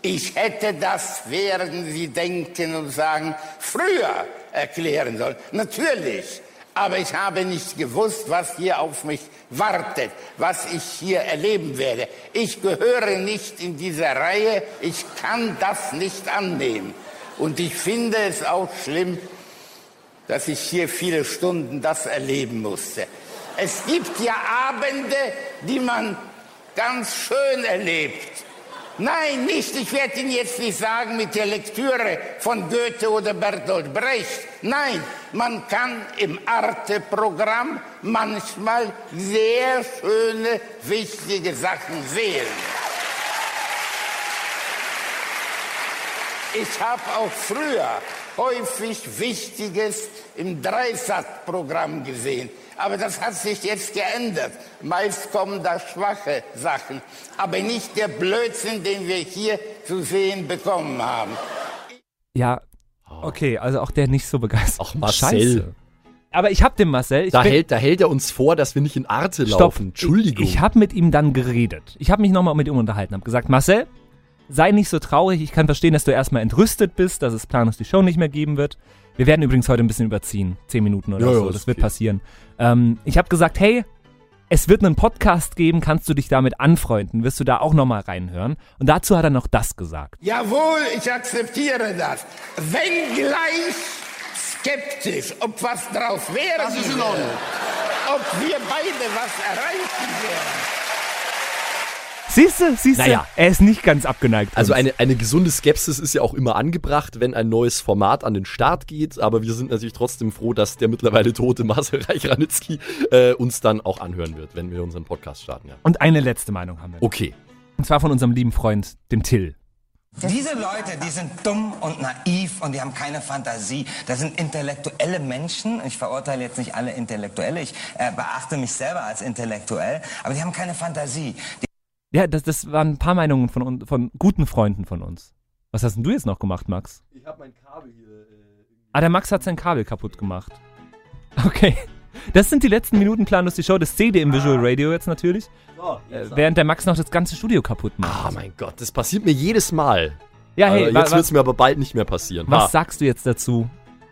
Ich hätte das, während Sie denken und sagen, früher erklären sollen. Natürlich. Aber ich habe nicht gewusst, was hier auf mich wartet, was ich hier erleben werde. Ich gehöre nicht in diese Reihe. Ich kann das nicht annehmen. Und ich finde es auch schlimm, dass ich hier viele Stunden das erleben musste. Es gibt ja Abende, die man ganz schön erlebt. Nein, nicht, ich werde Ihnen jetzt nicht sagen mit der Lektüre von Goethe oder Bertolt Brecht. Nein, man kann im Arte-Programm manchmal sehr schöne, wichtige Sachen sehen. Ich habe auch früher häufig Wichtiges im Dreisat-Programm gesehen. Aber das hat sich jetzt geändert. Meist kommen da schwache Sachen, aber nicht der Blödsinn, den wir hier zu sehen bekommen haben. Ja, okay, also auch der nicht so begeistert. Auch Marcel. Scheiße. Aber ich hab den Marcel. Ich Da bin- hält, da hält er uns vor, dass wir nicht in Arte Stopp. laufen. Entschuldigung. Ich, ich habe mit ihm dann geredet. Ich habe mich nochmal mit ihm unterhalten, habe gesagt, Marcel, sei nicht so traurig. Ich kann verstehen, dass du erstmal entrüstet bist, dass es Planus die Show nicht mehr geben wird. Wir werden übrigens heute ein bisschen überziehen. Zehn Minuten oder ja, so. Das wird okay. passieren. Ähm, ich habe gesagt, hey, es wird einen Podcast geben, kannst du dich damit anfreunden? Wirst du da auch nochmal reinhören? Und dazu hat er noch das gesagt. Jawohl, ich akzeptiere das. Wenngleich skeptisch, ob was draus wäre. Das ist in Ordnung. Ob wir beide was erreichen werden. Siehst du, siehst du, Naja. er ist nicht ganz abgeneigt. Also uns. eine, eine gesunde Skepsis ist ja auch immer angebracht, wenn ein neues Format an den Start geht, aber wir sind natürlich trotzdem froh, dass der mittlerweile tote Marcel Reich-Ranitzky äh, uns dann auch anhören wird, wenn wir unseren Podcast starten. Ja. Und eine letzte Meinung haben wir. Okay. Und zwar von unserem lieben Freund, dem Till. Diese Leute, die sind dumm und naiv und die haben keine Fantasie. Das sind intellektuelle Menschen. Ich verurteile jetzt nicht alle Intellektuelle. Ich äh, beachte mich selber als intellektuell. Aber die haben keine Fantasie. Die Ja, das, das waren ein paar Meinungen von, von guten Freunden von uns. Was hast denn du jetzt noch gemacht, Max? Ich habe mein Kabel hier. Ah, der Max hat sein Kabel kaputt gemacht. Okay. Das sind die letzten Minuten planlos die Show. Das seht ihr im Visual Radio jetzt natürlich. Äh, während der Max noch das ganze Studio kaputt macht. Ah, mein Gott, das passiert mir jedes Mal. Ja, hey, wa- jetzt wird es mir aber bald nicht mehr passieren. Was Ah. sagst du jetzt dazu,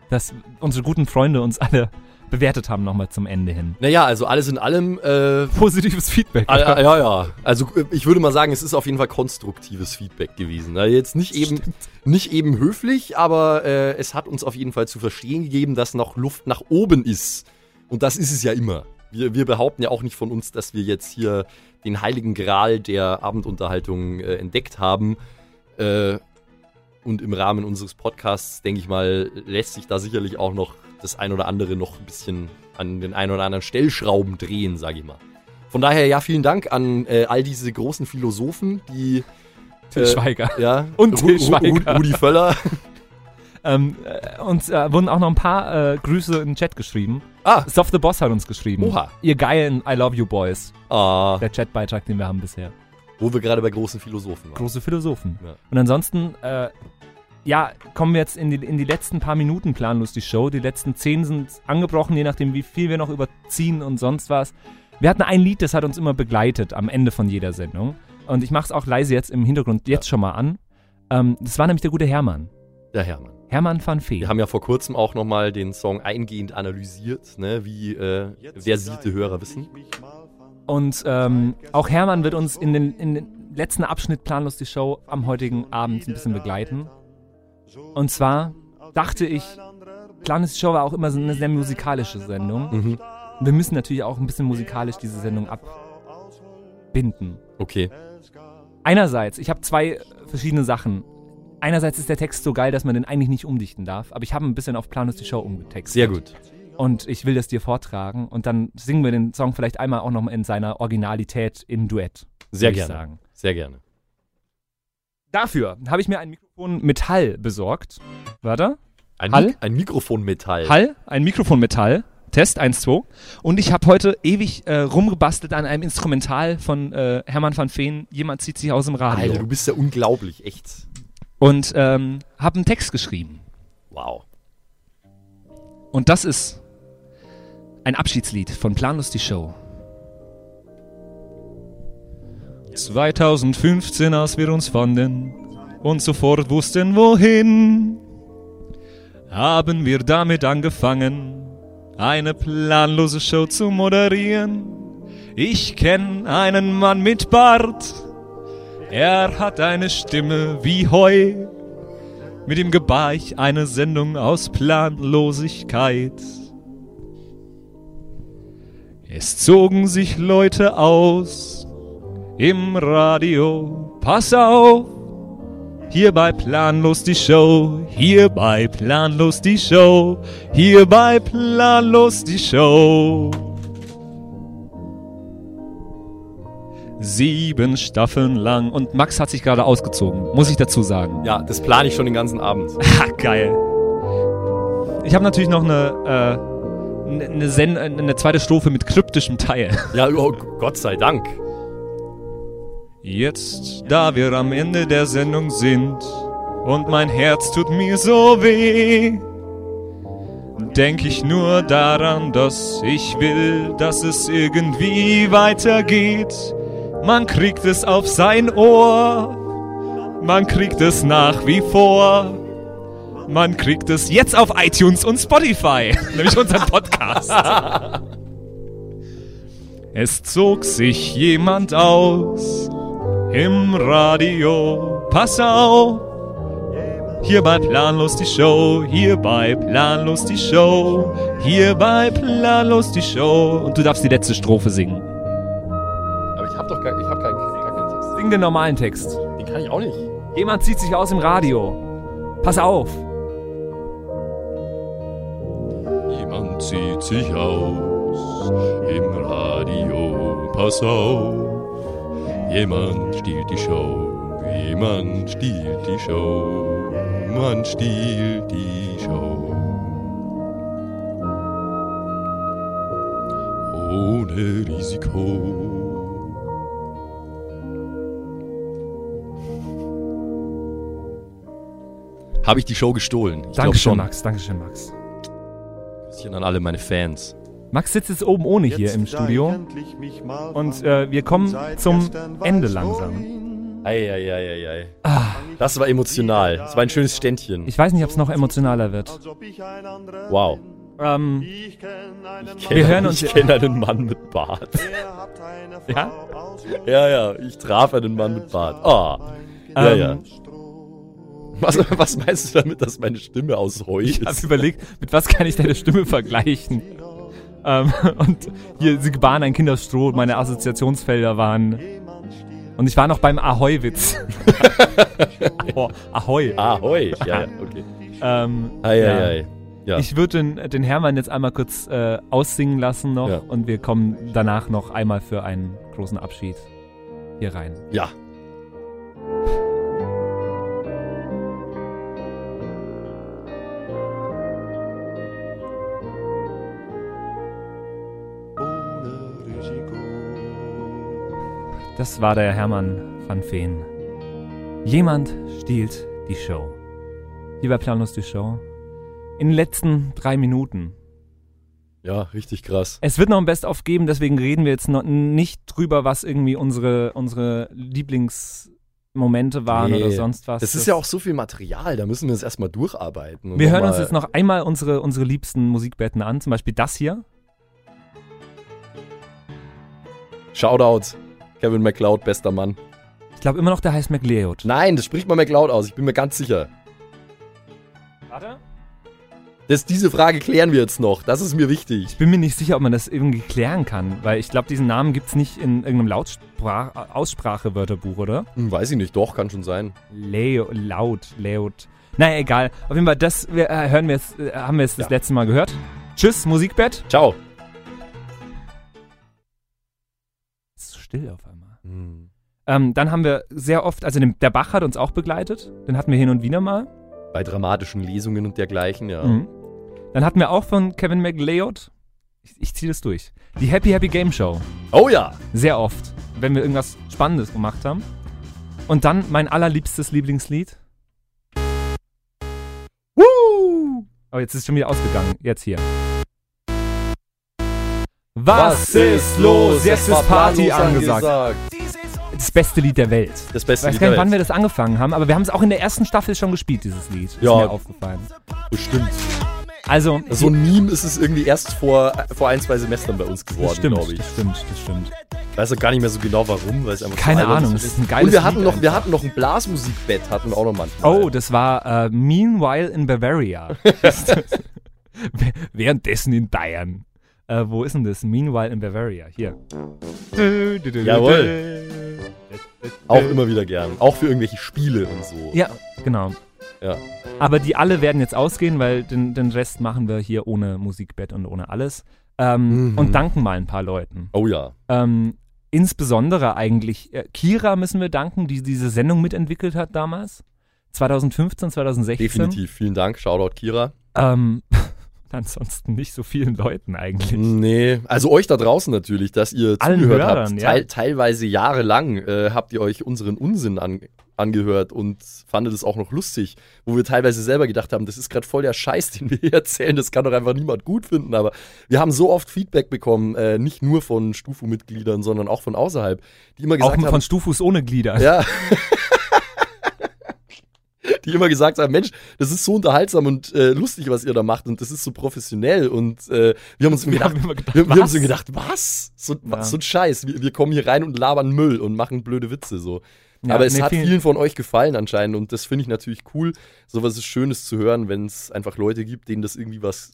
dass unsere guten Freunde uns alle bewertet haben nochmal zum Ende hin? Naja, also alles in allem. Äh, Positives Feedback. Ja, ja, ja. Also äh, ich würde mal sagen, es ist auf jeden Fall konstruktives Feedback gewesen. Also jetzt nicht eben, nicht eben höflich, aber äh, es hat uns auf jeden Fall zu verstehen gegeben, dass noch Luft nach oben ist. Und das ist es ja immer. Wir, wir behaupten ja auch nicht von uns, dass wir jetzt hier den heiligen Gral der Abendunterhaltung äh, entdeckt haben. Äh, und im Rahmen unseres Podcasts, denke ich mal, lässt sich da sicherlich auch noch das ein oder andere noch ein bisschen an den ein oder anderen Stellschrauben drehen, sage ich mal. Von daher, ja, vielen Dank an äh, all diese großen Philosophen, die. Till Schweiger. Ja. Und Till Ru- Ru- Schweiger. Rudi Völler. Ähm, äh, uns äh, wurden auch noch ein paar äh, Grüße in den Chat geschrieben. Ah. Soft the Boss hat uns geschrieben. Oha. Ihr geilen I Love You Boys. Ah. Der Chatbeitrag, den wir haben bisher. Wo wir gerade bei großen Philosophen waren. Große Philosophen. Ja. Und ansonsten, äh, ja, kommen wir jetzt in die, in die letzten paar Minuten planlos die Show. Die letzten zehn sind angebrochen, je nachdem, wie viel wir noch überziehen und sonst was. Wir hatten ein Lied, das hat uns immer begleitet am Ende von jeder Sendung. Und ich mache es auch leise jetzt im Hintergrund jetzt schon mal an. Ähm, das war nämlich der gute Hermann. Der Hermann. Hermann van Fee. Wir haben ja vor kurzem auch nochmal den Song eingehend analysiert, ne, wie äh, versierte Hörer wissen. Und ähm, auch Hermann wird uns in den, in den letzten Abschnitt planlos die Show am heutigen Abend ein bisschen begleiten. Und zwar dachte ich, die Show war auch immer so eine sehr musikalische Sendung. Mhm. Wir müssen natürlich auch ein bisschen musikalisch diese Sendung abbinden. Okay. Einerseits, ich habe zwei verschiedene Sachen. Einerseits ist der Text so geil, dass man den eigentlich nicht umdichten darf, aber ich habe ein bisschen auf Planlos die Show umgetextet. Sehr gut. Und ich will das dir vortragen und dann singen wir den Song vielleicht einmal auch noch mal in seiner Originalität im Duett. Sehr gerne. Sagen. Sehr gerne. Dafür habe ich mir ein Mikrofon Metall besorgt. Warte. Ein, Hall? Mik ein Mikrofon Metall. Hall, ein Mikrofon Metall. Test 1, 2. Und ich habe heute ewig äh, rumgebastelt an einem Instrumental von äh, Hermann van Veen. Jemand zieht sich aus dem Radio. Alter, du bist ja unglaublich, echt. Und ähm, habe einen Text geschrieben. Wow. Und das ist ein Abschiedslied von Planlos die Show. 2015, als wir uns fanden und sofort wussten, wohin, haben wir damit angefangen, eine planlose Show zu moderieren. Ich kenn einen Mann mit Bart, er hat eine Stimme wie Heu. Mit ihm gebar ich eine Sendung aus Planlosigkeit. Es zogen sich Leute aus im Radio. Pass auf! Hierbei planlos die Show, hierbei planlos die Show, hierbei planlos die Show. Sieben Staffeln lang und Max hat sich gerade ausgezogen, muss ich dazu sagen. Ja, das plane ich schon den ganzen Abend. Ha, geil. Ich habe natürlich noch eine, äh, eine, eine, eine zweite Strophe mit kryptischem Teil. Ja, oh, Gott sei Dank. Jetzt, da wir am Ende der Sendung sind und mein Herz tut mir so weh, denk ich nur daran, dass ich will, dass es irgendwie weitergeht. Man kriegt es auf sein Ohr, man kriegt es nach wie vor. Man kriegt es jetzt auf iTunes und Spotify, nämlich unseren Podcast. Es zog sich jemand aus im Radio. Pass auf, Hier bei Planlos die Show, hier bei Planlos die Show, hier bei Planlos die Show. Und du darfst die letzte Strophe singen. Aber ich hab doch gar, ich hab keinen, gar keinen Text. Sing den normalen Text. Den kann ich auch nicht. Jemand zieht sich aus im Radio. Pass auf. Jemand zieht sich aus im Radio. Pass auf. Jemand stiehlt die Show. Jemand stiehlt die Show. Man stiehlt die Show. Ohne Risiko. Habe ich die Show gestohlen? Ich Dankeschön. Max. Dankeschön, Max. Küsschen an alle meine Fans. Max sitzt jetzt oben ohne hier im Studio. Und äh, wir kommen zum Ende langsam. Eieieiei. Das war emotional. Das war ein schönes Ständchen. Ich weiß nicht, ob es noch emotionaler wird. Wow. Ähm, Ich wir hören uns. Ich kenne einen Mann mit Bart. ja? Ja, ja. Ich traf einen Mann mit Bart. Ah. Ja, Ähm, ja. Was, was meinst du damit, dass meine Stimme aus Heu Ich habe überlegt, mit was kann ich deine Stimme vergleichen? Ähm, und hier, sie gebahren ein Kinderstroh meine Assoziationsfelder waren. Und ich war noch beim Ahoi-Witz. Ahoi. Ahoi, ja, ja, okay. Ähm, Ei, ja. ei, ei. Ja. Ich würde den, den Hermann jetzt einmal kurz äh, aussingen lassen noch Ja. und wir kommen danach noch einmal für einen großen Abschied hier rein. Ja. Das war der Hermann van Veen. Jemand stiehlt die Show. Hier bei Planlos die Show. In den letzten drei Minuten. Ja, richtig krass. Es wird noch ein Best-of geben, deswegen reden wir jetzt noch nicht drüber, was irgendwie unsere, unsere Lieblingsmomente waren Nee. oder sonst was. Das ist ja auch so viel Material, da müssen wir es erstmal durcharbeiten. Wir hören uns jetzt noch einmal unsere, unsere liebsten Musikbetten an, zum Beispiel das hier. Shoutout. Kevin McLeod, bester Mann. Ich glaube immer noch, der heißt McLeod. Nein, das spricht man McLeod aus, ich bin mir ganz sicher. Warte. Das, diese Frage klären wir jetzt noch, das ist mir wichtig. Ich bin mir nicht sicher, ob man das irgendwie klären kann, weil ich glaube, diesen Namen gibt es nicht in irgendeinem Lautsprach Aussprachewörterbuch, oder? Hm, weiß ich nicht, doch, kann schon sein. Leo, laut, laut. Naja, egal. Auf jeden Fall, das wir, äh, hören wir jetzt, äh, haben wir jetzt das Ja. letzte Mal gehört. Tschüss, Musikbett. Ciao. ist so still auf einmal. Hm. Ähm, dann haben wir sehr oft, also den, der Bach hat uns auch begleitet. Den hatten wir hin und wieder mal. Bei dramatischen Lesungen und dergleichen, ja. Mhm. Dann hatten wir auch von Kevin McLeod, ich, ich ziehe das durch, die Happy Happy Game Show. Oh ja. Sehr oft, wenn wir irgendwas Spannendes gemacht haben. Und dann mein allerliebstes Lieblingslied. Woo! Oh, jetzt ist es schon wieder ausgegangen. Jetzt hier. Was ist los? Jetzt ist Party angesagt. Das beste Lied der Welt. Das beste ich weiß Lied gar nicht, wann Welt. wir das angefangen haben, aber wir haben es auch in der ersten Staffel schon gespielt, dieses Lied. Ist Ja. mir aufgefallen. Bestimmt. Also, So ein Meme ist es irgendwie erst vor, vor ein, zwei Semestern bei uns geworden, stimmt, glaube ich. das stimmt, das stimmt. Ich weiß auch gar nicht mehr so genau warum, weil es einfach Keine so albern Ahnung, es ist ein geiles Und wir hatten Lied noch, wir einfach. hatten noch ein Blasmusikbett, hatten wir auch noch manchmal. Oh, das war äh, Meanwhile in Bavaria. Währenddessen in Bayern. Äh, wo ist denn das? Meanwhile in Bavaria. Hier. Jawohl. Auch immer wieder gern. Auch für irgendwelche Spiele und so. Ja, genau. Ja. Aber die alle werden jetzt ausgehen, weil den, den Rest machen wir hier ohne Musikbett und ohne alles. Ähm, Mhm. Und danken mal ein paar Leuten. Oh ja. Ähm, insbesondere eigentlich äh, Kira müssen wir danken, die diese Sendung mitentwickelt hat damals. 2015, 2016. Definitiv. Vielen Dank. Shoutout Kira. Ähm, ansonsten nicht so vielen Leuten eigentlich. Nee, also euch da draußen natürlich, dass ihr Allen zugehört Hörern, habt. ja. Teil, teilweise jahrelang äh, habt ihr euch unseren Unsinn an, angehört und fandet es auch noch lustig, wo wir teilweise selber gedacht haben, das ist gerade voll der Scheiß, den wir hier erzählen, das kann doch einfach niemand gut finden. Aber wir haben so oft Feedback bekommen, äh, nicht nur von Stufu-Mitgliedern, sondern auch von außerhalb, die immer Auch gesagt haben, von Stufus ohne Glieder. ja. Die immer gesagt haben, Mensch, das ist so unterhaltsam und äh, lustig, was ihr da macht und das ist so professionell und äh, wir haben uns Wir gedacht, haben gedacht, wir, wir haben was? so gedacht, was? So, Ja. so ein Scheiß. Wir, wir kommen hier rein und labern Müll und machen blöde Witze so. Ja, Aber es nee, hat vielen- vielen von euch gefallen anscheinend und das finde ich natürlich cool. Sowas ist Schönes zu hören, wenn es einfach Leute gibt, denen das irgendwie was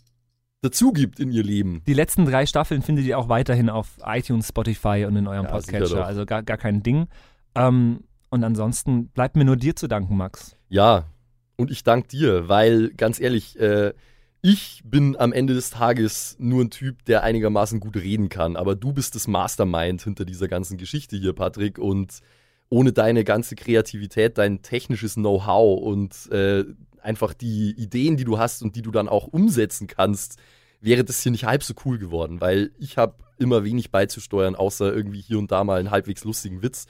dazu gibt in ihr Leben. Die letzten drei Staffeln findet ihr auch weiterhin auf iTunes, Spotify und in eurem Ja, Podcatcher. Also gar, gar kein Ding. Ähm, und ansonsten bleibt mir nur dir zu danken, Max. Ja, und ich danke dir, weil ganz ehrlich, äh, ich bin am Ende des Tages nur ein Typ, der einigermaßen gut reden kann, aber du bist das Mastermind hinter dieser ganzen Geschichte hier, Patrick, und ohne deine ganze Kreativität, dein technisches Know-how und äh, einfach die Ideen, die du hast und die du dann auch umsetzen kannst, wäre das hier nicht halb so cool geworden, weil ich habe immer wenig beizusteuern, außer irgendwie hier und da mal einen halbwegs lustigen Witz.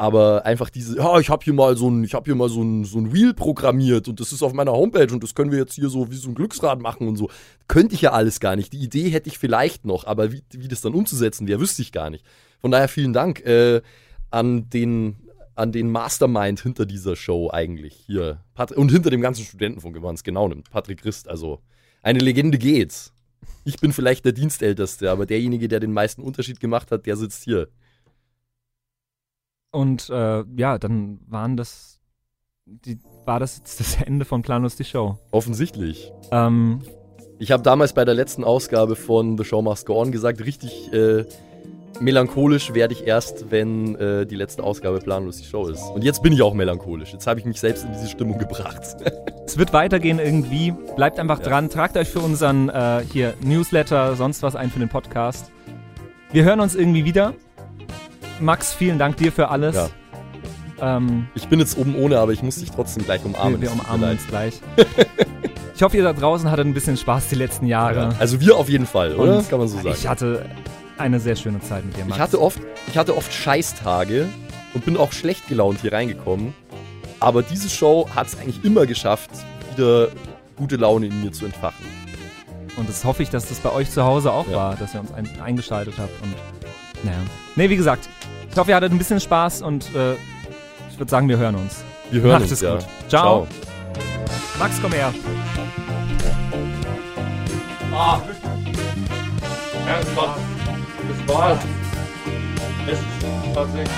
Aber einfach diese, ja, ich habe hier mal so ein, ich habe hier mal so ein, so ein Wheel programmiert und das ist auf meiner Homepage und das können wir jetzt hier so wie so ein Glücksrad machen und so. Könnte ich ja alles gar nicht. Die Idee hätte ich vielleicht noch, aber wie, wie das dann umzusetzen wäre, wüsste ich gar nicht. Von daher vielen Dank äh, an den an den Mastermind hinter dieser Show eigentlich hier. Pat und hinter dem ganzen Studentenfunk, wenn man es genau nimmt. Patrick Christ, also eine Legende geht's. Ich bin vielleicht der Dienstälteste, aber derjenige, der den meisten Unterschied gemacht hat, der sitzt hier. Und äh, ja, dann waren das, die, war das jetzt das Ende von Planlos die Show. Offensichtlich. Ähm, ich habe damals bei der letzten Ausgabe von The Show Must Go On gesagt, richtig äh, melancholisch werde ich erst, wenn äh, die letzte Ausgabe planlos die Show ist. Und jetzt bin ich auch melancholisch. Jetzt habe ich mich selbst in diese Stimmung gebracht. Es wird weitergehen irgendwie. Bleibt einfach Ja. dran. Tragt euch für unseren äh, hier Newsletter, sonst was ein für den Podcast. Wir hören uns irgendwie wieder. Max, vielen Dank dir für alles. Ja. Ähm, ich bin jetzt oben ohne, aber ich muss dich trotzdem gleich umarmen. wir, wir umarmen uns gleich. ich hoffe, ihr da draußen hattet ein bisschen Spaß die letzten Jahre. Ja, also wir auf jeden Fall, oder? Und Kann man so sagen. Ich hatte eine sehr schöne Zeit mit dir, Max. Ich hatte oft, ich hatte oft Scheißtage und bin auch schlecht gelaunt hier reingekommen. Aber diese Show hat es eigentlich immer geschafft, wieder gute Laune in mir zu entfachen. Und das hoffe ich, dass das bei euch zu Hause auch Ja. war, dass ihr uns ein, eingeschaltet habt. Und naja. Nee, wie gesagt, ich hoffe, ihr hattet ein bisschen Spaß und äh, ich würde sagen, wir hören uns. Wir hören Macht uns, es ja. gut. Ciao. Ciao. Max, komm her. Ah, ernsthaft. Das war's. Es ist tatsächlich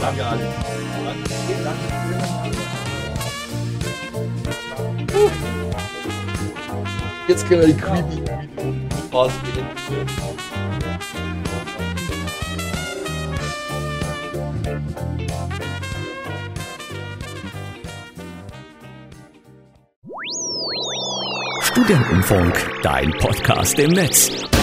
Danke, Alex. Jetzt können wir die creepy Phase beenden. Studentenfunk, dein Podcast im Netz.